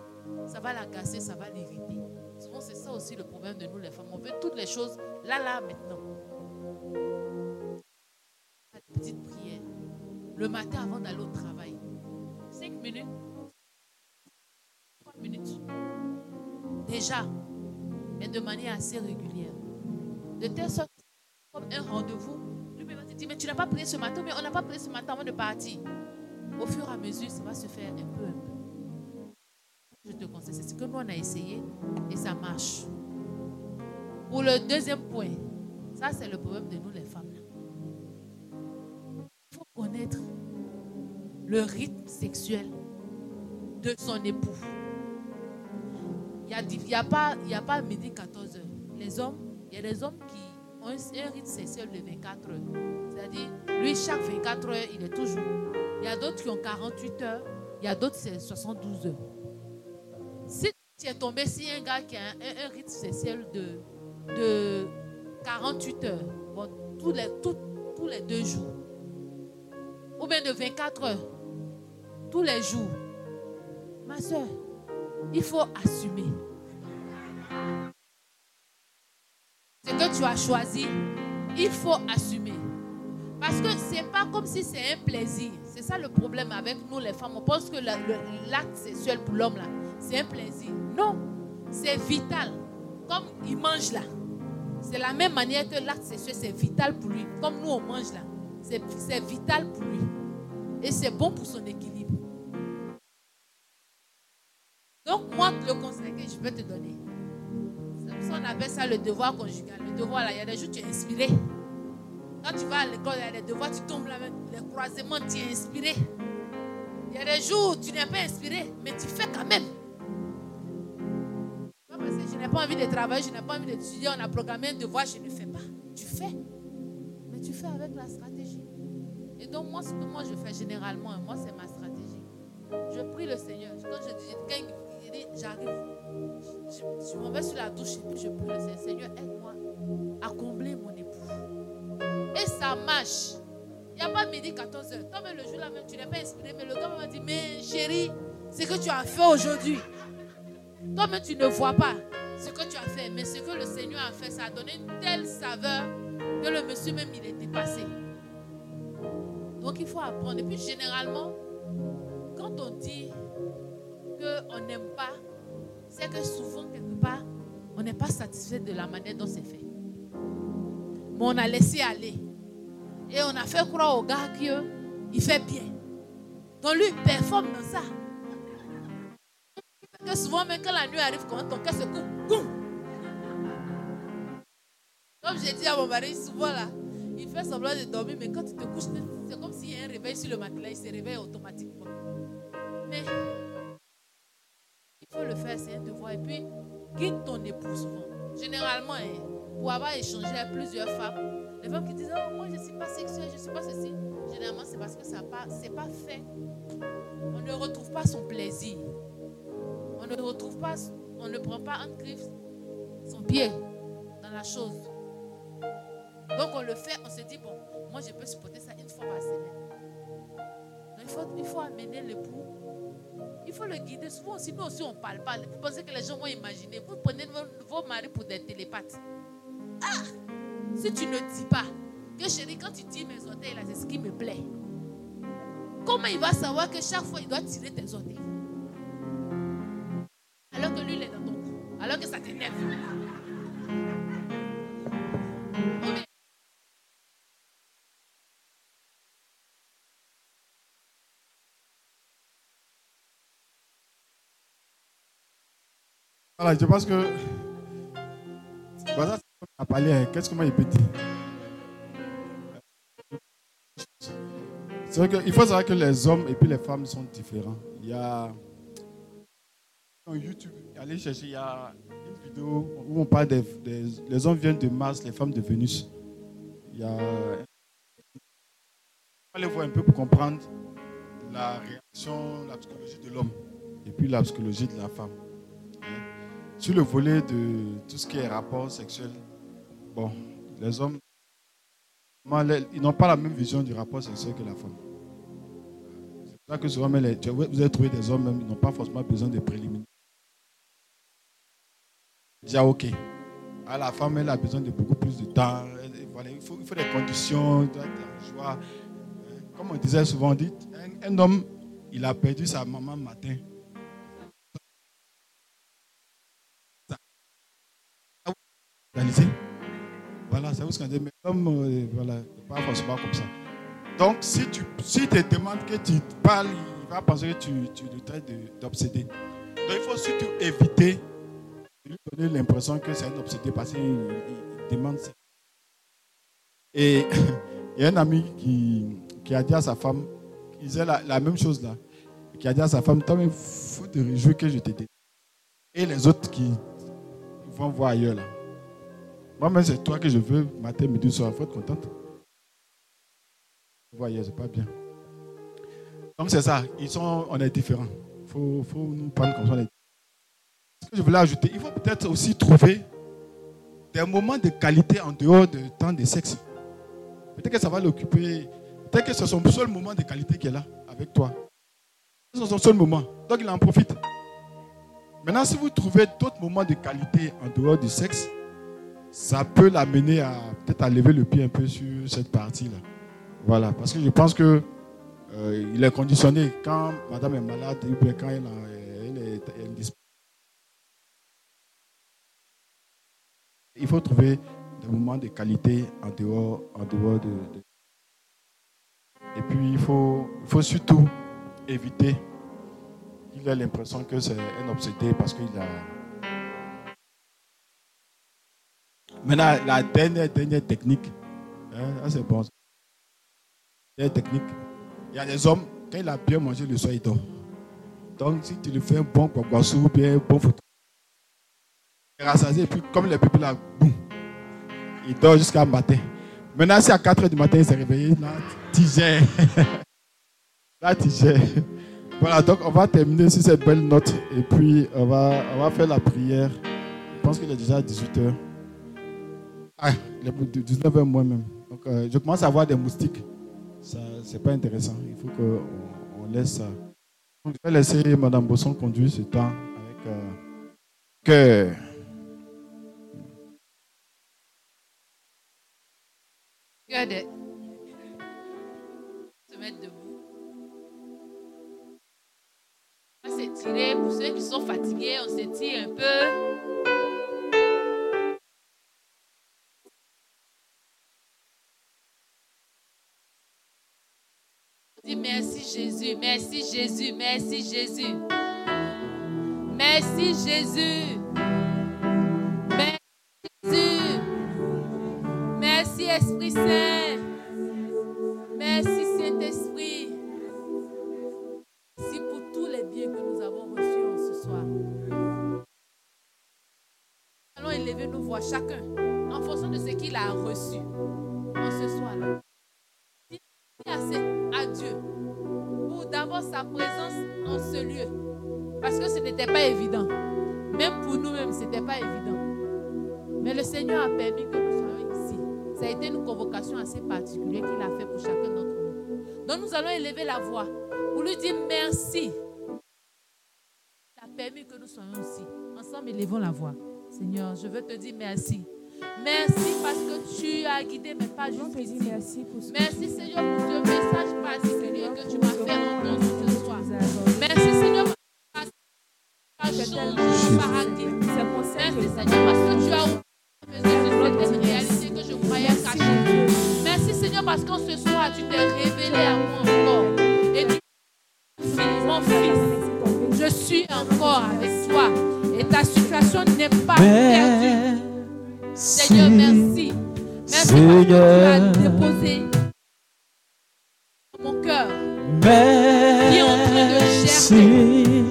Ça va l'agacer, ça va l'irriter. Souvent, c'est ça aussi le problème de nous, les femmes. On veut toutes les choses là, là, maintenant. Petite prière. Le matin avant d'aller au travail. Minutes. Trois minutes. Déjà. Mais de manière assez régulière. De telle sorte, comme un rendez-vous, lui va te dire, mais tu n'as pas prié ce matin, mais on n'a pas prié ce matin avant de partir. Au fur et à mesure, ça va se faire un peu, un peu. Je te conseille, c'est ce que nous on a essayé et ça marche. Pour le deuxième point, ça c'est le problème de nous les femmes. Il faut connaître le rythme sexuel de son époux. Il n'y a, pas, y a pas midi 14 heures. Les hommes, il y a des hommes qui ont un rythme sexuel de 24 heures. C'est-à-dire, lui, chaque 24 heures, il est toujours. Il y a d'autres qui ont 48 heures. Il y a d'autres, c'est 72 heures. Si tu es tombé sur un gars qui a un, rythme sexuel de, de 48 heures, bon, tous, les, tous les deux jours, ou bien de 24 heures, tous les jours, ma soeur, il faut assumer. Ce que tu as choisi, il faut assumer. Parce que ce n'est pas comme si c'est un plaisir. C'est ça le problème avec nous les femmes. On pense que l'acte sexuel pour l'homme, là, c'est un plaisir. Non, c'est vital. Comme il mange là. C'est la même manière que l'acte sexuel, c'est vital pour lui. Comme nous, on mange là. C'est vital pour lui. Et c'est bon pour son équilibre. Donc, moi, le conseil que je peux te donner, c'est on appelle ça le devoir conjugal. Le devoir, là, il y a des jours, tu es inspiré. Quand tu vas à l'école, il y a des devoirs, tu tombes là, les croisements, tu es inspiré. Il y a des jours tu n'es pas inspiré, mais tu fais quand même. Parce que je n'ai pas envie de travailler, je n'ai pas envie d'étudier, on a programmé un devoir, je ne fais pas. Tu fais. Mais tu fais avec la stratégie. Et donc, moi, ce que moi je fais généralement, moi, c'est ma stratégie. Je prie le Seigneur. Quand je dis, j'arrive, je, m'en vais sur la douche et puis je prie le Seigneur. Seigneur, aide-moi à combler mon époux. Et ça marche. Il n'y a pas midi 14h. Toi, même le jour là même, tu n'es pas inspiré. Mais le gars m'a dit, mais chérie, ce que tu as fait aujourd'hui. Toi-même, tu ne vois pas ce que tu as fait. Mais ce que le Seigneur a fait, ça a donné une telle saveur que le monsieur même, il est dépassé. Donc, il faut apprendre. Et puis, généralement, quand on dit qu'on n'aime pas, c'est que souvent, quelque part, on n'est pas satisfait de la manière dont c'est fait. Mais on a laissé aller. Et on a fait croire au gars qu'il fait bien. Donc lui, il performe dans ça. Que souvent, même quand la nuit arrive, quand ton cœur se coupe, Comme j'ai dit à mon mari, souvent là, il fait semblant de dormir, mais quand tu te couches, c'est comme s'il y a un réveil sur le matelas, il se réveille automatiquement. Mais faut le faire, c'est un devoir. Et puis, guide ton époux souvent. Généralement, hein, pour avoir échangé avec plusieurs femmes, les femmes qui disent Oh, moi je ne suis pas sexuelle, je suis pas ceci. Généralement, c'est parce que ce n'est pas, pas fait. On ne retrouve pas son plaisir. On ne retrouve pas, on ne prend pas en griffe son pied dans la chose. Donc on le fait, on se dit Bon, moi je peux supporter ça une fois par semaine. Donc, il, faut, il faut amener l'époux il faut le guider. Souvent aussi, nous aussi, on ne parle pas. Vous pensez que les gens vont imaginer. Vous prenez vos, maris pour des télépathes. Ah Si tu ne dis pas que chérie, quand tu dis mes orteils, là, c'est ce qui me plaît. Comment il va savoir que chaque fois, il doit tirer tes orteils? Alors que lui, il est dans ton cou. Alors que ça t'énerve. Voilà, je pense que. Voilà, a parlé, qu'est-ce que moi il peut dire C'est vrai qu'il faut savoir que les hommes et puis les femmes sont différents. Il y a. Sur YouTube, allez chercher, il y a une vidéo où on parle des, des- Les hommes viennent de Mars, les femmes de Vénus. Il y a. Aller voir un peu pour comprendre la réaction, la psychologie de l'homme et puis la psychologie de la femme. Sur le volet de tout ce qui est rapport sexuel, bon, les hommes, ils n'ont pas la même vision du rapport sexuel que la femme. C'est pour ça que souvent, vous allez trouver des hommes, même, ils n'ont pas forcément besoin de préliminaires. Déjà, ok. Ah, la femme, elle a besoin de beaucoup plus de temps. Il, faut, il faut des conditions, être en joie. Hein. Comme on disait souvent, dit, un, un homme, il a perdu sa maman matin. Voilà, c'est vous ce qu'on dit. Mais l'homme, euh, voilà, pas forcément comme ça. Donc, si tu si te demandes que tu parles, il va penser que tu, tu le traites d'obsédé. Donc, il faut surtout éviter de lui donner l'impression que c'est un obsédé parce qu'il il- il demande ça. Et il y a un ami qui, qui a dit à sa femme, il disait la, la même chose là, qui a dit à sa femme, toi, il faut te réjouir que je t'ai Et les autres qui vont voir ailleurs là. Moi-même, c'est toi que je veux, matin, midi, soir. Il faut être contente. Vous voyez, c'est pas bien. Donc, c'est ça. Ils sont, on est différents. Il faut, faut nous prendre comme ça. Ce que je voulais ajouter, il faut peut-être aussi trouver des moments de qualité en dehors du temps de sexe. Peut-être que ça va l'occuper. Peut-être que c'est son seul moment de qualité qui est là avec toi. C'est son seul moment. Donc, il en profite. Maintenant, si vous trouvez d'autres moments de qualité en dehors du sexe, ça peut l'amener à peut-être à lever le pied un peu sur cette partie-là. Voilà, parce que je pense que euh, il est conditionné quand madame est malade ou bien quand elle, a- est, elle. Il faut trouver des moments de qualité en dehors, en dehors de, de- Et puis il faut, il faut surtout éviter qu'il ait l'impression que c'est un obsédé parce qu'il a. Maintenant, la dernière, dernière technique, hein, c'est bon. Dernière technique, il y a des hommes, quand il a bien mangé le soir, il dort. Donc, si tu lui fais un bon kwakwasu ou bien un bon photo, il est rassasié, et puis comme les pupilles là, boum, il dort jusqu'à matin. Maintenant, si à 4 h du matin, il s'est réveillé, là, tu gères. là, tu gères. Voilà, donc on va terminer sur cette belle note et puis on va, on va faire la prière. Je pense qu'il est déjà 18h. Ah, il est 19h moi-même. Donc euh, je commence à avoir des moustiques. Ça, c'est pas intéressant. Il faut qu'on on laisse ça. Donc, je vais laisser Madame Bosson conduire ce temps avec euh, cœur. Cœur de... Se mettre debout. On va s'étirer. Pour ceux qui sont fatigués, on s'étire un peu. Dit merci Jésus, merci Jésus, merci Jésus. Merci Jésus. Merci Jésus. Merci Esprit Saint. Merci Saint-Esprit. Merci pour tous les biens que nous avons reçus en ce soir. Allons élever nos voix chacun en fonction de ce qu'il a reçu en ce. Dis merci à Dieu pour d'avoir sa présence en ce lieu. Parce que ce n'était pas évident. Même pour nous-mêmes, ce n'était pas évident. Mais le Seigneur a permis que nous soyons ici. Ça a été une convocation assez particulière qu'il a fait pour chacun d'entre nous. Donc nous allons élever la voix pour lui dire merci. Il a permis que nous soyons ici. Ensemble, élevons la voix. Seigneur, je veux te dire merci. Merci parce que tu as guidé mes pas jusqu'ici. Merci, merci Seigneur pour ce message particulier que tu m'as fait entendre ce soir. Merci Seigneur parce que tu as changé mon paradigme. Merci Seigneur parce que tu as ouvert mes yeux sur cette réalité que je croyais cachée. Merci Seigneur parce qu'en ce soir tu t'es révélé à moi encore. Et tu mon fils, je suis encore avec toi. Et ta situation n'est pas perdue. Seigneur, merci. Merci parce que tu as déposé mon cœur qui est en train de germer.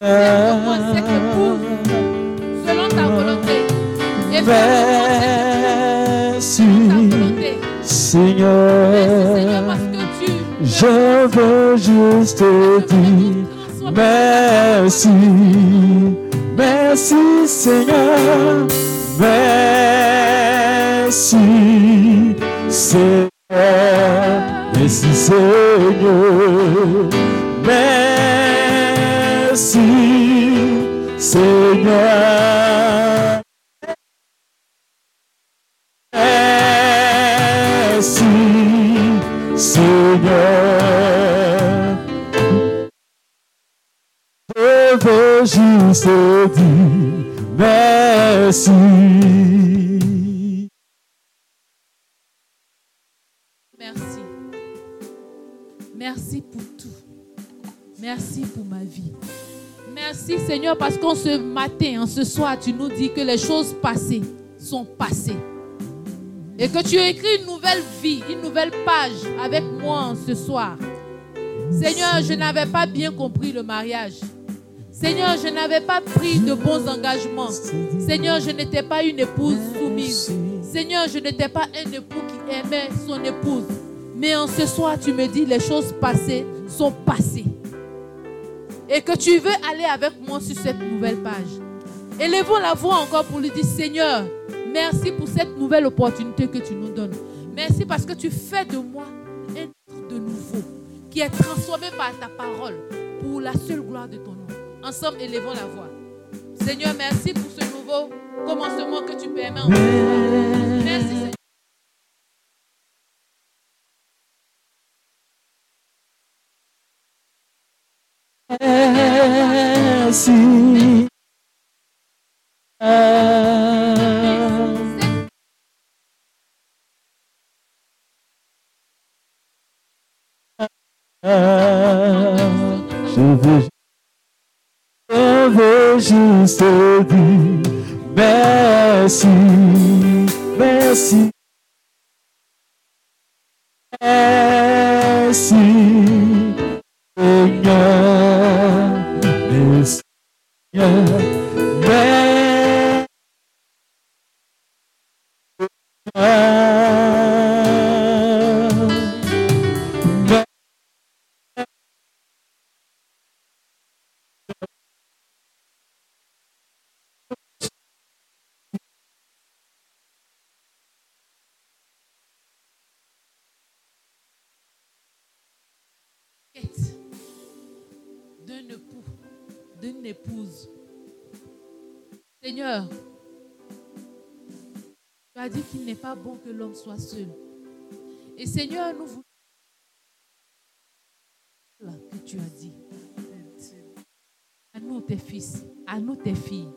De moi cette épouse selon ta volonté. Et fais de moi cette Merci, volonté. Seigneur. Seigneur, parce que tu Je veux juste te dire merci, merci Seigneur, merci Seigneur, merci Seigneur, ce matin, en ce soir, tu nous dis que les choses passées sont passées. Et que tu as écrit une nouvelle vie, une nouvelle page avec moi en ce soir. Seigneur, je n'avais pas bien compris le mariage. Seigneur, je n'avais pas pris de bons engagements. Seigneur, je n'étais pas une épouse soumise. Seigneur, je n'étais pas un époux qui aimait son épouse. Mais en ce soir, tu me dis les choses passées sont passées. Et que tu veux aller avec moi sur cette nouvelle page. Élevons la voix encore pour lui dire, Seigneur, merci pour cette nouvelle opportunité que tu nous donnes. Merci parce que tu fais de moi un être de nouveau qui est transformé par ta parole pour la seule gloire de ton nom. Ensemble, élevons la voix. Seigneur, merci pour ce nouveau commencement que tu permets en. Merci, Seigneur. Je veux, je veux juste te dire merci, merci. L'homme soit seul. Et Seigneur, nous voulons Là que tu as dit. À nous tes fils, à nous tes filles.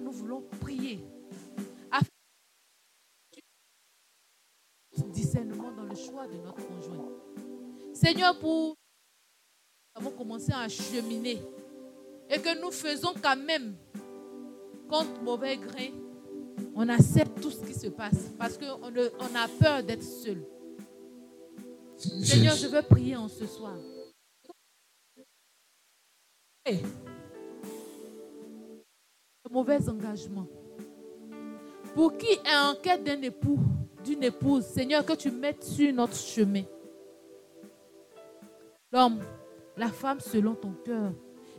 Nous voulons prier afin discernement dans le choix de notre conjoint. Seigneur, pour nous avons commencé à cheminer et que nous faisons quand même contre mauvais grain, on accepte tout ce qui se passe parce qu'on on a peur d'être seul. Seigneur, je veux prier en ce soir. De mauvais engagement. Pour qui est en quête d'un époux, d'une épouse, Seigneur, que tu mettes sur notre chemin. L'homme, la femme selon ton cœur,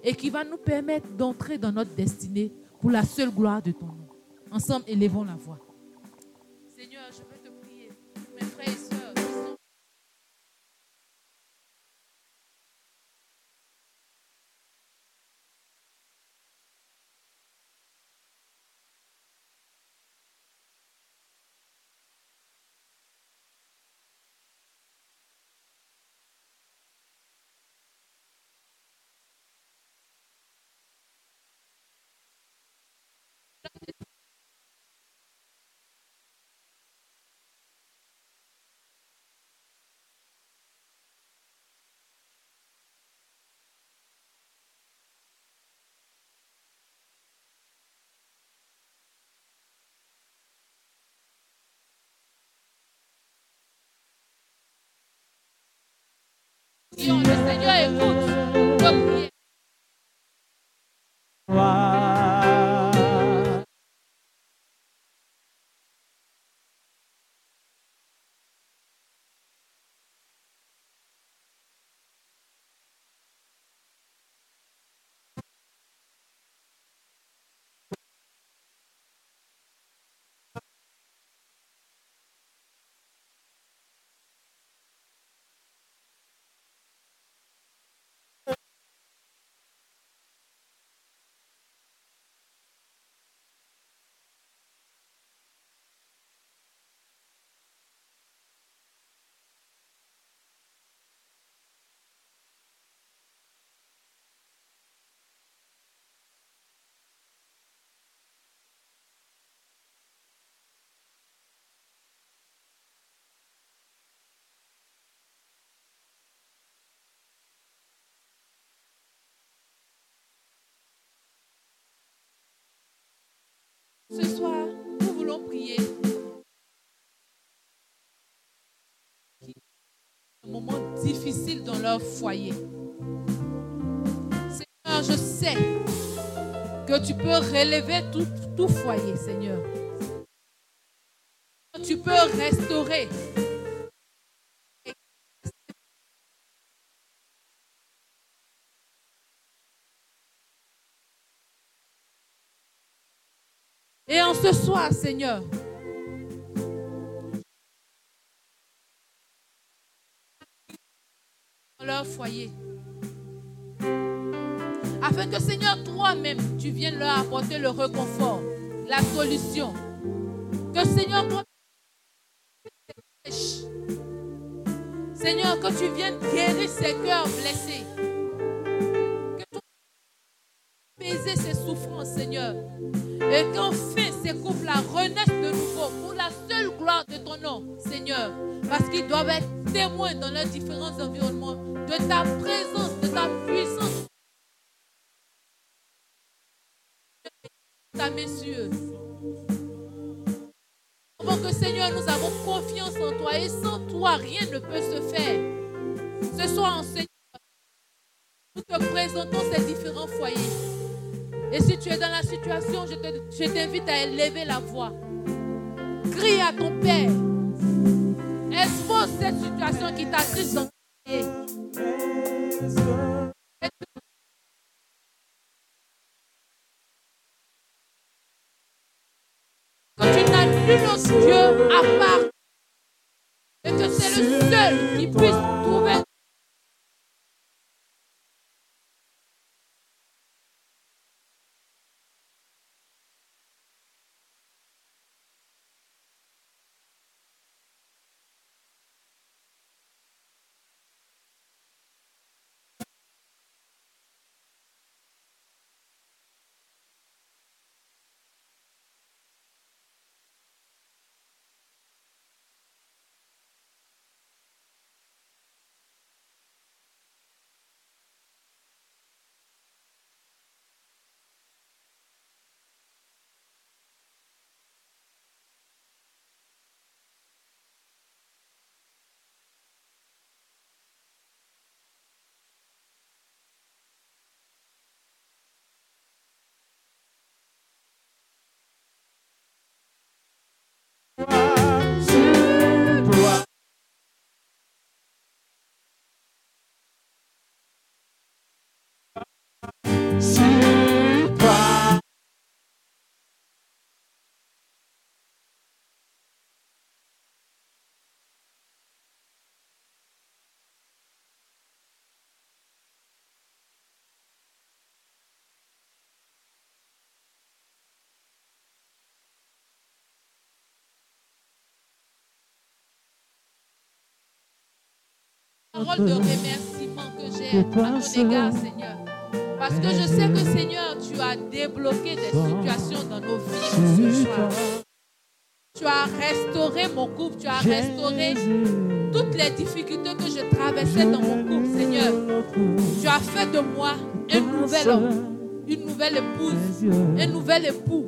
et qui va nous permettre d'entrer dans notre destinée pour la seule gloire de ton nom. Ensemble, élevons la voix. Le Ce soir, nous voulons prier. Un moment difficile dans leur foyer. Seigneur, je sais que tu peux relever tout, tout foyer, Seigneur. Tu peux restaurer. Et en ce soir, Seigneur, dans leur foyer, afin que, Seigneur, toi-même, tu viennes leur apporter le réconfort, la solution. Que, Seigneur, toi, Seigneur, que tu viennes guérir ces cœurs blessés. Ces souffrances, Seigneur. Et qu'enfin ces couples-là renaissent de nouveau pour la seule gloire de ton nom, Seigneur. Parce qu'ils doivent être témoins dans leurs différents environnements de ta présence, de ta puissance. Ta eux. Avant que Seigneur, nous avons confiance en toi et sans toi, rien ne peut se faire. Ce soir, en Seigneur, nous te présentons ces différents foyers. Et si tu es dans la situation, je te- je t'invite à élever la voix. Crie à ton Père. Expose cette situation qui t'attriste foyer. Que tu n'as nul autre Dieu à part. Et que c'est le seul qui puisse trouver parole de remerciement que j'ai à ton égard, Seigneur. Parce que je sais que, Seigneur, tu as débloqué des situations dans nos vies ce soir. Tu as restauré mon couple, tu as restauré toutes les difficultés que je traversais dans mon couple, Seigneur. Tu as fait de moi un nouvel homme, une nouvelle épouse, un nouvel époux.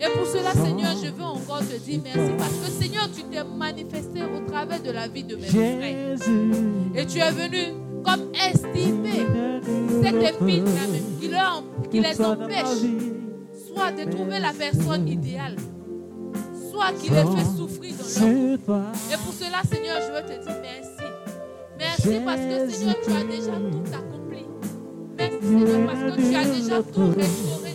Et pour cela, Seigneur, je veux encore te dire merci parce que, Seigneur, tu t'es manifesté au travers de la vie de mes frères. Et tu es venu comme extirper cette vie qui, les empêche soit de trouver la personne idéale, soit qui les fait souffrir dans leur vie. Et pour cela, Seigneur, je veux te dire merci. Merci parce que, Seigneur, tu as déjà tout accompli. Merci, Seigneur, parce que tu as déjà tout restauré.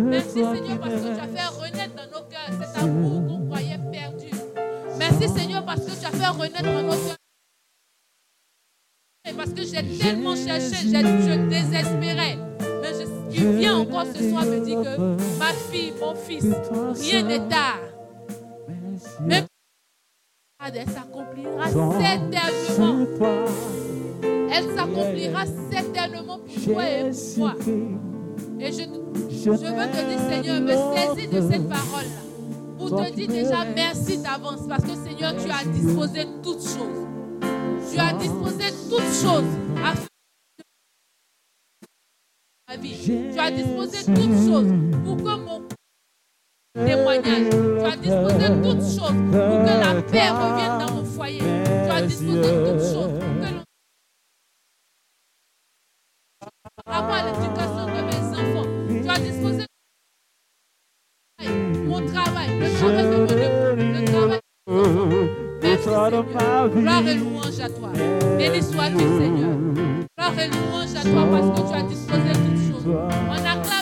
Merci, Seigneur, parce que tu as fait renaître dans nos cœurs cet amour qu'on croyait perdu. Merci, Seigneur, parce que tu as fait renaître dans nos cœurs parce que j'ai tellement cherché, je désespérais. Mais je, tu viens encore ce soir me dire que ma fille, mon fils, rien n'est tard. Même elle s'accomplira certainement. Elle s'accomplira certainement pour toi et pour moi. Et je, je veux te dire, Seigneur, me saisis de cette parole-là. Pour te dire déjà merci d'avance parce que, Seigneur, tu as disposé toutes choses. Tu as disposé toutes choses ma vie. Tu as disposé toutes choses pour que mon témoignage, tu as disposé toutes choses pour que la paix revienne dans mon foyer. Tu as disposé toutes choses pour que l'on avoir l'éducation de disposé mon travail, le travail de mon époux, le travail de. Gloire et louange à toi. Béni sois-tu Seigneur. Gloire et louange à toi parce que tu as disposé toutes choses. On acclame